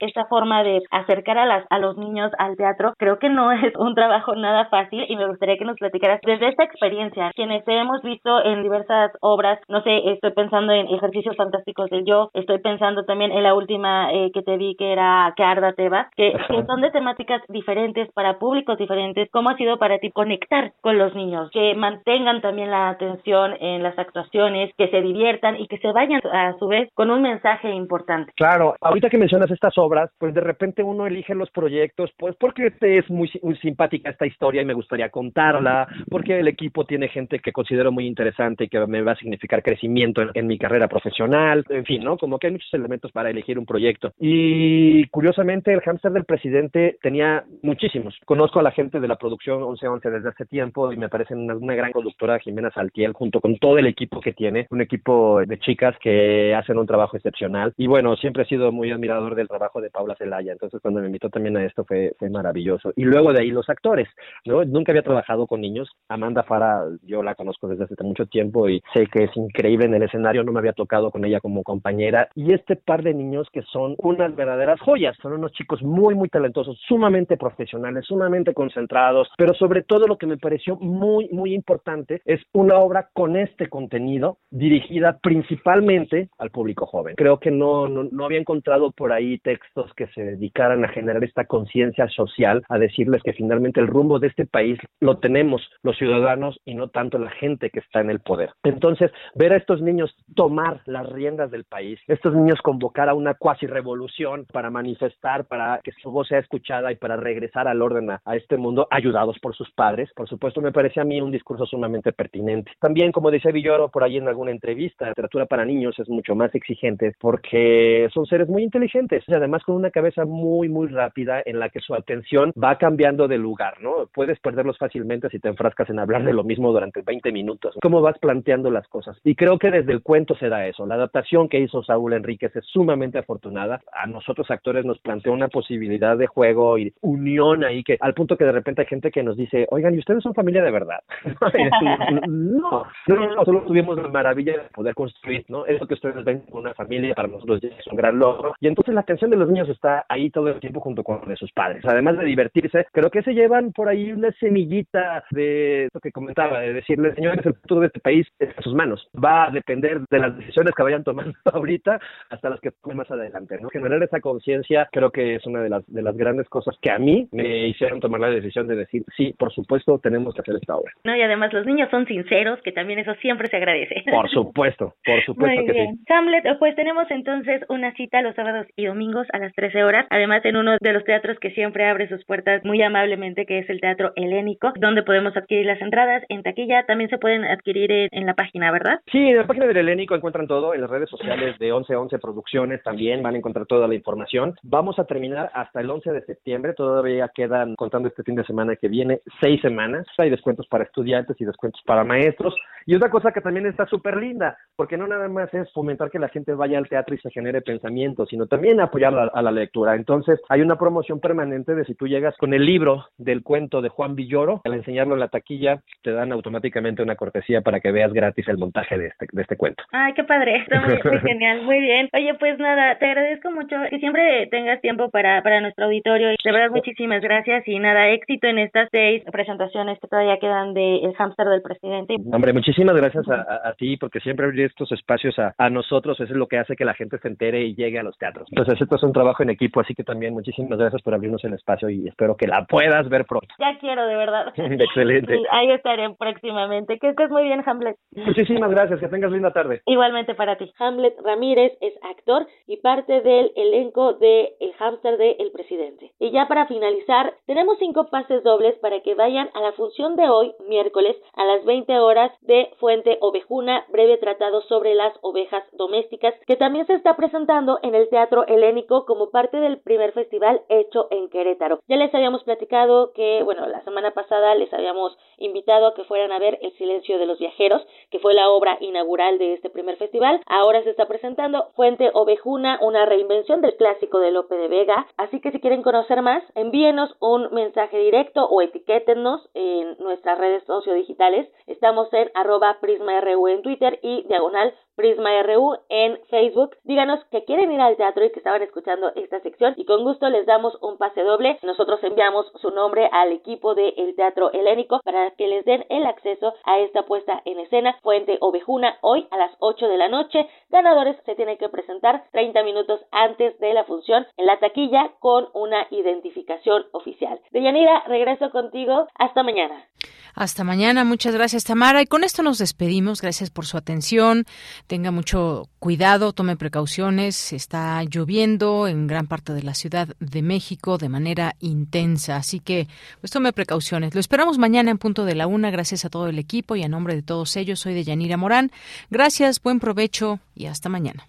esta forma de acercar a, las, a los niños al teatro, creo que no (laughs) es un trabajo nada fácil y me gustaría que nos platicaras desde esta experiencia, quienes hemos visto en diversas obras, no sé, estoy pensando en Ejercicios Fantásticos del Yo, estoy pensando también en la última eh, que te vi que era Que Arda Tebas, que, (laughs) que son de temáticas diferentes para públicos diferentes, ¿cómo ha sido para ti conectar con los niños? Que mantengan también la atención en las actuaciones, que se diviertan y que se vayan a su vez con un mensaje importante. Claro, ahorita que mencionas estas obras, pues de repente uno elige los proyectos, pues porque es muy, muy simpática esta historia y me gustaría contarla, porque el equipo tiene gente que considero muy interesante y que me va a significar crecimiento en, mi carrera profesional, en fin, ¿no? Como que hay muchos elementos para elegir un proyecto. Y curiosamente el hámster del presidente tenía muchísimos. Conozco a la gente de la producción 1111 desde hace tiempo y me parece una, una gran productora, Jimena Saltiel, junto con todo el equipo que tiene, un equipo de chicas que hacen un trabajo excepcional. Y bueno, siempre he sido muy admirador admirador del trabajo de Paula Celaya, entonces cuando me invitó también a esto fue, fue maravilloso. Y luego de ahí los actores, ¿no? Nunca había trabajado con niños. Amanda Fara, yo la conozco desde hace mucho tiempo y sé que es increíble en el escenario, no me había tocado con ella como compañera. Y este par de niños que son unas verdaderas joyas, son unos chicos muy, muy talentosos, sumamente profesionales, sumamente concentrados, pero sobre todo lo que me pareció muy, muy importante es una obra con este contenido dirigida principalmente al público joven. Creo que no, no, no había encontrado por ahí textos que se dedicaran a generar esta conciencia social, a decirles que finalmente el rumbo de este país lo tenemos los ciudadanos y no tanto la gente que está en el poder. Entonces, ver a estos niños tomar las riendas del país, estos niños convocar a una cuasi revolución para manifestar, para que su voz sea escuchada y para regresar al orden a, a este mundo, ayudados por sus padres, por supuesto, me parece a mí un discurso sumamente pertinente. También, como decía Villoro por ahí en alguna entrevista, la literatura para niños es mucho más exigente porque son seres muy inteligentes y además con una cabeza muy, muy rápida en la que su atención va cambiando de lugar, ¿no? Puedes perderlos fácilmente si te enfrascas en hablar de lo mismo durante 20 minutos. ¿Cómo vas planteando las cosas? Y creo que desde el cuento se da eso. La adaptación que hizo Saúl Enríquez es sumamente afortunada. A nosotros actores nos planteó una posibilidad de juego y unión ahí que al punto que de repente hay gente que nos dice, oigan, ¿y ustedes son familia de verdad? (laughs) no, no, no, solo tuvimos la maravilla de poder construir, ¿no? Eso que ustedes ven como una familia para nosotros ya es un gran logro. Y entonces la atención de los niños está ahí todo el tiempo junto con de sus padres. Además de divertirse, creo que se llevan por ahí una semillita de lo que comentaba, de decirle, señores, el futuro de este país está en sus manos. Va a depender de las decisiones que vayan tomando (laughs) ahorita hasta las que tomen más adelante. ¿no? Generar esa conciencia creo que es una de las, de las grandes cosas que a mí me hicieron tomar la decisión de decir, sí, por supuesto, tenemos que hacer esta obra. No, y además los niños son sinceros, que también eso siempre se agradece. Por supuesto, por supuesto Muy que bien. sí. Hamlet, pues tenemos entonces una cita los sábados y domingos a las 13 horas, además en uno de los teatros que siempre abre sus puertas muy amablemente, que es el Teatro Helénico, donde podemos adquirir las entradas en taquilla, también se pueden adquirir en, la página, ¿verdad? Sí, en la página del Helénico encuentran todo, en las redes sociales de 1111 Producciones también van a encontrar toda la información. Vamos a terminar hasta el 11 de septiembre, todavía quedan, contando este fin de semana que viene, seis semanas. Hay descuentos para estudiantes y descuentos para maestros. Y otra cosa que también está súper linda, porque no nada más es fomentar que la gente vaya al teatro y se genere pensamiento, sino también apoyar a, a la lectura. Entonces, hay una promoción permanente de si tú llegas con el libro del cuento de Juan Villoro, al enseñarlo en la taquilla, te dan automáticamente una cortesía para que veas gratis el montaje de este, de este cuento. Ay, qué padre, está muy, muy (laughs) genial, muy bien. Oye, pues nada, te agradezco mucho que siempre tengas tiempo para, para nuestro auditorio. De verdad, muchísimas gracias y nada, éxito en estas seis presentaciones que todavía quedan de El hámster del presidente. Hombre, muchísimas gracias a, a- a ti, porque siempre abrir estos espacios a, a nosotros eso es lo que hace que la gente se entere y llegue a los teatros. Entonces, esto es un trabajo en equipo, así que también muchísimas gracias por abrirnos el espacio y espero que la puedas ver pronto. Ya quiero, de verdad. (laughs) Excelente. Ahí estaré próximamente. Que estés muy bien, Hamlet. Muchísimas gracias, que tengas linda tarde. Igualmente para ti. Hamlet Ramírez es actor y parte del elenco de El hámster de El Presidente. Y ya para finalizar, tenemos cinco pases dobles para que vayan a la función de hoy, miércoles, a las 20 horas de Fuente Ovejuna, breve tratado sobre las ovejas domésticas, que también se está presentando en el Teatro Helénico como parte del primer festival hecho en Querétaro. Ya les habíamos platicado que, bueno, la semana pasada les habíamos invitado a que fueran a ver El silencio de los viajeros, que fue la obra inaugural de este primer festival. Ahora se está presentando Fuente Ovejuna, una reinvención del clásico de Lope de Vega. Así que si quieren conocer más, envíenos un mensaje directo o etiquétenos en nuestras redes sociodigitales. Estamos en arroba prisma.ru en Twitter y diagonal prisma.ru en Facebook. Díganos que quieren ir al teatro y que estaban escuchando esta sección y con gusto les damos un pase doble. Nosotros enviamos su nombre al equipo del Teatro Helénico para que les den el acceso a esta puesta en escena Fuente Ovejuna hoy a las 8 de la noche. Ganadores se tienen que presentar 30 minutos antes de la función en la taquilla con una identificación oficial. Deyanira, regreso contigo. Hasta mañana. Hasta mañana, muchas gracias Tamara. Y con esto nos despedimos. Gracias por su atención. Tenga mucho cuidado, tome precauciones. Está lloviendo en gran parte de la Ciudad de México de manera intensa. Así que, pues tome precauciones. Lo esperamos mañana en punto de la una. Gracias a todo el equipo y a nombre de todos ellos, soy de Yanira Morán. Gracias, buen provecho y hasta mañana.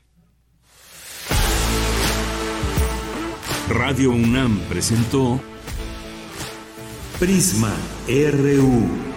Radio UNAM presentó Prisma RU.